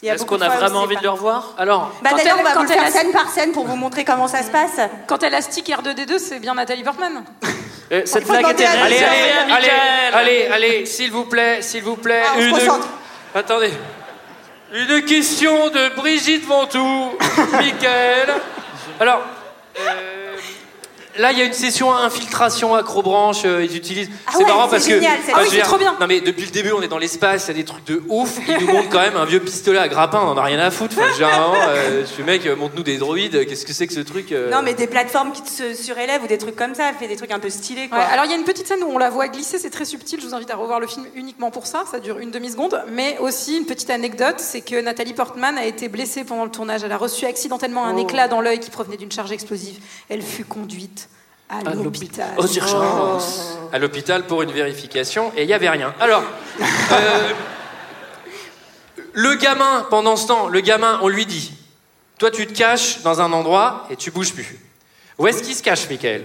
Est-ce qu'on a vraiment envie pas- de le revoir? Alors Bah Quand elle- on va quand vous le faire a- scène par scène pour vous montrer comment ça se passe. Quand elle a stick R2D2, c'est bien Nathalie Portman. Euh, Cette blague était Allez, allez, allez, allez, allez, s'il vous plaît, s'il vous plaît, Ah, une. Attendez. Une question de Brigitte Ventoux, Michael. Alors, euh, là, il y a une session infiltration acrobranche. euh, ils utilisent. Ah c'est ouais, marrant c'est parce génial, que. Ah oui, c'est trop bien. Non, mais depuis le début, on est dans l'espace, il y a des trucs de ouf. Ils nous montrent quand même un vieux pistolet à grappin, on en a rien à foutre. Enfin, euh, je suis mec, euh, montre-nous des droïdes, qu'est-ce que c'est que ce truc euh, Non, mais des plateformes qui se surélèvent ou des trucs comme ça, elle fait des trucs un peu stylés quoi. Ouais, alors il y a une petite scène où on la voit glisser, c'est très subtil, je vous invite à revoir le film uniquement pour ça, ça dure une demi-seconde, mais aussi une petite anecdote, c'est que Nathalie Portman a été blessée pendant le tournage, elle a reçu accidentellement un Oh. éclat dans l'œil qui provenait d'une charge explosive, elle fut conduite à À l'hôpital. Aux urgences. à l'hôpital pour une vérification et il n'y avait rien. Alors, euh, le gamin, pendant ce temps, le gamin, on lui dit Toi, tu te caches dans un endroit et tu bouges plus. Où est-ce qu'il se cache, Michael?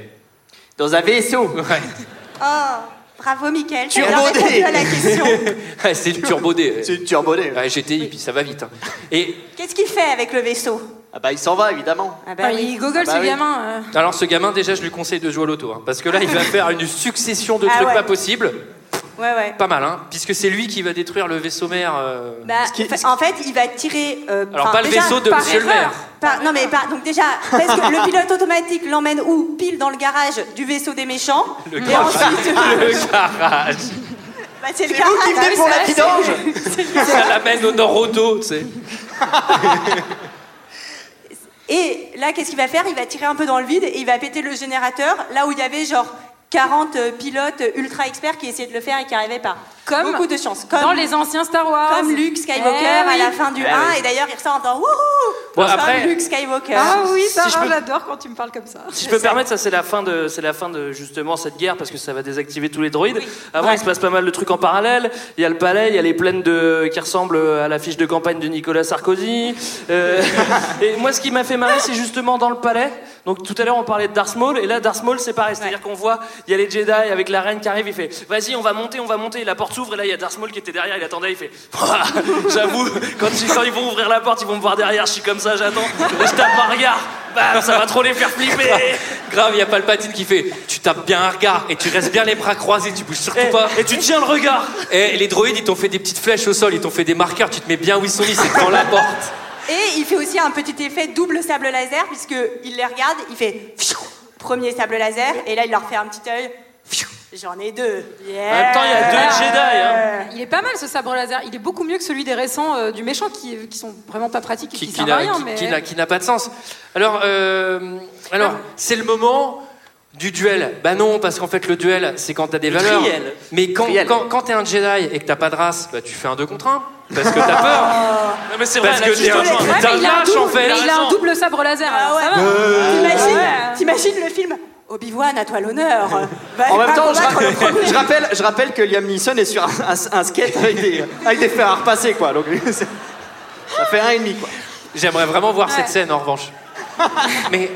Dans un vaisseau. Ouais. Oh, bravo Mickaël, tu as Turbodé. répondu à la question. Ouais, c'est une turbodé. C'est une turbodée. Ouais, GTI, puis ça va vite. hein. Et Qu'est-ce qu'il fait avec le vaisseau? Ah bah il s'en va évidemment. Ah bah Ah, oui. il gogole Ah bah ce oui. gamin. euh. alors, ce gamin, déjà, je lui conseille de jouer au loto. hein, parce que là, il va faire une succession de Ah trucs ouais. pas possibles. Ouais, ouais. Pas mal, hein, puisque c'est lui qui va détruire le vaisseau mère. euh, Bah, fa- en fait, il va tirer. euh, Alors, pas le déjà, vaisseau de par Monsieur le erreur. maire. Par- non, mais pas. Donc, déjà, parce que le pilote automatique l'emmène où? Pile dans le garage du vaisseau des méchants. Le Et garage. ensuite. Le garage. Bah, c'est le C'est vous qui garage. venez pour la vidange c'est- c'est le garage. Ça l'amène au nord-auto, tu sais. Et là, qu'est-ce qu'il va faire? Il va tirer un peu dans le vide et il va péter le générateur là où il y avait genre 40 euh, pilotes ultra experts qui essayaient de le faire et qui n'arrivaient pas. Comme Beaucoup de chance. Comme, dans les anciens Star Wars. comme Luke Skywalker Eh oui. à la fin du Eh 1 oui. et d'ailleurs il ressort en disant Wouhou Bon, Comme après- Luke Skywalker. Ah oui, ça, Si je peux- j'adore quand tu me parles comme ça. Si je peux me permettre, ça c'est la fin de, c'est la fin de justement cette guerre parce que ça va désactiver tous les droïdes. Oui. Avant, Ouais. il se passe pas mal de trucs en parallèle. Il y a le palais, il y a les plaines de qui ressemblent à la fiche de campagne de Nicolas Sarkozy. Euh, et moi, ce qui m'a fait marrer, c'est justement dans le palais. Donc tout à l'heure, on parlait de Darth Maul et là, Darth Maul, c'est pareil. C'est-à-dire qu'on voit, il y a les Jedi avec la reine qui arrive. Il fait, vas-y, on va monter, on va monter. La porte porte s'ouvre et là il y a Darth Maul qui était derrière, il attendait, il fait J'avoue, quand, ils- quand ils vont ouvrir la porte, ils vont me voir derrière, je suis comme ça, j'attends. Et je tape un regard, bam, ça va trop les faire flipper. Grave, il y a Palpatine qui fait Tu tapes bien un regard et tu restes bien les bras croisés, tu bouges surtout Eh, pas. et tu tiens le regard. Et les droïdes, ils t'ont fait des petites flèches au sol, ils t'ont fait des marqueurs, tu te mets bien où ils sont mis, c'est dans la porte. Et il fait aussi un petit effet double sable laser, puisque il les regarde, il fait premier sable laser, et là il leur fait un petit œil. J'en ai deux. Yeah. En même temps, il y a deux Ah, Jedi. Hein. Il est pas mal ce sabre laser. Il est beaucoup mieux que celui des récents euh, du méchant qui, qui sont vraiment pas pratiques et qui, qui, qui servent à n'a rien. qui- mais... qui n'a- qui n'a pas de sens. Alors, euh, alors c'est le moment du duel. Bah non, parce qu'en fait, le duel, c'est quand t'as des Le valeurs. triel. Mais quand, Triel. quand, quand t'es un Jedi et que t'as pas de race, bah tu fais un 2 contre 1. Parce que t'as peur. Non, mais c'est vrai, Parce que t'es un. Ouais, un lâche, en double, fait. mais il a un double sabre laser. alors ça va. T'imagines, Ouais. t'imagines le film Obi-Wan, à toi l'honneur. En même temps, je, ra- rappelle, je rappelle que Liam Neeson est sur un, un- un skate avec des, avec des fers à repasser, quoi. Donc, ça fait un et demi, quoi. J'aimerais vraiment voir Ouais. cette scène en revanche. mais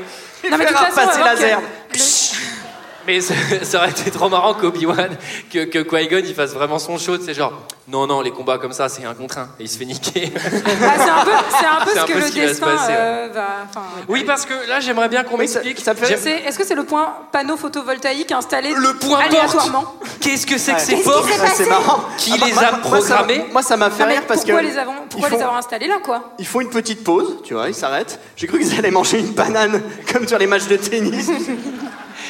Non, mais de toute façon, laser. Mais ça, ça aurait été trop marrant qu'Obi-Wan, que, que Qui-Gon, il fasse vraiment son show. C'est genre, non, non, les combats comme ça, c'est un contre un. Et il se fait niquer. Bah, c'est un peu, c'est un peu C'est ce un que peu le ce va destin passer, euh, va. Oui, parce que là, j'aimerais bien qu'on m'explique. J'aime- c'est- Est-ce que c'est le point panneau photovoltaïque installé Le point aléatoirement Qu'est-ce que c'est que Ouais. ces portes qui s'est passé C'est marrant. Qui Ah, les moi- a moi, moi, ça- programmés Moi, ça m'a fait rire parce pourquoi que. les avons, pourquoi les avoir installés là, quoi Ils font une petite pause, tu vois, ils s'arrêtent. J'ai cru qu'ils allaient manger une banane, comme sur les matchs de tennis.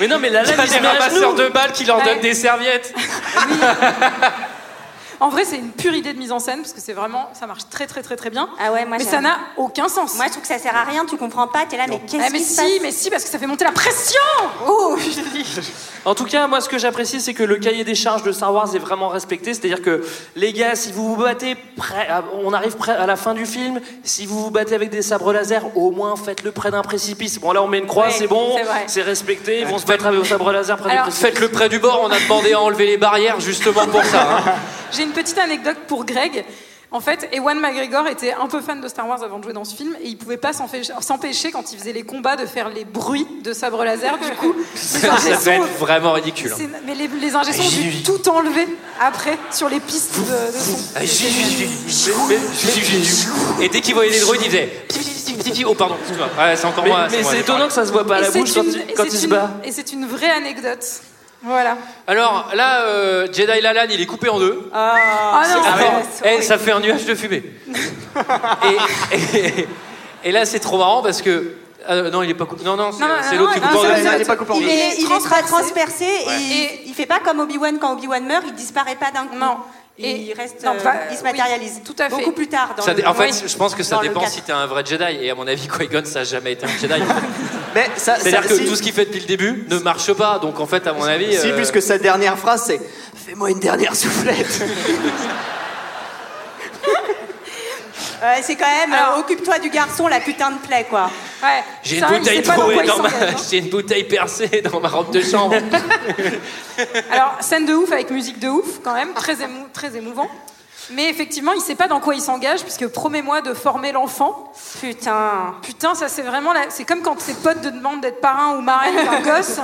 Mais non, mais la lame, a il se met à ramasseurs genoux. de balles qui leur donnent des serviettes. En vrai, c'est une pure idée de mise en scène parce que c'est vraiment, ça marche très très très très bien. Ah ouais, moi mais ça n'a aucun sens. Moi je trouve que ça sert à rien, tu comprends pas, t'es là, mais qu'est-ce Ah, mais qui se si, passe mais si, parce que ça fait monter la pression. Oh, je te dis. En tout cas, moi, ce que j'apprécie, c'est que le cahier des charges de Star Wars est vraiment respecté. C'est-à-dire que, les gars, si vous vous battez, près, à- on arrive près à la fin du film, si vous vous battez avec des sabres laser, au moins faites-le près d'un précipice. Bon, là, on met une croix, Ouais, c'est bon, c'est respecté, ils vont se battre avec vos sabres laser près Alors, du précipice. Faites le près du bord, on a demandé à enlever les barrières justement pour ça. hein. J'ai une petite anecdote pour Greg. En fait, Ewan McGregor était un peu fan de Star Wars avant de jouer dans ce film et il pouvait pas s'empêcher- quand il faisait les combats de faire les bruits de sabre laser. Du coup, Ça ingé doit être vraiment ridicule. hein. c'est- mais les, les ont dû tout enlever après sur les pistes de, de son. Ah, mais- Et dès qu'il voyait les droïdes, il faisait. Oh, pardon, excuse-moi. Ouais, c'est encore Mais, moi. mais moi, c'est étonnant que ça se voit pas à la bouche quand, une- il, quand se bat. Et c'est une vraie anecdote. Voilà. Alors là, euh, Jedi Lalan, il est coupé en deux. Ah non, Ah c'est- ouais. Eh, ça fait un nuage de fumée. et, et- et là, c'est trop marrant parce que. euh, non, il est pas coupé. Non, non, c'est Non, non, c'est non, l'autre qui non, coupe en deux. il est pas coupé en Il deux. est, il est transpercé. transpercé et il fait pas comme Obi-Wan quand Obi-Wan meurt, il disparaît pas d'un coup. Non. Il Et- reste, non, euh, il se oui, matérialise. tout à fait. Beaucoup plus tard. Dans Ça le- en fait, Oui. je pense que ça dépend si t'es un vrai Jedi. Et à mon avis, Qui-Gon, ça a jamais été un Jedi. Mais ça, C'est-à-dire que si, tout ce qu'il fait depuis le début ne marche pas. Donc en fait, à mon avis. si, euh, puisque sa dernière phrase, c'est Fais-moi une dernière soufflette. C'est quand même, euh, occupe-toi du garçon, la putain de plaie, quoi. Ouais. J'ai une Ça, bouteille dans trouée dans ma... hein. J'ai une bouteille percée dans ma robe de chambre. Alors, scène de ouf avec musique de ouf, quand même, très, émou- très émouvant. Mais effectivement, il sait pas dans quoi il s'engage, puisque promets-moi de former l'enfant. Putain. Putain, ça c'est vraiment. La... C'est comme quand tes potes te demandent d'être parrain ou marraine d'un gosse.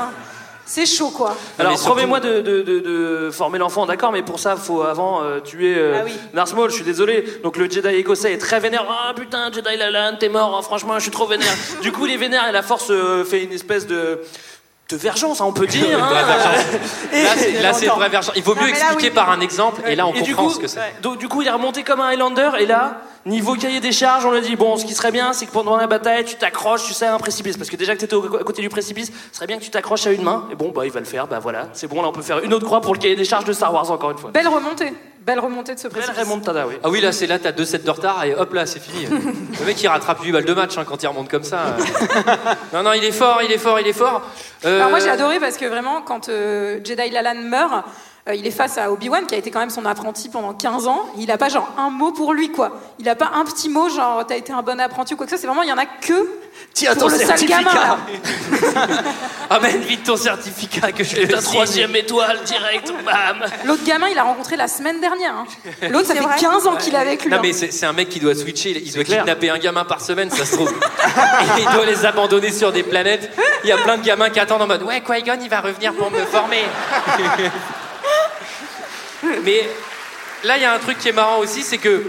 C'est chaud, quoi. Alors, surtout- promets-moi de, de- de- de former l'enfant, d'accord, mais pour ça, faut avant euh, tuer euh, Ah oui. Darth Maul, je suis désolé. Donc, le Jedi écossais est très vénère. Ah putain, Jedi Lalan, t'es mort, hein, franchement, je suis trop vénère. du coup, il est vénère et la force euh, fait une espèce de. de vengeance, hein, on peut dire. Une hein. Et- Là, c'est- vraie version. Il vaut mieux là, expliquer oui. par un exemple. Et là, on Et comprend coup, ce que c'est. ouais, donc, du coup, il est remonté comme un Highlander, et là, niveau cahier des charges, on a dit bon, ce qui serait bien, c'est que pendant la bataille, tu t'accroches, tu sais, à un précipice, parce que déjà que t'étais au- à côté du précipice, ce serait bien que tu t'accroches à une main. Et bon, bah, il va le faire, bah voilà, c'est bon, là, on peut faire une autre croix pour le cahier des charges de Star Wars, encore une fois. Belle remontée. Belle remontée de ce Belle précipice. remontada, oui. Ah oui, là, c'est là, t'as deux sets de retard et hop là, c'est fini. Le mec, il rattrape 8 balles de match hein, quand il remonte comme ça. non, non, il est fort, il est fort, il est fort. Euh, Alors moi j'ai adoré parce que vraiment quand euh, Jedi Lalan meurt, euh, il est face à Obi-Wan qui a été quand même son apprenti pendant 15 ans. Il a pas genre un mot pour lui quoi. Il a pas un petit mot genre t'as été un bon apprenti ou quoi que ce soit. C'est vraiment il y en a que Tiens, pour ton le sale certificat. gamin là. Amène vite ton certificat que je le ta troisième étoile, direct, bam L'autre gamin il a rencontré la semaine dernière. hein. L'autre ça fait vrai 15 ans qu'il est avec lui. Non hein. mais c'est c'est un mec qui doit switcher, il doit clair. kidnapper un gamin par semaine, ça se trouve. Et il doit les abandonner sur des planètes. Il y a plein de gamins qui attendent en mode ouais Qui-Gon il va revenir pour me former. mais là, il y a un truc qui est marrant aussi, c'est que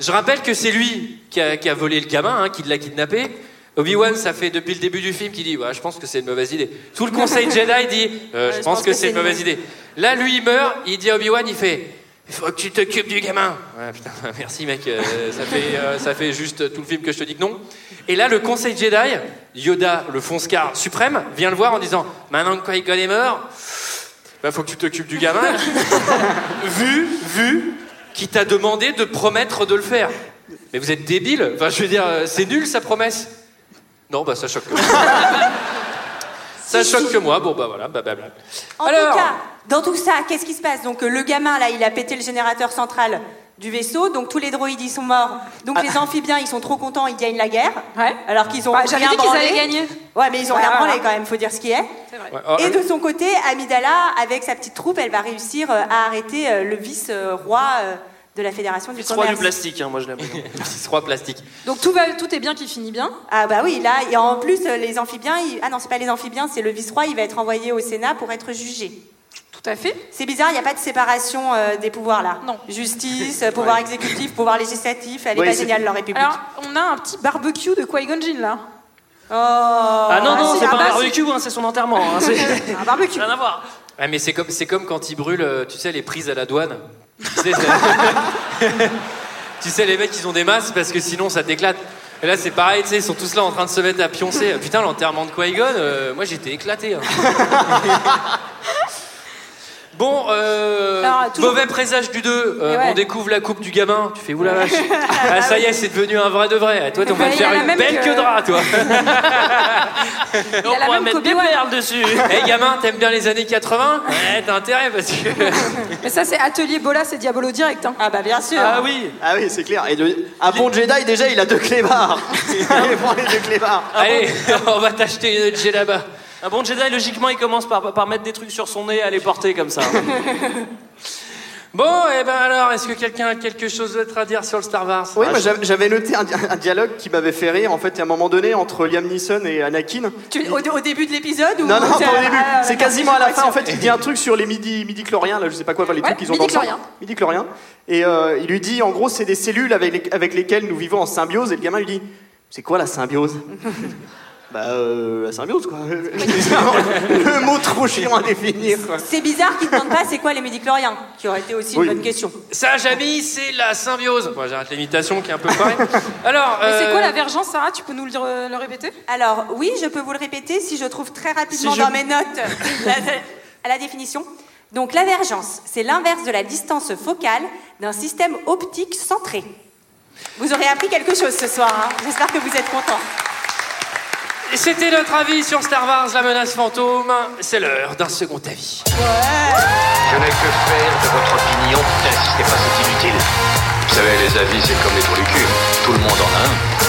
je rappelle que c'est lui qui a, qui a volé le gamin, hein, qui l'a kidnappé. Obi-Wan, ça fait depuis le début du film qu'il dit ouais, Je pense que c'est une mauvaise idée. Tout le conseil Jedi dit euh, Je pense que c'est une mauvaise idée. Là, lui, il meurt, il dit à Obi-Wan Il fait Il faut que tu t'occupes du gamin. Ouais, putain, merci mec, euh, ça, fait, euh, ça fait juste tout le film que je te dis que non. Et là, le conseil Jedi, Yoda, le Fonscar suprême, vient le voir en disant Maintenant que Qui-Gon est mort, bah, faut que tu t'occupes du gamin. vu, vu, qui t'a demandé de promettre de le faire. Mais vous êtes débile. Enfin, je veux dire, euh, c'est nul sa promesse. Non, bah ça choque que moi. ça choque que moi. Bon, bah voilà, bah, bah, bah. En tout cas, dans tout ça, qu'est-ce qui se passe? Donc euh, le gamin là, il a pété le générateur central du vaisseau, donc tous les droïdes ils sont morts. Donc Ah. les amphibiens ils sont trop contents, ils gagnent la guerre. Alors qu'ils ont Bah, j'avais rien dit qu'ils allaient gagner. Ouais, mais ils ont Ouais, rien ouais, branlé ouais. quand même, faut dire ce qui est. Ouais, oh, Et euh, de son côté, Amidala, avec sa petite troupe, elle va réussir euh, à arrêter euh, le vice-roi euh, de la Fédération du Vice-roi du commerce. plastique, hein, moi je l'aime. Vice-roi plastique. Donc tout, va, tout est bien qui finit bien. Ah bah oui, là, et en plus, euh, les amphibiens, ils- ah non, c'est pas les amphibiens, c'est le vice-roi, il va être envoyé au Sénat pour être jugé. Tout à fait. C'est bizarre, il n'y a pas de séparation euh, des pouvoirs là. Non. Justice, euh, pouvoir exécutif, pouvoir législatif, elle est Oui, pas géniale leur république. Alors, on a un petit barbecue de Qui-Gon Jinn là. Oh Ah non, non, si, c'est ah pas un barbecue, hein, c'est son enterrement. hein, c'est- Un barbecue. Rien à voir. Mais c'est comme, c'est comme quand ils brûlent, euh, tu sais, les prises à la douane. Tu sais, c'est- tu sais, les mecs, ils ont des masses parce que sinon ça t'éclate. Et là, c'est pareil, tu sais, ils sont tous là en train de se mettre à pioncer. Putain, l'enterrement de Qui-Gon, euh, moi j'étais éclaté. hein. Bon, euh, Alors, toujours- mauvais présage du 2. Mais ouais. On découvre la coupe du gamin. Tu fais oula vache. Ah, ça y est, c'est devenu un vrai de vrai. Toi, on va Bah, te il a faire la une même belle que- queue de rat, toi. On la pourrait même mettre des qu'Obi-Wan. perles dessus. Eh gamin, t'aimes bien les années 80 Ouais, t'as intérêt parce que. Mais ça, c'est Atelier Bolas et Diabolo direct. Hein. Ah bah bien sûr. Ah oui. Ah oui, c'est clair. Et de- un bon Jedi, déjà, il a deux clébards. il prend les deux clébards. Allez, on va t'acheter une J là-bas. Un bon Jedi, logiquement, il commence par, par mettre des trucs sur son nez et à les porter comme ça. Bon, et ben alors, est-ce que quelqu'un a quelque chose d'autre à dire sur le Star Wars? Oui, Ah, moi je- j'avais- noté un, di- un dialogue qui m'avait fait rire en fait à un moment donné entre Liam Neeson et Anakin. Tu- au, au début de l'épisode ou Non, non, c'est- pas au début. C'est quasiment à la fin. En fait, il dit un truc sur les midi, midi chloriens, là, je sais pas quoi, enfin, les Ouais, trucs qu'ils ont dans le sang. midi-chloriens. Midi-chloriens. Et euh, il lui dit, en gros, c'est des cellules avec, les- avec lesquelles nous vivons en symbiose. Et le gamin lui dit, c'est quoi la symbiose? Bah, euh, la symbiose, quoi. le mot trop chiant à définir, quoi. C'est bizarre qu'ils ne demandent pas c'est quoi les médicloriens, qui aurait été aussi Oui. une bonne question. Ça, Jamy, c'est la symbiose. Bon, j'arrête l'imitation qui est un peu pareille. Alors, Mais c'est euh, quoi la vergence, Sarah? Tu peux nous le, euh, le répéter? Alors oui, je peux vous le répéter si je trouve très rapidement Si je- dans mes notes la, à la définition. Donc l'avergence, c'est l'inverse de la distance focale d'un système optique centré. Vous aurez appris quelque chose ce soir, hein. j'espère que vous êtes contents. C'était notre avis sur Star Wars, la menace fantôme. C'est l'heure d'un second avis. Je n'ai que faire de votre opinion. N'insistez pas, c'est inutile? Vous savez, les avis, c'est comme les trous du cul. Tout le monde en a un.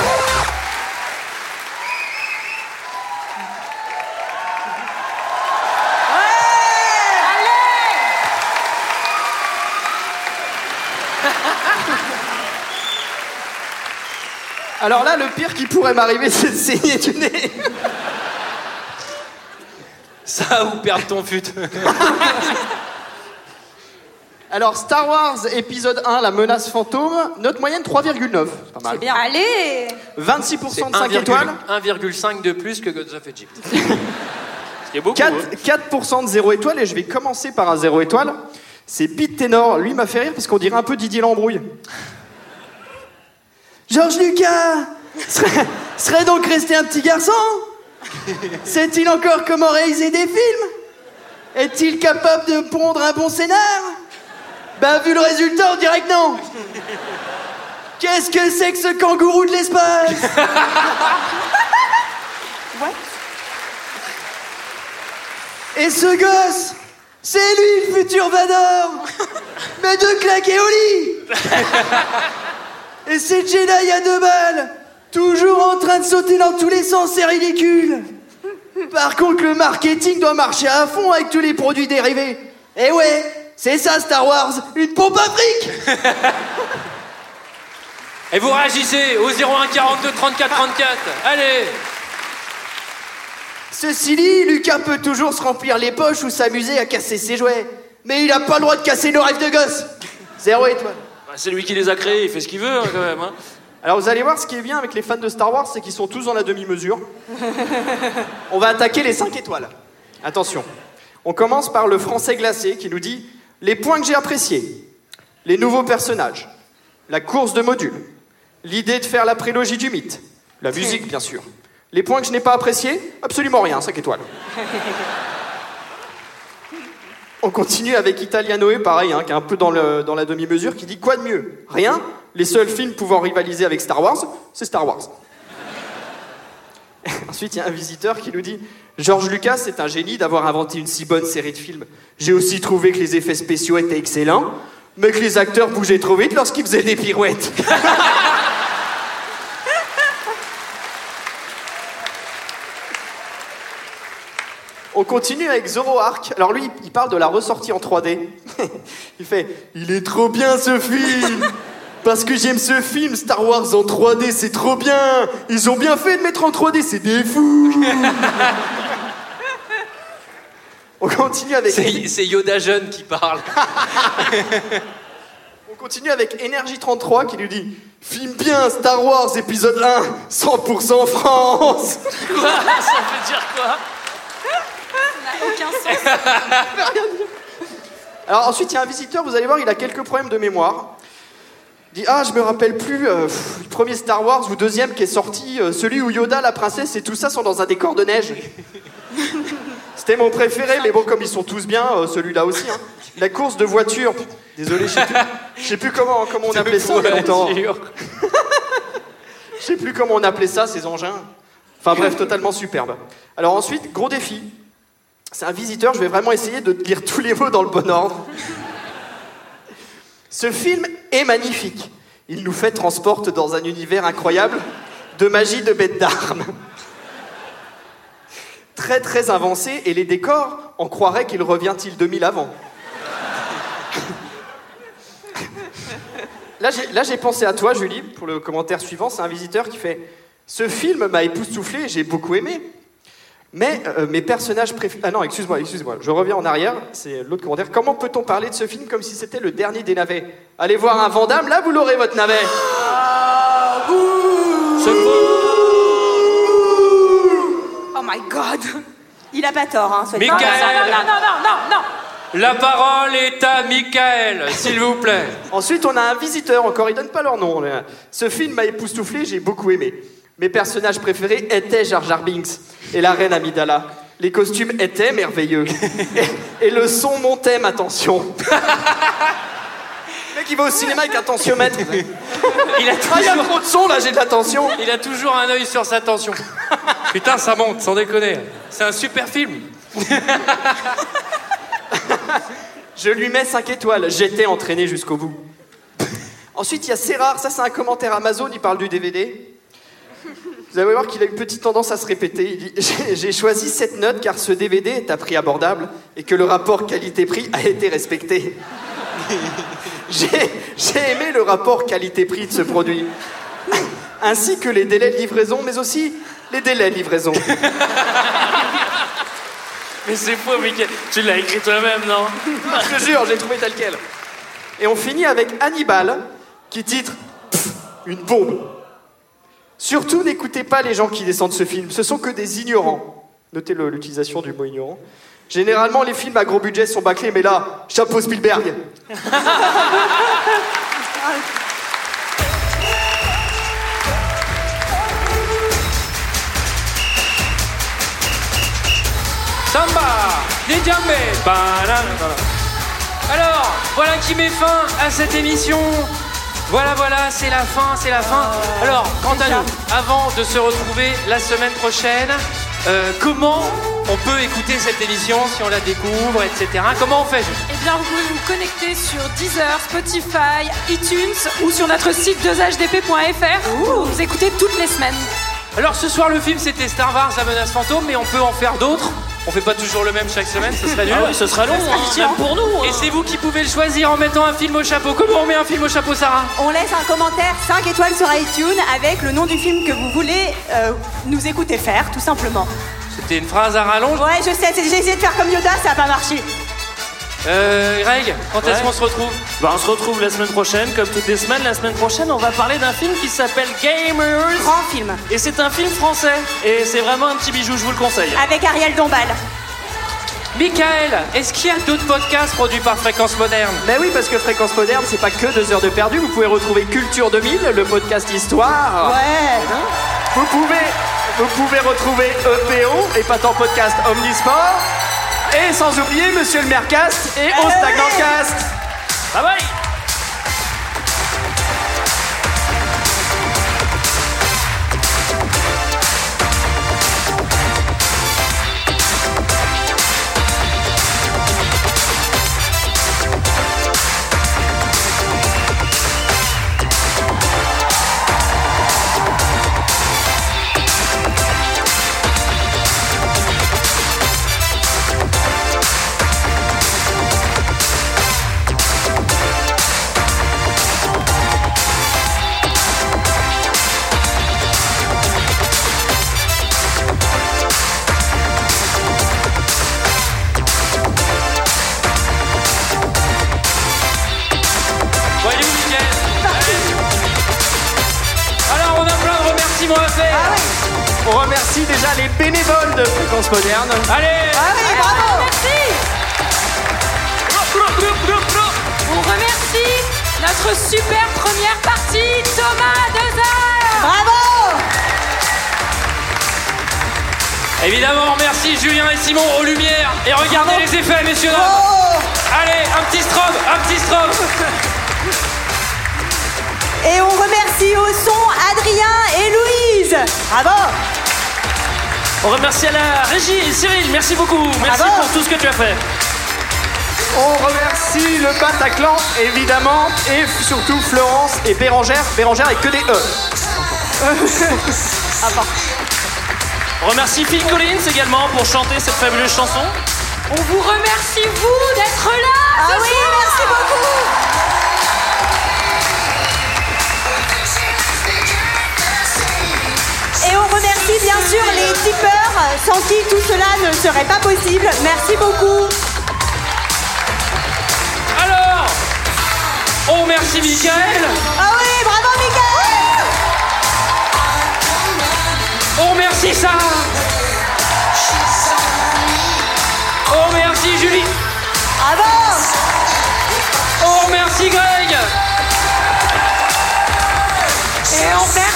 Alors là, le pire qui pourrait m'arriver, c'est de saigner du nez. Ça ou perdre ton fut. Alors, Star Wars épisode 1, la menace fantôme, note moyenne 3,9. C'est pas mal. Bien. Allez 26% de 5 1,5 étoiles. 1,5 de plus que Gods of Egypt. Ce qui est beaucoup. 4, hein. 4% de 0 étoile, et je vais commencer par un 0 étoile. C'est Pete Ténor. Lui m'a fait rire parce qu'on dirait un peu Didier Lambrouille. Georges Lucas serait, serait donc resté un petit garçon Sait-il encore comment réaliser des films Est-il capable de pondre un bon scénar Bah, vu le résultat, on dirait que non. Qu'est-ce que c'est que ce kangourou de l'espace Et ce gosse, c'est lui le futur Vador. Mais de claquer au lit Et ces Jedi à deux balles, toujours en train de sauter dans tous les sens, c'est ridicule Par contre, le marketing doit marcher à fond avec tous les produits dérivés. Eh ouais, c'est ça Star Wars, une pompe à fric Et vous réagissez au 01 42 34 34. Allez Ceci dit, Lucas peut toujours se remplir les poches ou s'amuser à casser ses jouets. Mais il a pas le droit de casser nos rêves de gosse. Zéro étoile. C'est lui qui les a créés, il fait ce qu'il veut hein, quand même. hein. Alors vous allez voir, ce qui est bien avec les fans de Star Wars, c'est qu'ils sont tous dans la demi-mesure. On va attaquer les 5 étoiles. Attention. On commence par le français glacé qui nous dit les points que j'ai appréciés. Les nouveaux personnages. La course de modules. L'idée de faire la prélogie du mythe. La musique, bien sûr. Les points que je n'ai pas appréciés Absolument rien, 5 étoiles. On continue avec Italianoe, pareil, hein, qui est un peu dans, la demi-mesure, qui dit quoi de mieux? Rien. Les seuls films pouvant rivaliser avec Star Wars, c'est Star Wars. Ensuite, il y a un visiteur qui nous dit George Lucas est un génie d'avoir inventé une si bonne série de films. J'ai aussi trouvé que les effets spéciaux étaient excellents, mais que les acteurs bougeaient trop vite lorsqu'ils faisaient des pirouettes. On continue avec Zoroark. Alors lui, il parle de la ressortie en 3D. il fait Il est trop bien ce film Parce que j'aime ce film, Star Wars en 3D, c'est trop bien Ils ont bien fait de mettre en 3D, c'est des fous On continue avec... C'est Yoda jeune qui parle. On continue avec Énergie 33 qui nous dit Film bien, Star Wars épisode 1, 100% France Quoi? Ça veut dire quoi? Aucun sens. Alors ensuite, il y a un visiteur, vous allez voir, il a quelques problèmes de mémoire. Il dit Ah, je me rappelle plus, euh, pff, le premier Star Wars ou le deuxième qui est sorti, euh, celui où Yoda, la princesse et tout ça sont dans un décor de neige. C'était mon préféré, mais bon, comme ils sont tous bien, euh, celui-là aussi. hein. La course de voiture. Désolé, je sais plus, je sais plus comment, comment on appelait ça longtemps. Je sais plus comment on appelait ça, ces engins. Enfin bref, totalement superbe. Alors ensuite, gros défi. C'est un visiteur, je vais vraiment essayer de lire tous les mots dans le bon ordre. Ce film est magnifique. Il nous fait transporte dans un univers incroyable de magie de bêtes d'armes. Très très avancé, et les décors, on croirait qu'il revient-il 2000 avant. Là, j'ai- pensé à toi, Julie, pour le commentaire suivant. C'est un visiteur qui fait Ce film m'a époustouflé, j'ai beaucoup aimé. Mais euh, mes personnages préférés. Ah non, excuse-moi, excuse-moi. Je reviens en arrière. C'est l'autre commentaire. Comment peut-on parler de ce film comme si c'était le dernier des navets? Allez voir un Vandame, là, vous l'aurez, votre navet. Oh my god. Il a pas tort, hein. soyez- Michael. Non, non, non, non, non, non. La parole est à Michael, s'il vous plaît. Ensuite, on a un visiteur, encore, ils donnent pas leur nom. Ce film m'a époustouflé, j'ai beaucoup aimé. Mes personnages préférés étaient Jar Jar Binks et la reine Amidala. Les costumes étaient merveilleux. Et, et le son montait, ma tension. Le mec, il va au cinéma avec un tensiomètre. Il a Ah, il y a toujours- trop de son, là, j'ai de la tension. Il a toujours un œil sur sa tension. Putain, ça monte, sans déconner. C'est un super film. Je lui mets 5 étoiles. J'étais entraîné jusqu'au bout. Ensuite, il y a C'est rare. Ça, c'est un commentaire Amazon. Il parle du DVD. Vous allez voir qu'il a une petite tendance à se répéter. Il dit J'ai- choisi cette note car ce DVD est à prix abordable et que le rapport qualité-prix a été respecté. J'ai aimé le rapport qualité-prix de ce produit, ainsi que les délais de livraison, mais aussi les délais de livraison. Mais c'est faux, Michael. Tu l'as écrit toi-même, non? Je te jure, j'ai trouvé tel quel. Et on finit avec Hannibal, qui titre Une bombe. Surtout, n'écoutez pas les gens qui descendent ce film, ce sont que des ignorants. Notez le- l'utilisation du mot ignorant. Généralement, les films à gros budget sont bâclés, mais là, chapeau Spielberg. Samba. Alors, voilà qui met fin à cette émission. Voilà, voilà, c'est la fin, c'est la fin. Alors, quant à nous, avant de se retrouver la semaine prochaine, euh, comment on peut écouter cette émission si on la découvre, etc. Comment on fait Eh bien, vous pouvez vous connecter sur Deezer, Spotify, iTunes ou sur notre site 2hdp.fr pour nous écouter toutes les semaines. Alors ce soir le film c'était Star Wars la menace fantôme mais on peut en faire d'autres. On fait pas toujours le même chaque semaine, ce serait nul. Ah oui, ce serait long, hein, pour nous, hein. Et c'est vous qui pouvez le choisir en mettant un film au chapeau. Comment on met un film au chapeau Sarah? On laisse un commentaire 5 étoiles sur iTunes avec le nom du film que vous voulez euh, nous écouter faire, tout simplement. C'était une phrase à rallonge. Ouais, je sais, j'ai essayé de faire comme Yoda, ça n'a pas marché. Euh, Greg, quand est-ce qu'on se retrouve Bah, on se retrouve la semaine prochaine, comme toutes les semaines. La semaine prochaine, on va parler d'un film qui s'appelle Gamers. Grand film. Et c'est un film français. Et c'est vraiment un petit bijou, je vous le conseille. Avec Ariel Dombal. Michael, est-ce qu'il y a d'autres podcasts produits par Fréquence Moderne Ben oui, parce que Fréquence Moderne, c'est pas que deux heures de perdu. Vous pouvez retrouver Culture 2000, le podcast Histoire. Ouais. Vous pouvez, vous pouvez retrouver EPO et pas tant podcast Omnisport. Et sans oublier Monsieur le Mercast et Eh au Stagnantcast. Bye bye remercie déjà les bénévoles de Fréquence Moderne. Allez Allez, bravo. Merci. On remercie notre super première partie, Thomas Dezer. Bravo. Évidemment, on remercie Julien et Simon aux lumières. Et regardez les effets, messieurs dames. Oh. Allez, un petit strobe, un petit strobe. Et on remercie au son Adrien et Louise. Bravo. On remercie à la régie Cyril, merci beaucoup. Merci Bravo. pour tout ce que tu as fait. On remercie le Bataclan, évidemment, et surtout Florence et Bérangère. Bérangère avec que des E. On remercie Phil Collins également pour chanter cette fabuleuse chanson. On vous remercie, vous, d'être là. Ah oui, soir. merci beaucoup. Bien sûr les tipeurs sans qui tout cela ne serait pas possible. Merci beaucoup. Alors, on remercie Michael. Ah oui, bravo Michael On remercie Sarah. On remercie Julie. Bravo On remercie Greg. Et on fait